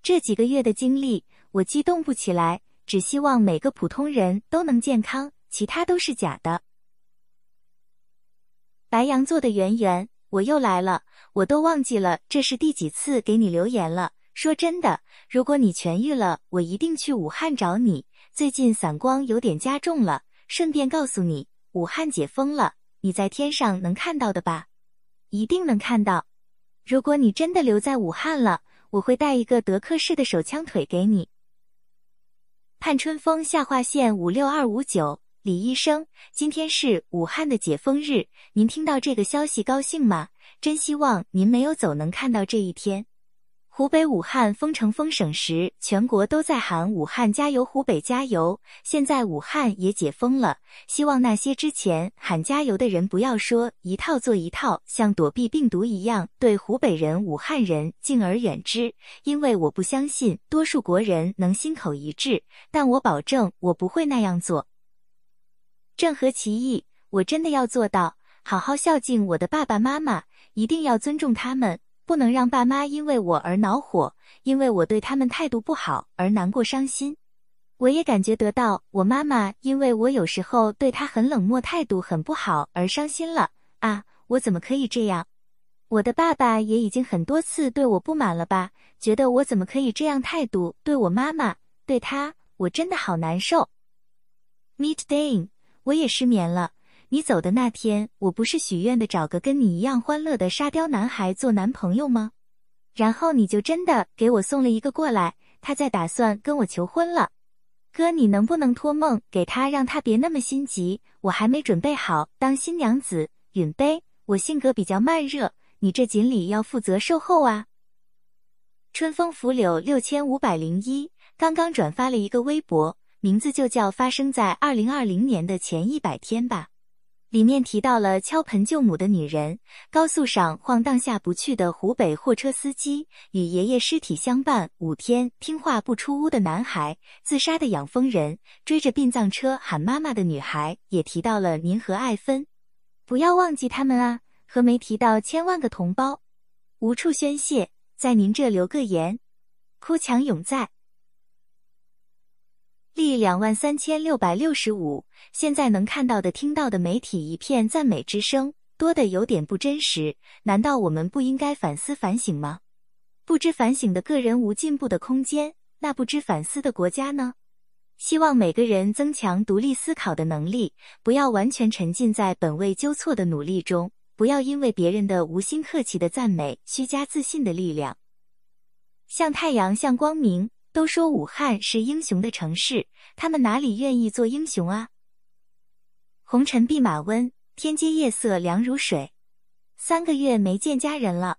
这几个月的经历，我激动不起来，只希望每个普通人都能健康，其他都是假的。白羊座的圆圆，我又来了，我都忘记了这是第几次给你留言了。说真的，如果你痊愈了，我一定去武汉找你。最近散光有点加重了，顺便告诉你，武汉解封了。你在天上能看到的吧？一定能看到。如果你真的留在武汉了，我会带一个德克士的手枪腿给你。盼春风下划线五六二五九，李医生，今天是武汉的解封日，您听到这个消息高兴吗？真希望您没有走，能看到这一天。湖北武汉封城封省时，全国都在喊“武汉加油，湖北加油”。现在武汉也解封了，希望那些之前喊加油的人不要说一套做一套，像躲避病毒一样对湖北人、武汉人敬而远之。因为我不相信多数国人能心口一致，但我保证我不会那样做。正合其意，我真的要做到，好好孝敬我的爸爸妈妈，一定要尊重他们。不能让爸妈因为我而恼火，因为我对他们态度不好而难过伤心。我也感觉得到，我妈妈因为我有时候对她很冷漠，态度很不好而伤心了啊！我怎么可以这样？我的爸爸也已经很多次对我不满了吧？觉得我怎么可以这样态度对我妈妈？对他，我真的好难受。Meet Dane，我也失眠了。你走的那天，我不是许愿的找个跟你一样欢乐的沙雕男孩做男朋友吗？然后你就真的给我送了一个过来，他在打算跟我求婚了。哥，你能不能托梦给他，让他别那么心急？我还没准备好当新娘子。允杯，我性格比较慢热，你这锦鲤要负责售后啊。春风拂柳六千五百零一刚刚转发了一个微博，名字就叫发生在二零二零年的前一百天吧。里面提到了敲盆救母的女人，高速上晃荡下不去的湖北货车司机，与爷爷尸体相伴五天听话不出屋的男孩，自杀的养蜂人，追着殡葬车喊妈妈的女孩，也提到了您和艾芬，不要忘记他们啊，和没提到千万个同胞，无处宣泄，在您这留个言，哭墙永在。历两万三千六百六十五，现在能看到的、听到的媒体一片赞美之声，多的有点不真实。难道我们不应该反思反省吗？不知反省的个人无进步的空间，那不知反思的国家呢？希望每个人增强独立思考的能力，不要完全沉浸在本位纠错的努力中，不要因为别人的无心客气的赞美，虚假自信的力量。像太阳，像光明。都说武汉是英雄的城市，他们哪里愿意做英雄啊？红尘弼马温，天阶夜色凉如水。三个月没见家人了，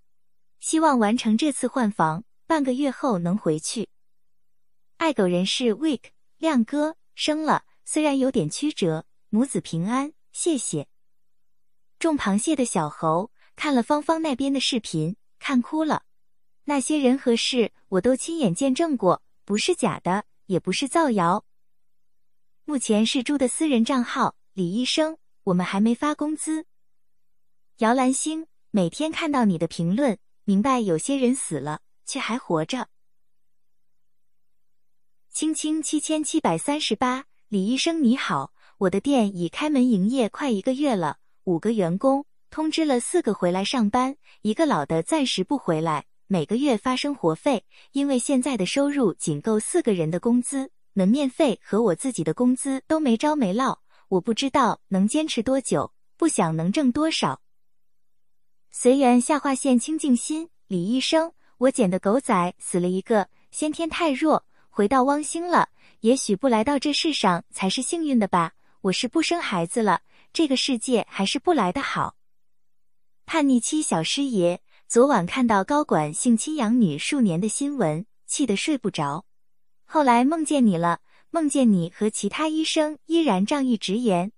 希望完成这次换房，半个月后能回去。爱狗人士 Week 亮哥生了，虽然有点曲折，母子平安，谢谢。种螃蟹的小猴看了芳芳那边的视频，看哭了。那些人和事，我都亲眼见证过。不是假的，也不是造谣。目前是猪的私人账号，李医生，我们还没发工资。姚兰星，每天看到你的评论，明白有些人死了却还活着。青青七千七百三十八，李医生你好，我的店已开门营业快一个月了，五个员工，通知了四个回来上班，一个老的暂时不回来。每个月发生活费，因为现在的收入仅够四个人的工资，门面费和我自己的工资都没着没落。我不知道能坚持多久，不想能挣多少。随缘下划线清净心，李医生，我捡的狗仔死了一个，先天太弱，回到汪星了。也许不来到这世上才是幸运的吧。我是不生孩子了，这个世界还是不来的好。叛逆期小师爷。昨晚看到高管性侵养女数年的新闻，气得睡不着。后来梦见你了，梦见你和其他医生依然仗义直言。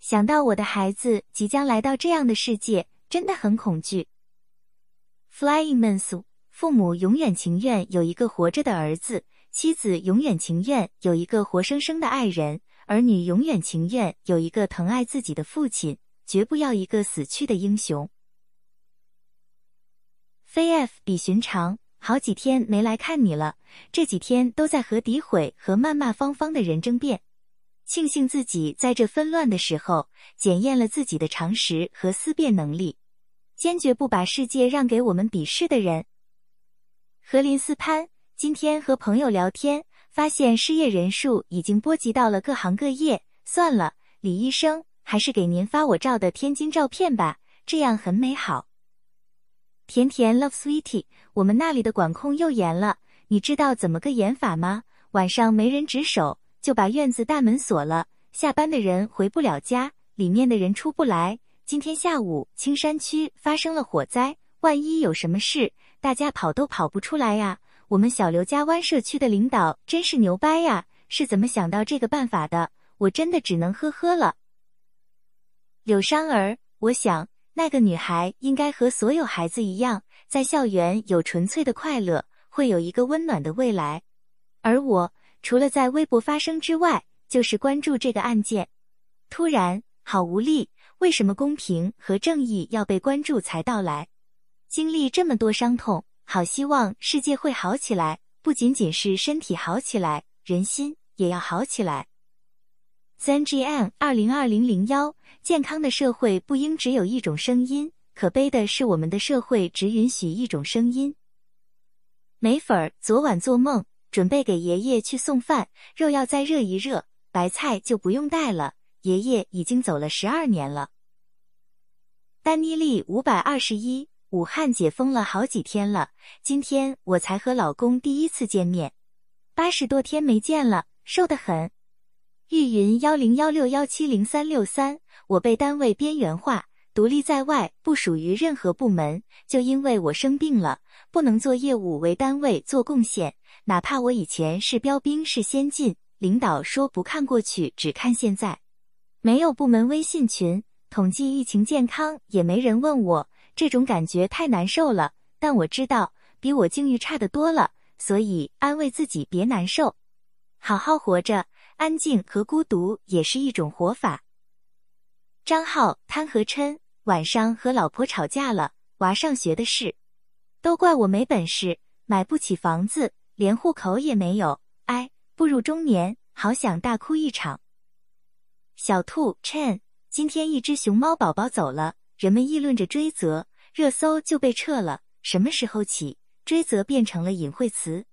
想到我的孩子即将来到这样的世界，真的很恐惧。Flying m a n s 父母永远情愿有一个活着的儿子，妻子永远情愿有一个活生生的爱人，儿女永远情愿有一个疼爱自己的父亲，绝不要一个死去的英雄。非 F 比寻常，好几天没来看你了。这几天都在和诋毁和谩骂芳芳的人争辩。庆幸自己在这纷乱的时候检验了自己的常识和思辨能力，坚决不把世界让给我们鄙视的人。何林斯潘今天和朋友聊天，发现失业人数已经波及到了各行各业。算了，李医生，还是给您发我照的天津照片吧，这样很美好。甜甜 love sweetie，我们那里的管控又严了，你知道怎么个严法吗？晚上没人值守，就把院子大门锁了，下班的人回不了家，里面的人出不来。今天下午青山区发生了火灾，万一有什么事，大家跑都跑不出来呀。我们小刘家湾社区的领导真是牛掰呀，是怎么想到这个办法的？我真的只能呵呵了。柳山儿，我想。那个女孩应该和所有孩子一样，在校园有纯粹的快乐，会有一个温暖的未来。而我，除了在微博发声之外，就是关注这个案件。突然，好无力，为什么公平和正义要被关注才到来？经历这么多伤痛，好希望世界会好起来，不仅仅是身体好起来，人心也要好起来。ZGM 二零二零零幺，健康的社会不应只有一种声音，可悲的是我们的社会只允许一种声音。梅粉昨晚做梦，准备给爷爷去送饭，肉要再热一热，白菜就不用带了。爷爷已经走了十二年了。丹妮丽五百二十一，武汉解封了好几天了，今天我才和老公第一次见面，八十多天没见了，瘦得很。玉云幺零幺六幺七零三六三，我被单位边缘化，独立在外，不属于任何部门。就因为我生病了，不能做业务，为单位做贡献。哪怕我以前是标兵，是先进，领导说不看过去，只看现在。没有部门微信群，统计疫情健康，也没人问我，这种感觉太难受了。但我知道，比我境遇差的多了，所以安慰自己别难受，好好活着。安静和孤独也是一种活法。张浩贪和嗔，晚上和老婆吵架了，娃上学的事，都怪我没本事，买不起房子，连户口也没有。哎，步入中年，好想大哭一场。小兔 Chen，今天一只熊猫宝宝走了，人们议论着追责，热搜就被撤了。什么时候起，追责变成了隐晦词？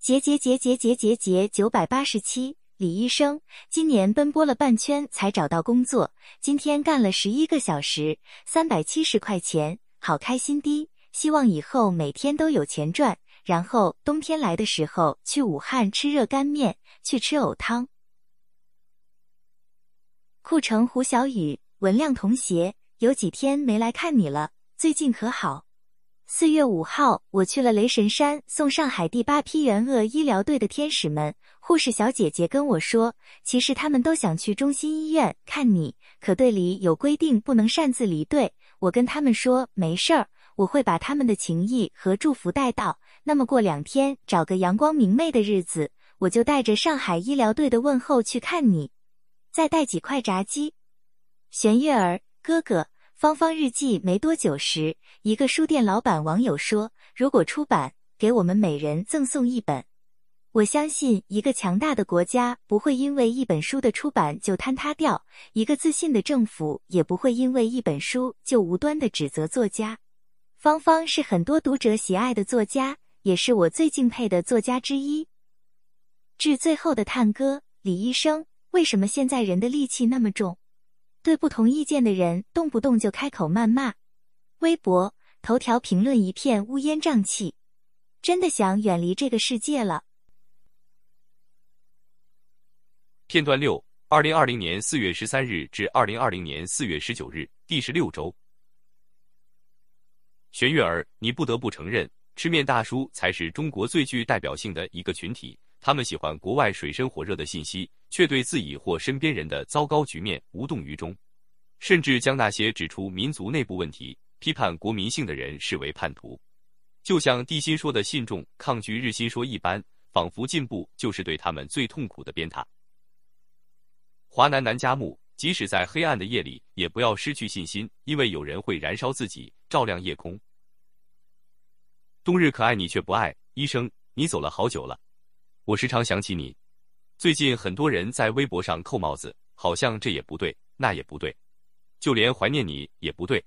节节节节节节节九百八十七，李医生今年奔波了半圈才找到工作，今天干了十一个小时，三百七十块钱，好开心的。希望以后每天都有钱赚，然后冬天来的时候去武汉吃热干面，去吃藕汤。库城胡小雨，文亮同学，有几天没来看你了，最近可好？四月五号，我去了雷神山，送上海第八批援鄂医疗队的天使们。护士小姐姐跟我说，其实他们都想去中心医院看你，可队里有规定，不能擅自离队。我跟他们说没事儿，我会把他们的情谊和祝福带到。那么过两天，找个阳光明媚的日子，我就带着上海医疗队的问候去看你，再带几块炸鸡。玄月儿哥哥。芳芳日记没多久时，一个书店老板网友说：“如果出版，给我们每人赠送一本。”我相信，一个强大的国家不会因为一本书的出版就坍塌掉，一个自信的政府也不会因为一本书就无端的指责作家。芳芳是很多读者喜爱的作家，也是我最敬佩的作家之一。致最后的探戈，李医生，为什么现在人的戾气那么重？对不同意见的人，动不动就开口谩骂。微博头条评论一片乌烟瘴气，真的想远离这个世界了。片段六：二零二零年四月十三日至二零二零年四月十九日，第十六周。玄月儿，你不得不承认，吃面大叔才是中国最具代表性的一个群体。他们喜欢国外水深火热的信息，却对自己或身边人的糟糕局面无动于衷，甚至将那些指出民族内部问题、批判国民性的人视为叛徒。就像地心说的信众抗拒日心说一般，仿佛进步就是对他们最痛苦的鞭挞。华南南佳木，即使在黑暗的夜里，也不要失去信心，因为有人会燃烧自己，照亮夜空。冬日可爱你却不爱，医生，你走了好久了。我时常想起你，最近很多人在微博上扣帽子，好像这也不对，那也不对，就连怀念你也不对。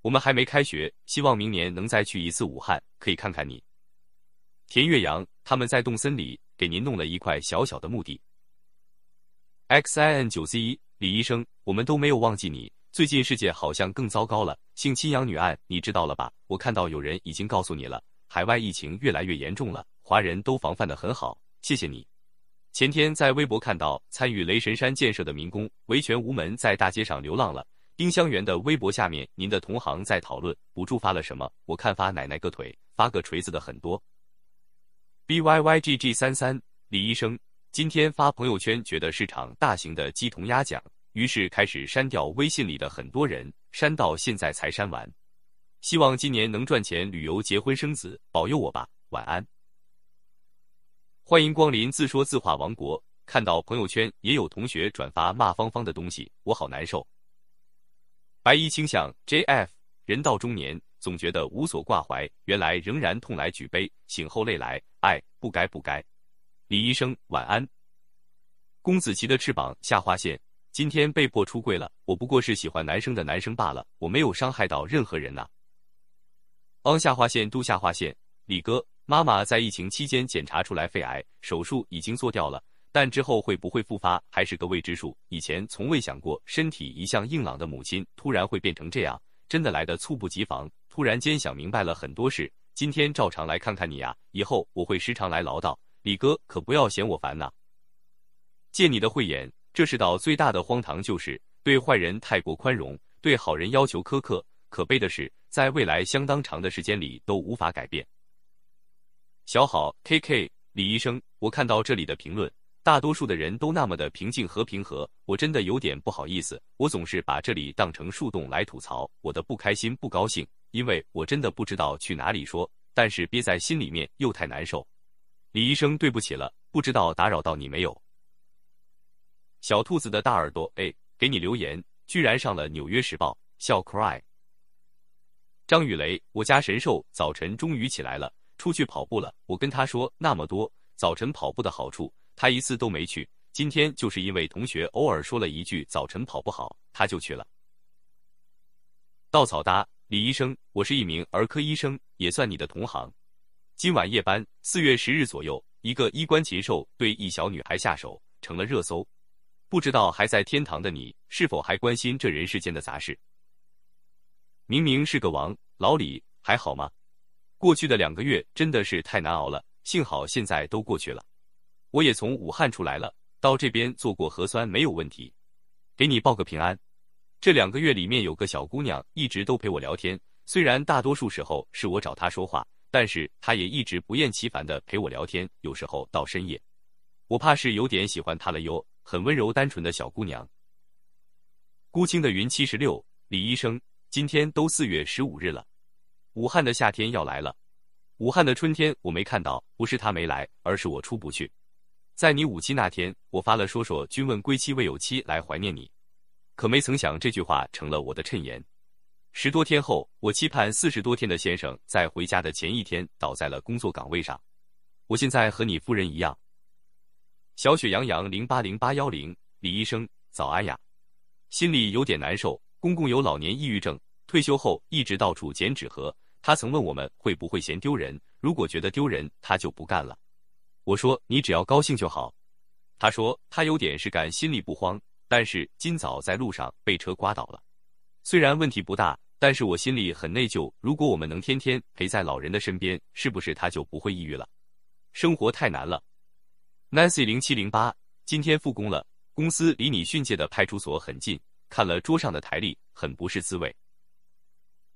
我们还没开学，希望明年能再去一次武汉，可以看看你。田岳阳他们在动森里给您弄了一块小小的墓地。X I N 九 C 一李医生，我们都没有忘记你。最近世界好像更糟糕了，性侵养女案你知道了吧？我看到有人已经告诉你了，海外疫情越来越严重了，华人都防范的很好。谢谢你。前天在微博看到参与雷神山建设的民工维权无门，在大街上流浪了。丁香园的微博下面，您的同行在讨论补助发了什么？我看发奶奶个腿，发个锤子的很多。B Y Y G G 三三李医生今天发朋友圈，觉得是场大型的鸡同鸭讲，于是开始删掉微信里的很多人，删到现在才删完。希望今年能赚钱，旅游、结婚、生子，保佑我吧。晚安。欢迎光临自说自话王国。看到朋友圈也有同学转发骂芳芳的东西，我好难受。白衣倾向 JF，人到中年总觉得无所挂怀，原来仍然痛来举杯，醒后泪来，爱不该不该。李医生晚安。公子琪的翅膀下划线，今天被迫出柜了。我不过是喜欢男生的男生罢了，我没有伤害到任何人呐。昂下划线都下划线，李哥。妈妈在疫情期间检查出来肺癌，手术已经做掉了，但之后会不会复发还是个未知数。以前从未想过，身体一向硬朗的母亲突然会变成这样，真的来得猝不及防。突然间想明白了很多事，今天照常来看看你呀，以后我会时常来唠叨，李哥可不要嫌我烦呐。借你的慧眼，这世道最大的荒唐就是对坏人太过宽容，对好人要求苛刻。可悲的是，在未来相当长的时间里都无法改变。小好，K K，李医生，我看到这里的评论，大多数的人都那么的平静和平和，我真的有点不好意思。我总是把这里当成树洞来吐槽我的不开心、不高兴，因为我真的不知道去哪里说，但是憋在心里面又太难受。李医生，对不起了，不知道打扰到你没有？小兔子的大耳朵，哎，给你留言，居然上了《纽约时报》，笑 cry。张雨雷，我家神兽早晨终于起来了，出去跑步了。我跟他说那么多早晨跑步的好处，他一次都没去。今天就是因为同学偶尔说了一句早晨跑不好，他就去了。稻草搭，李医生，我是一名儿科医生，也算你的同行。今晚夜班，四月十日左右，一个衣冠禽兽对一小女孩下手，成了热搜。不知道还在天堂的你，是否还关心这人世间的杂事？明明是个王，老李还好吗？过去的两个月真的是太难熬了，幸好现在都过去了。我也从武汉出来了，到这边做过核酸，没有问题。给你报个平安。这两个月里面有个小姑娘一直都陪我聊天，虽然大多数时候是我找她说话，但是她也一直不厌其烦的陪我聊天，有时候到深夜。我怕是有点喜欢她了哟，很温柔单纯的小姑娘。孤清的云七十六，李医生。今天都四月十五日了，武汉的夏天要来了。武汉的春天我没看到，不是他没来，而是我出不去。在你五七那天，我发了“说说君问归期未有期”来怀念你，可没曾想这句话成了我的衬言。十多天后，我期盼四十多天的先生在回家的前一天倒在了工作岗位上。我现在和你夫人一样。小雪杨洋零八零八幺零，李医生早安呀，心里有点难受。公公有老年抑郁症，退休后一直到处捡纸盒。他曾问我们会不会嫌丢人，如果觉得丢人，他就不干了。我说你只要高兴就好。他说他有点事干，心里不慌，但是今早在路上被车刮倒了。虽然问题不大，但是我心里很内疚。如果我们能天天陪在老人的身边，是不是他就不会抑郁了？生活太难了。Nancy 零七零八，今天复工了，公司离你训诫的派出所很近。看了桌上的台历，很不是滋味。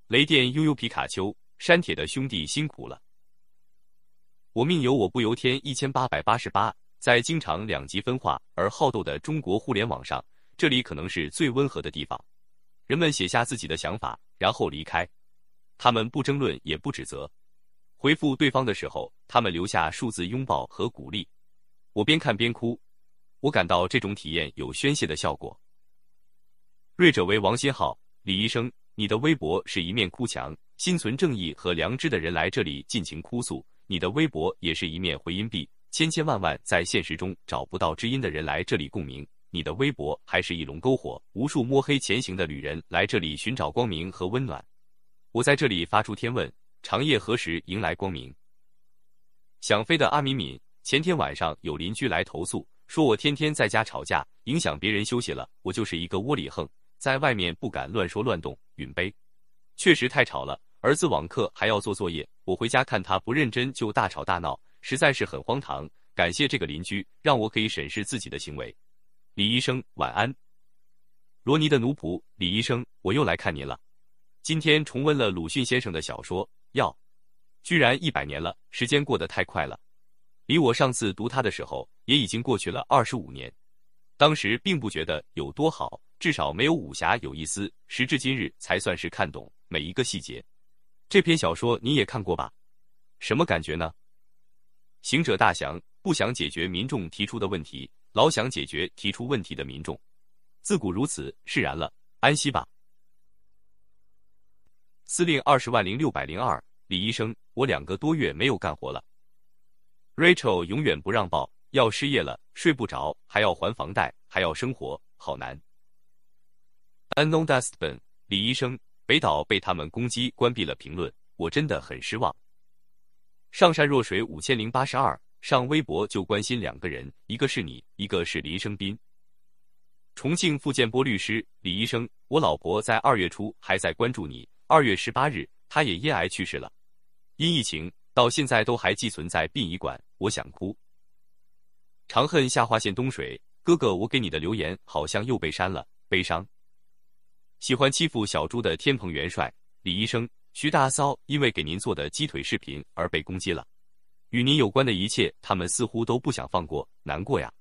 雷电悠悠皮卡丘，山铁的兄弟辛苦了。我命由我不由天，一千八百八十八，在经常两极分化而好斗的中国互联网上，这里可能是最温和的地方。人们写下自己的想法，然后离开。他们不争论，也不指责。回复对方的时候，他们留下数字拥抱和鼓励。我边看边哭，我感到这种体验有宣泄的效果。锐者为王新浩，李医生，你的微博是一面哭墙，心存正义和良知的人来这里尽情哭诉；你的微博也是一面回音壁，千千万万在现实中找不到知音的人来这里共鸣；你的微博还是一笼篝火，无数摸黑前行的旅人来这里寻找光明和温暖。我在这里发出天问：长夜何时迎来光明？想飞的阿敏敏，前天晚上有邻居来投诉，说我天天在家吵架，影响别人休息了，我就是一个窝里横。在外面不敢乱说乱动，允杯，确实太吵了。儿子网课还要做作业，我回家看他不认真就大吵大闹，实在是很荒唐。感谢这个邻居，让我可以审视自己的行为。李医生，晚安。罗尼的奴仆，李医生，我又来看您了。今天重温了鲁迅先生的小说《药》，居然一百年了，时间过得太快了。离我上次读他的时候，也已经过去了二十五年。当时并不觉得有多好。至少没有武侠有意思，时至今日才算是看懂每一个细节。这篇小说你也看过吧？什么感觉呢？行者大祥不想解决民众提出的问题，老想解决提出问题的民众。自古如此，释然了，安息吧。司令二十万零六百零二，李医生，我两个多月没有干活了。Rachel 永远不让报，要失业了，睡不着，还要还房贷，还要生活，好难。Unknown Dustbin，李医生，北岛被他们攻击，关闭了评论，我真的很失望。上善若水五千零八十二，上微博就关心两个人，一个是你，一个是林生斌。重庆傅建波律师，李医生，我老婆在二月初还在关注你，二月十八日她也咽癌去世了，因疫情到现在都还寄存在殡仪馆，我想哭。长恨下划线东水，哥哥，我给你的留言好像又被删了，悲伤。喜欢欺负小猪的天蓬元帅李医生徐大骚，因为给您做的鸡腿视频而被攻击了。与您有关的一切，他们似乎都不想放过，难过呀。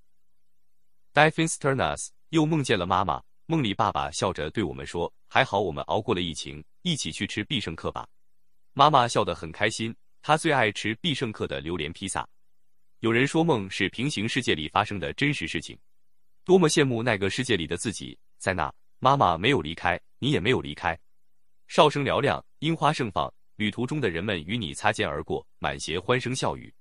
d i f i n s t e r n a s 又梦见了妈妈，梦里爸爸笑着对我们说：“还好我们熬过了疫情，一起去吃必胜客吧。”妈妈笑得很开心，她最爱吃必胜客的榴莲披萨。有人说梦是平行世界里发生的真实事情，多么羡慕那个世界里的自己，在那。妈妈没有离开，你也没有离开。哨声嘹亮，樱花盛放，旅途中的人们与你擦肩而过，满鞋欢声笑语。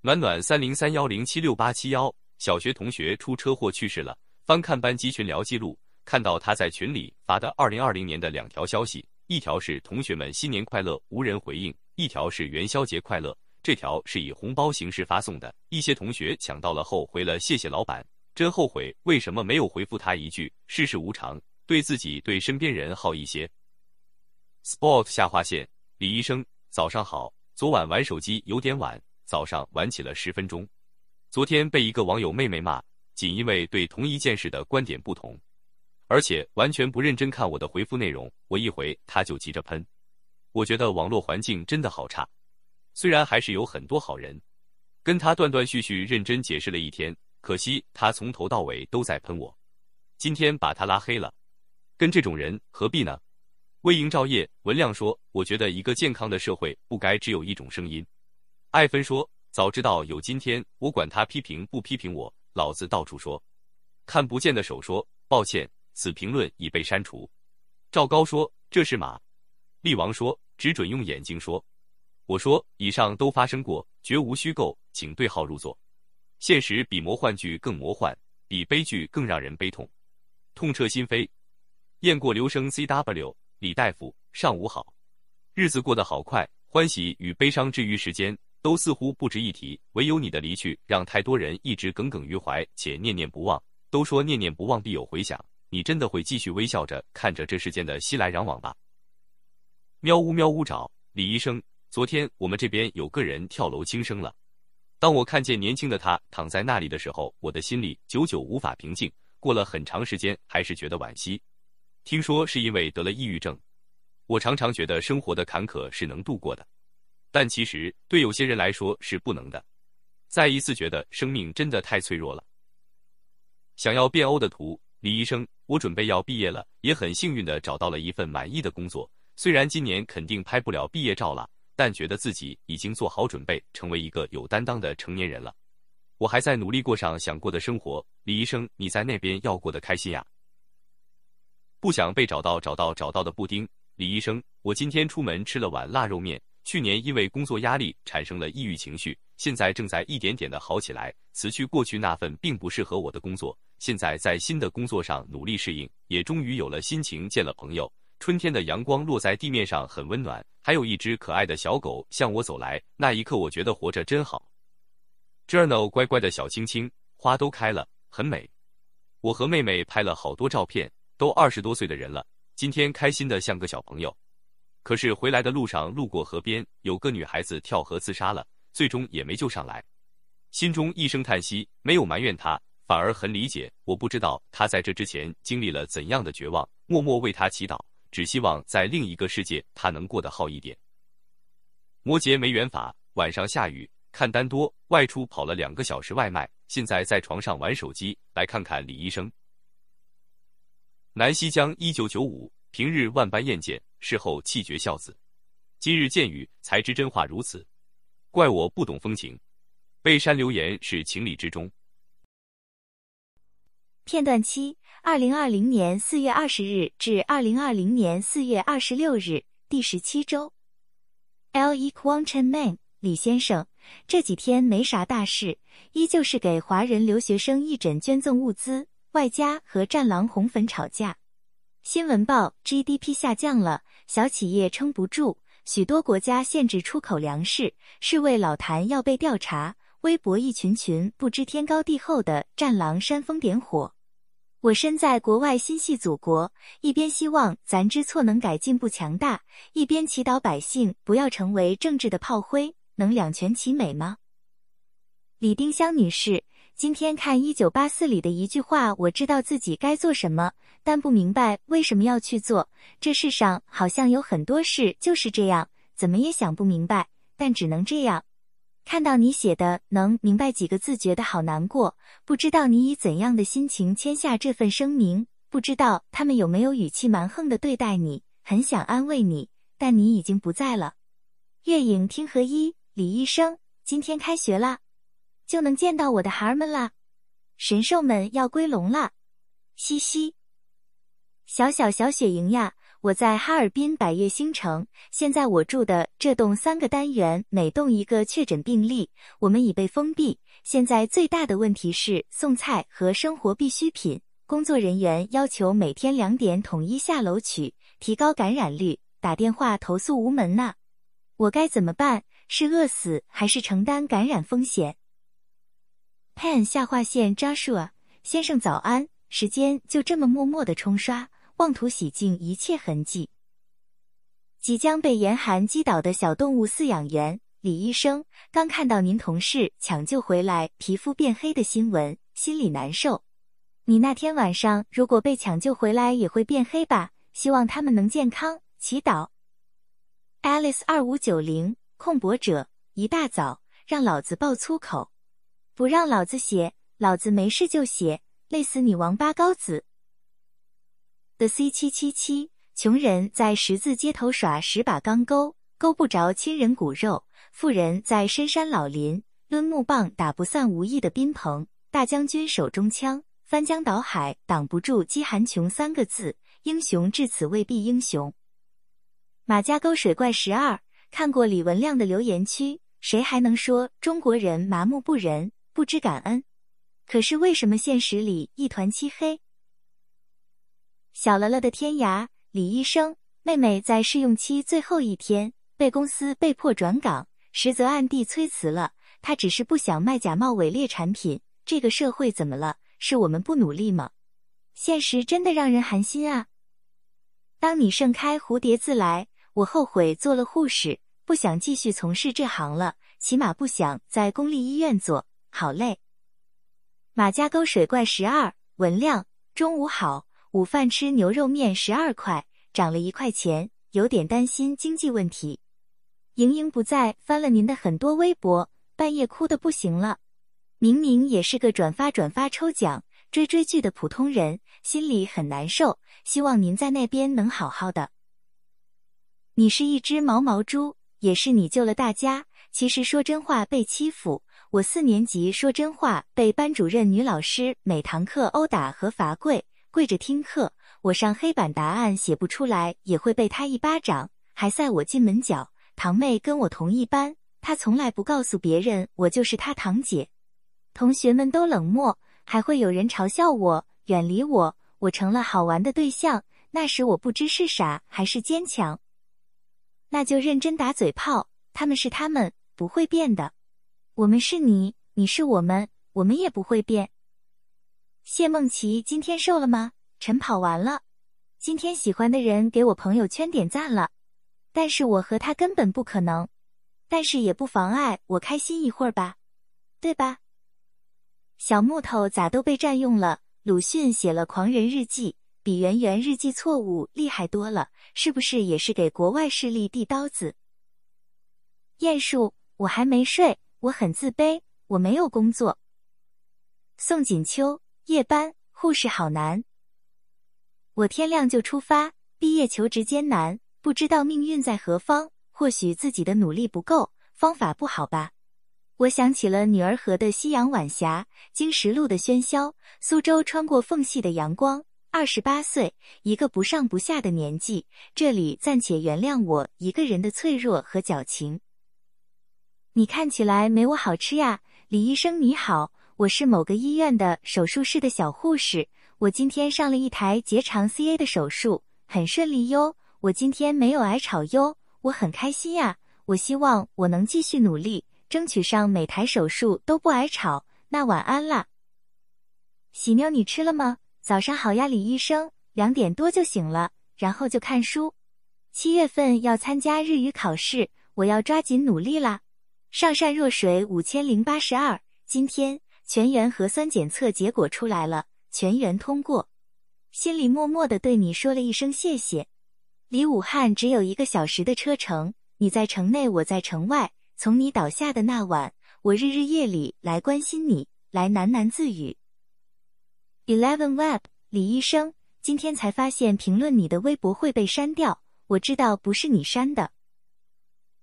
暖暖三零三幺零七六八七幺，小学同学出车祸去世了。翻看班级群聊记录，看到他在群里发的二零二零年的两条消息，一条是同学们新年快乐，无人回应；一条是元宵节快乐，这条是以红包形式发送的。一些同学抢到了后回了谢谢老板。真后悔，为什么没有回复他一句“世事无常”，对自己、对身边人好一些。Sport 下划线，李医生，早上好。昨晚玩手机有点晚，早上玩起了十分钟。昨天被一个网友妹妹骂，仅因为对同一件事的观点不同，而且完全不认真看我的回复内容。我一回，他就急着喷。我觉得网络环境真的好差，虽然还是有很多好人，跟他断断续续认真解释了一天。可惜他从头到尾都在喷我，今天把他拉黑了。跟这种人何必呢？为营造业，文亮说：“我觉得一个健康的社会不该只有一种声音。”艾芬说：“早知道有今天，我管他批评不批评我，老子到处说。”看不见的手说：“抱歉，此评论已被删除。”赵高说：“这是马。”厉王说：“只准用眼睛说。”我说：“以上都发生过，绝无虚构，请对号入座。”现实比魔幻剧更魔幻，比悲剧更让人悲痛，痛彻心扉。雁过留声。C W 李大夫，上午好。日子过得好快，欢喜与悲伤之余，时间都似乎不值一提。唯有你的离去，让太多人一直耿耿于怀且念念不忘。都说念念不忘必有回响，你真的会继续微笑着看着这世间的熙来攘往吧？喵呜喵呜找李医生，昨天我们这边有个人跳楼轻生了。当我看见年轻的他躺在那里的时候，我的心里久久无法平静。过了很长时间，还是觉得惋惜。听说是因为得了抑郁症。我常常觉得生活的坎坷是能度过的，但其实对有些人来说是不能的。再一次觉得生命真的太脆弱了。想要变欧的图，李医生，我准备要毕业了，也很幸运的找到了一份满意的工作。虽然今年肯定拍不了毕业照了。但觉得自己已经做好准备，成为一个有担当的成年人了。我还在努力过上想过的生活。李医生，你在那边要过得开心呀？不想被找到，找到找到的布丁。李医生，我今天出门吃了碗腊肉面。去年因为工作压力产生了抑郁情绪，现在正在一点点的好起来。辞去过去那份并不适合我的工作，现在在新的工作上努力适应，也终于有了心情见了朋友。春天的阳光落在地面上，很温暖。还有一只可爱的小狗向我走来，那一刻我觉得活着真好。Journal 乖乖的小青青，花都开了，很美。我和妹妹拍了好多照片，都二十多岁的人了，今天开心的像个小朋友。可是回来的路上路过河边，有个女孩子跳河自杀了，最终也没救上来，心中一声叹息，没有埋怨她，反而很理解。我不知道她在这之前经历了怎样的绝望，默默为她祈祷。只希望在另一个世界，他能过得好一点。摩羯没缘法，晚上下雨，看单多，外出跑了两个小时外卖，现在在床上玩手机。来看看李医生。南溪江一九九五，平日万般厌见，事后气绝孝子。今日见雨，才知真话如此，怪我不懂风情。被删留言是情理之中。片段七。二零二零年四月二十日至二零二零年四月二十六日，第十七周。L. E. Quanchen Man 李先生，这几天没啥大事，依旧是给华人留学生义诊捐赠物资，外加和战狼红粉吵架。新闻报 GDP 下降了，小企业撑不住，许多国家限制出口粮食，世卫老谭要被调查。微博一群群不知天高地厚的战狼煽风点火。我身在国外心系祖国，一边希望咱知错能改进步强大，一边祈祷百姓不要成为政治的炮灰，能两全其美吗？李丁香女士，今天看《一九八四》里的一句话，我知道自己该做什么，但不明白为什么要去做。这世上好像有很多事就是这样，怎么也想不明白，但只能这样。看到你写的“能明白”几个字，觉得好难过。不知道你以怎样的心情签下这份声明，不知道他们有没有语气蛮横的对待你。很想安慰你，但你已经不在了。月影听和一，李医生，今天开学了。就能见到我的孩儿们了，神兽们要归笼了，嘻嘻。小小小雪莹呀，我在哈尔滨百悦星城，现在我住的这栋三个单元，每栋一个确诊病例，我们已被封闭。现在最大的问题是送菜和生活必需品，工作人员要求每天两点统一下楼取，提高感染率，打电话投诉无门呐。我该怎么办？是饿死还是承担感染风险？Pan 下划线 Joshua 先生早安，时间就这么默默的冲刷，妄图洗净一切痕迹。即将被严寒击倒的小动物饲养员李医生，刚看到您同事抢救回来皮肤变黑的新闻，心里难受。你那天晚上如果被抢救回来也会变黑吧？希望他们能健康，祈祷。Alice 二五九零空博者，一大早让老子爆粗口。不让老子写，老子没事就写，累死你王八羔子！The C 七七七，穷人在十字街头耍十把钢钩，钩不着亲人骨肉；富人在深山老林抡木棒打不散无义的宾朋。大将军手中枪，翻江倒海挡不住饥寒穷三个字。英雄至此未必英雄。马家沟水怪十二，看过李文亮的留言区，谁还能说中国人麻木不仁？不知感恩，可是为什么现实里一团漆黑？小了了的天涯，李医生妹妹在试用期最后一天被公司被迫转岗，实则暗地催辞了。她只是不想卖假冒伪劣产品。这个社会怎么了？是我们不努力吗？现实真的让人寒心啊！当你盛开蝴蝶自来，我后悔做了护士，不想继续从事这行了，起码不想在公立医院做。好累。马家沟水怪十二文亮，中午好，午饭吃牛肉面十二块，涨了一块钱，有点担心经济问题。莹莹不在，翻了您的很多微博，半夜哭的不行了。明明也是个转发转发抽奖追追剧的普通人，心里很难受。希望您在那边能好好的。你是一只毛毛猪，也是你救了大家。其实说真话被欺负。我四年级说真话被班主任女老师每堂课殴打和罚跪，跪着听课。我上黑板答案写不出来也会被他一巴掌，还塞我进门角。堂妹跟我同一班，她从来不告诉别人我就是她堂姐。同学们都冷漠，还会有人嘲笑我，远离我。我成了好玩的对象。那时我不知是傻还是坚强，那就认真打嘴炮。他们是他们，不会变的。我们是你，你是我们，我们也不会变。谢梦琪今天瘦了吗？晨跑完了，今天喜欢的人给我朋友圈点赞了，但是我和他根本不可能，但是也不妨碍我开心一会儿吧，对吧？小木头咋都被占用了？鲁迅写了《狂人日记》，比圆圆日记错误厉害多了，是不是也是给国外势力递刀子？艳树，我还没睡。我很自卑，我没有工作。宋锦秋，夜班护士好难。我天亮就出发，毕业求职艰难，不知道命运在何方。或许自己的努力不够，方法不好吧。我想起了女儿河的夕阳晚霞，经石路的喧嚣，苏州穿过缝隙的阳光。二十八岁，一个不上不下的年纪，这里暂且原谅我一个人的脆弱和矫情。你看起来没我好吃呀，李医生你好，我是某个医院的手术室的小护士，我今天上了一台结肠 CA 的手术，很顺利哟，我今天没有挨吵哟，我很开心呀，我希望我能继续努力，争取上每台手术都不挨吵。那晚安啦。喜妞你吃了吗？早上好呀，李医生，两点多就醒了，然后就看书。七月份要参加日语考试，我要抓紧努力啦。上善若水五千零八十二，今天全员核酸检测结果出来了，全员通过。心里默默的对你说了一声谢谢。离武汉只有一个小时的车程，你在城内，我在城外。从你倒下的那晚，我日日夜里来关心你，来喃喃自语。Eleven Web，李医生，今天才发现评论你的微博会被删掉，我知道不是你删的。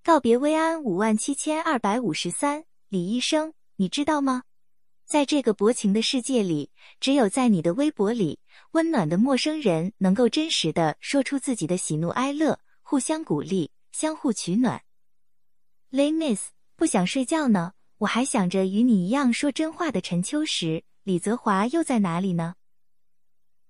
告别薇安五万七千二百五十三，李医生，你知道吗？在这个薄情的世界里，只有在你的微博里，温暖的陌生人能够真实的说出自己的喜怒哀乐，互相鼓励，相互取暖。Les Miss，不想睡觉呢，我还想着与你一样说真话的陈秋实。李泽华又在哪里呢？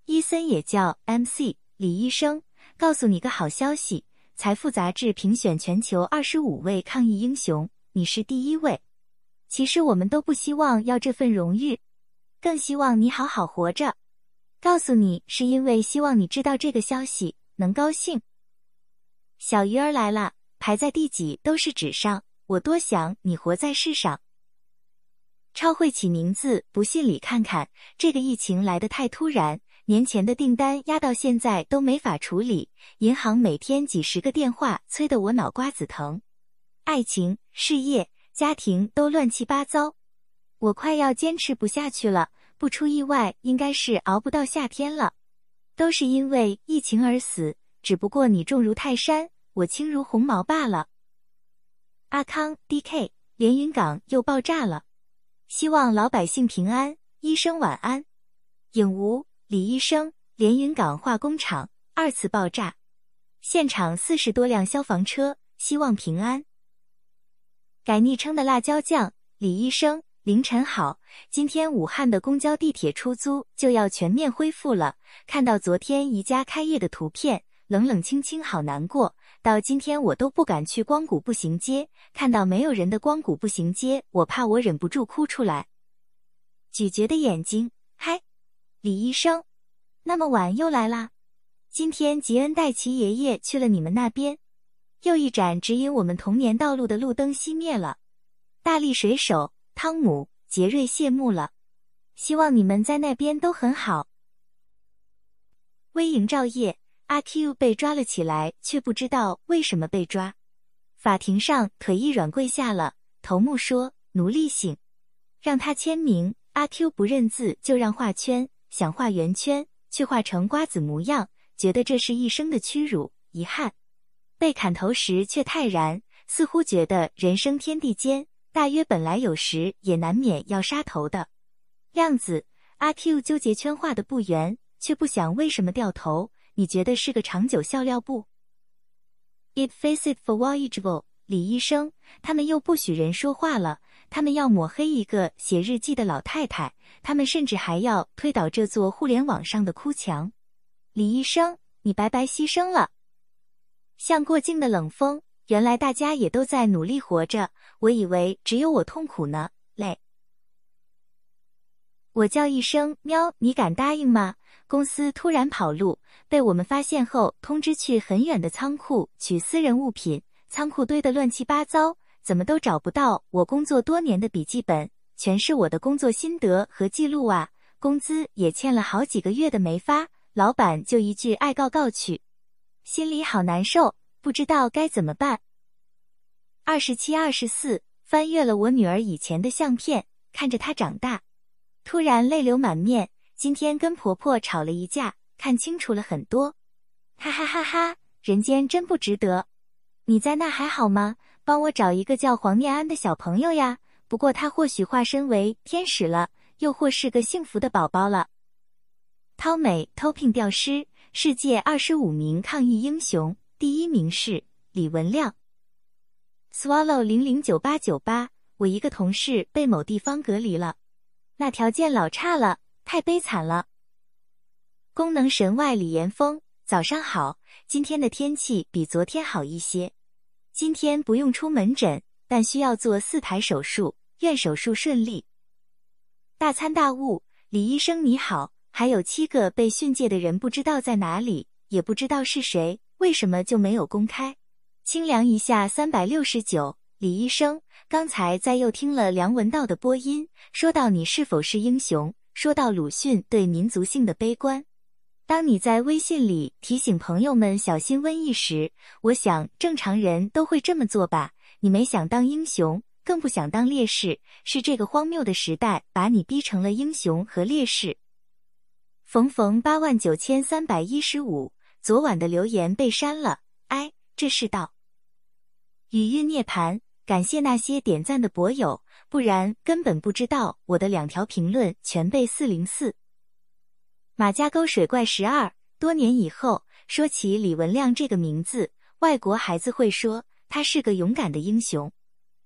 伊森也叫 MC 李医生，告诉你个好消息，财富杂志评选全球二十五位抗疫英雄，你是第一位。其实我们都不希望要这份荣誉，更希望你好好活着。告诉你是因为希望你知道这个消息能高兴。小鱼儿来了，排在第几都是纸上，我多想你活在世上。超会起名字，不信里看看。这个疫情来得太突然，年前的订单压到现在都没法处理，银行每天几十个电话，催得我脑瓜子疼。爱情、事业、家庭都乱七八糟，我快要坚持不下去了。不出意外，应该是熬不到夏天了。都是因为疫情而死，只不过你重如泰山，我轻如鸿毛罢了。阿康 D.K. 连云港又爆炸了。希望老百姓平安。医生晚安。影无李医生，连云港化工厂二次爆炸，现场四十多辆消防车，希望平安。改昵称的辣椒酱，李医生凌晨好。今天武汉的公交、地铁、出租就要全面恢复了。看到昨天宜家开业的图片，冷冷清清，好难过。到今天我都不敢去光谷步行街，看到没有人的光谷步行街，我怕我忍不住哭出来。咀嚼的眼睛，嗨，李医生，那么晚又来啦？今天吉恩戴奇爷爷去了你们那边，又一盏指引我们童年道路的路灯熄灭了。大力水手汤姆杰瑞谢幕了，希望你们在那边都很好。微营照夜。阿 Q 被抓了起来，却不知道为什么被抓。法庭上腿一软跪下了，头目说：“奴隶性，让他签名。”阿 Q 不认字，就让画圈，想画圆圈，却画成瓜子模样，觉得这是一生的屈辱、遗憾。被砍头时却泰然，似乎觉得人生天地间，大约本来有时也难免要杀头的量子。阿 Q 纠结圈画的不圆，却不想为什么掉头。你觉得是个长久笑料不？It face it for voyageable，李医生，他们又不许人说话了。他们要抹黑一个写日记的老太太，他们甚至还要推倒这座互联网上的哭墙。李医生，你白白牺牲了。像过境的冷风，原来大家也都在努力活着。我以为只有我痛苦呢，累。我叫一声喵，你敢答应吗？公司突然跑路，被我们发现后，通知去很远的仓库取私人物品，仓库堆得乱七八糟，怎么都找不到我工作多年的笔记本，全是我的工作心得和记录啊！工资也欠了好几个月的没发，老板就一句爱告告去，心里好难受，不知道该怎么办。二十七、二十四，翻阅了我女儿以前的相片，看着她长大，突然泪流满面。今天跟婆婆吵了一架，看清楚了很多，哈哈哈哈！人间真不值得。你在那还好吗？帮我找一个叫黄念安的小朋友呀。不过他或许化身为天使了，又或是个幸福的宝宝了。涛美偷聘吊师，世界二十五名抗疫英雄，第一名是李文亮。Swallow 零零九八九八，我一个同事被某地方隔离了，那条件老差了。太悲惨了。功能神外李岩峰，早上好。今天的天气比昨天好一些。今天不用出门诊，但需要做四台手术，愿手术顺利。大参大悟，李医生你好。还有七个被训诫的人，不知道在哪里，也不知道是谁，为什么就没有公开？清凉一下三百六十九，李医生，刚才在又听了梁文道的播音，说到你是否是英雄，说到鲁迅对民族性的悲观。当你在微信里提醒朋友们小心瘟疫时，我想正常人都会这么做吧？你没想当英雄，更不想当烈士，是这个荒谬的时代把你逼成了英雄和烈士。冯冯八万九千三百一十五，昨晚的留言被删了，哎，这世道。语音涅槃。感谢那些点赞的博友，不然根本不知道我的两条评论全被四零四。马家沟水怪十二，多年以后说起李文亮这个名字，外国孩子会说他是个勇敢的英雄，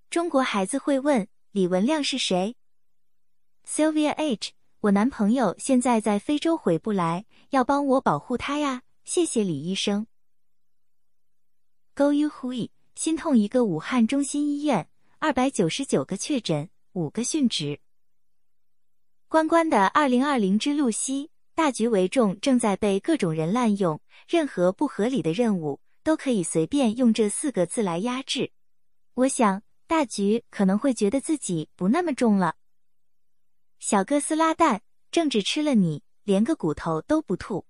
中国孩子会问李文亮是谁？Sylvia H，我男朋友现在在非洲回不来，要帮我保护他呀，谢谢李医生。Go you hui。心痛一个武汉中心医院，二百九十九个确诊，五个殉职。关关的二零二零之露西，大局为重，正在被各种人滥用，任何不合理的任务都可以随便用这四个字来压制。我想大局可能会觉得自己不那么重了。小哥斯拉蛋，政治吃了你，连个骨头都不吐。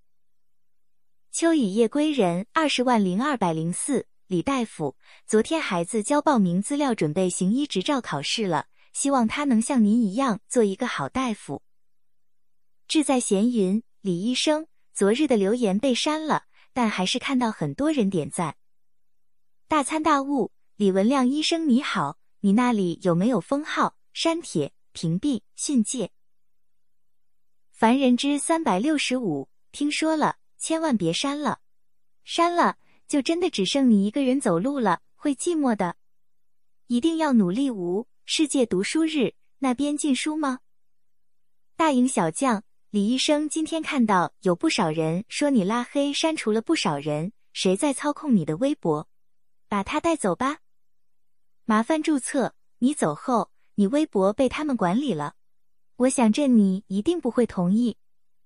秋雨夜归人，二十万零二百零四。李大夫，昨天孩子交报名资料，准备行医执照考试了，希望他能像您一样做一个好大夫。志在闲云，李医生，昨日的留言被删了，但还是看到很多人点赞。大参大悟，李文亮医生你好，你那里有没有封号、删帖、屏蔽、训诫？凡人之三百六十五，听说了，千万别删了，删了。就真的只剩你一个人走路了，会寂寞的。一定要努力。无世界读书日那边禁书吗？大营小将李医生今天看到有不少人说你拉黑删除了不少人，谁在操控你的微博？把他带走吧。麻烦注册。你走后，你微博被他们管理了。我想这你一定不会同意。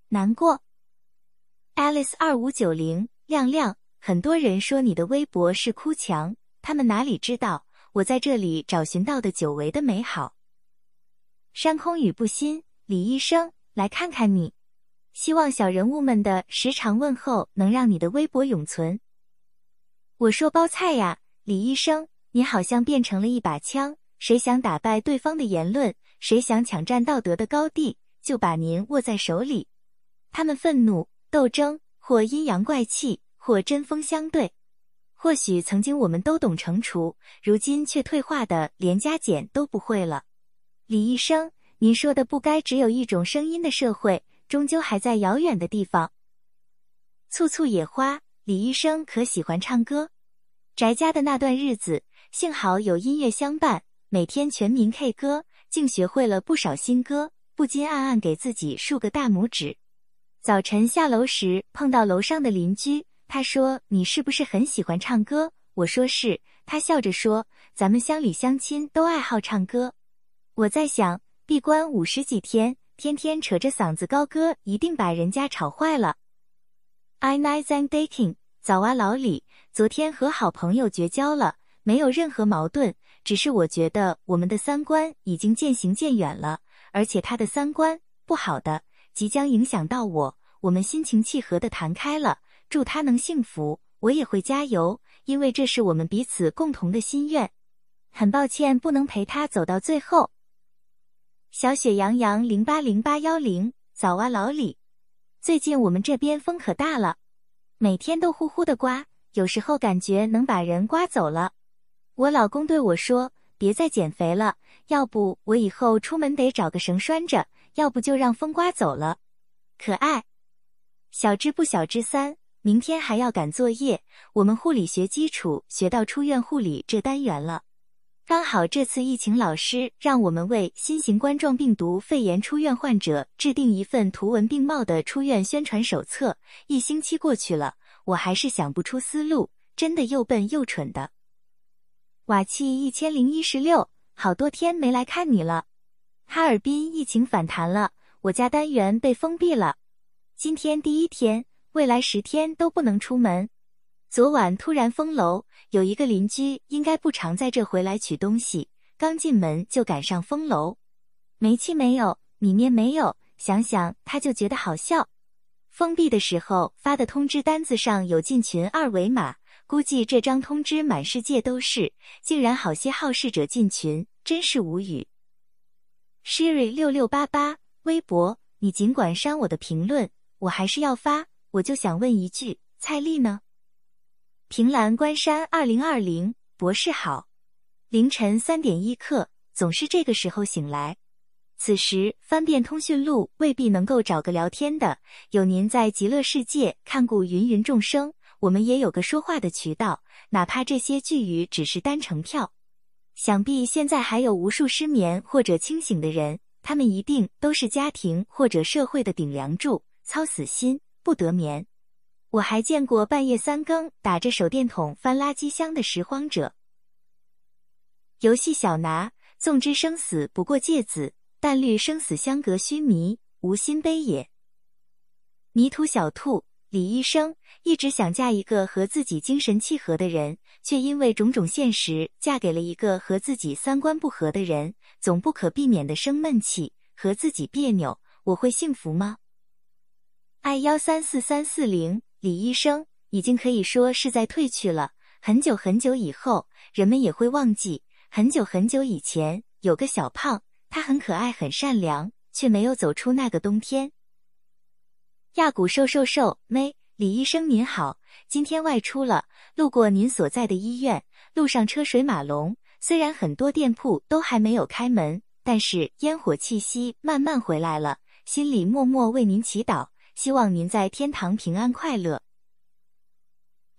难过。Alice 二五九零亮亮。很多人说你的微博是哭墙，他们哪里知道我在这里找寻到的久违的美好。山空雨不新，李医生来看看你，希望小人物们的时常问候能让你的微博永存。我说包菜呀，李医生，你好像变成了一把枪，谁想打败对方的言论，谁想抢占道德的高地，就把您握在手里。他们愤怒、斗争或阴阳怪气。或针锋相对，或许曾经我们都懂惩处，如今却退化的连加减都不会了。李医生，您说的不该只有一种声音的社会，终究还在遥远的地方。簇簇野花，李医生可喜欢唱歌？宅家的那段日子，幸好有音乐相伴，每天全民 K 歌，竟学会了不少新歌，不禁暗暗给自己竖个大拇指。早晨下楼时碰到楼上的邻居。他说：“你是不是很喜欢唱歌？”我说：“是。”他笑着说：“咱们乡里乡亲都爱好唱歌。”我在想，闭关五十几天，天天扯着嗓子高歌，一定把人家吵坏了。I nice and dating，早啊，老李，昨天和好朋友绝交了，没有任何矛盾，只是我觉得我们的三观已经渐行渐远了，而且他的三观不好的，即将影响到我，我们心情契合的谈开了。祝他能幸福，我也会加油，因为这是我们彼此共同的心愿。很抱歉不能陪他走到最后。小雪洋洋零八零八幺零，早啊，老李。最近我们这边风可大了，每天都呼呼的刮，有时候感觉能把人刮走了。我老公对我说：“别再减肥了，要不我以后出门得找个绳拴着，要不就让风刮走了。”可爱。小知不小知三。明天还要赶作业，我们护理学基础学到出院护理这单元了。刚好这次疫情，老师让我们为新型冠状病毒肺炎出院患者制定一份图文并茂的出院宣传手册。一星期过去了，我还是想不出思路，真的又笨又蠢的。瓦气一千零一十六，好多天没来看你了。哈尔滨疫情反弹了，我家单元被封闭了，今天第一天。未来十天都不能出门。昨晚突然封楼，有一个邻居应该不常在这回来取东西，刚进门就赶上封楼。煤气没有，米面没有，想想他就觉得好笑。封闭的时候发的通知单子上有进群二维码，估计这张通知满世界都是，竟然好些好事者进群，真是无语。Siri 六六八八微博，你尽管删我的评论，我还是要发。我就想问一句，蔡丽呢？凭栏关山二零二零博士好，凌晨三点一刻，总是这个时候醒来。此时翻遍通讯录，未必能够找个聊天的。有您在极乐世界看顾芸芸众生，我们也有个说话的渠道，哪怕这些巨鱼只是单程票。想必现在还有无数失眠或者清醒的人，他们一定都是家庭或者社会的顶梁柱，操死心不得眠。我还见过半夜三更打着手电筒翻垃圾箱的拾荒者。游戏小拿，纵知生死不过芥子，但虑生死相隔须弥，无心悲也。泥土小兔李医生一直想嫁一个和自己精神契合的人，却因为种种现实，嫁给了一个和自己三观不合的人，总不可避免的生闷气，和自己别扭。我会幸福吗？i 幺三四三四零。李医生已经可以说是在退去了。很久很久以后，人们也会忘记很久很久以前有个小胖，他很可爱很善良，却没有走出那个冬天。亚古瘦瘦瘦妹，李医生您好，今天外出了，路过您所在的医院，路上车水马龙，虽然很多店铺都还没有开门，但是烟火气息慢慢回来了，心里默默为您祈祷。希望您在天堂平安快乐。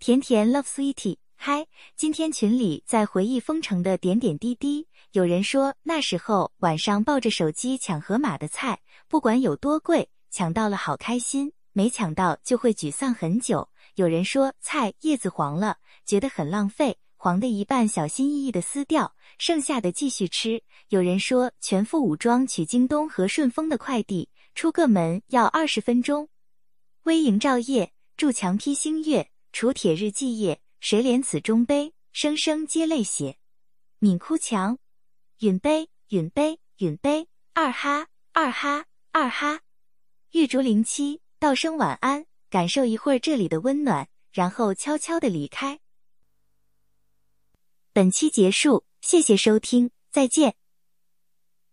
甜甜 love sweetie，嗨，今天群里在回忆封城的点点滴滴，有人说那时候晚上抱着手机抢盒马的菜，不管有多贵，抢到了好开心，没抢到就会沮丧很久。有人说菜叶子黄了，觉得很浪费，黄的一半小心翼翼的撕掉，剩下的继续吃。有人说全副武装取京东和顺丰的快递。出个门要二十分钟。微营照夜，筑墙披星月，除铁日祭夜，谁怜此中悲？声声皆泪血。泯哭墙，允悲，允悲，允悲。二哈，二哈，二哈。玉竹灵七，道声晚安，感受一会儿这里的温暖，然后悄悄的离开。本期结束，谢谢收听，再见。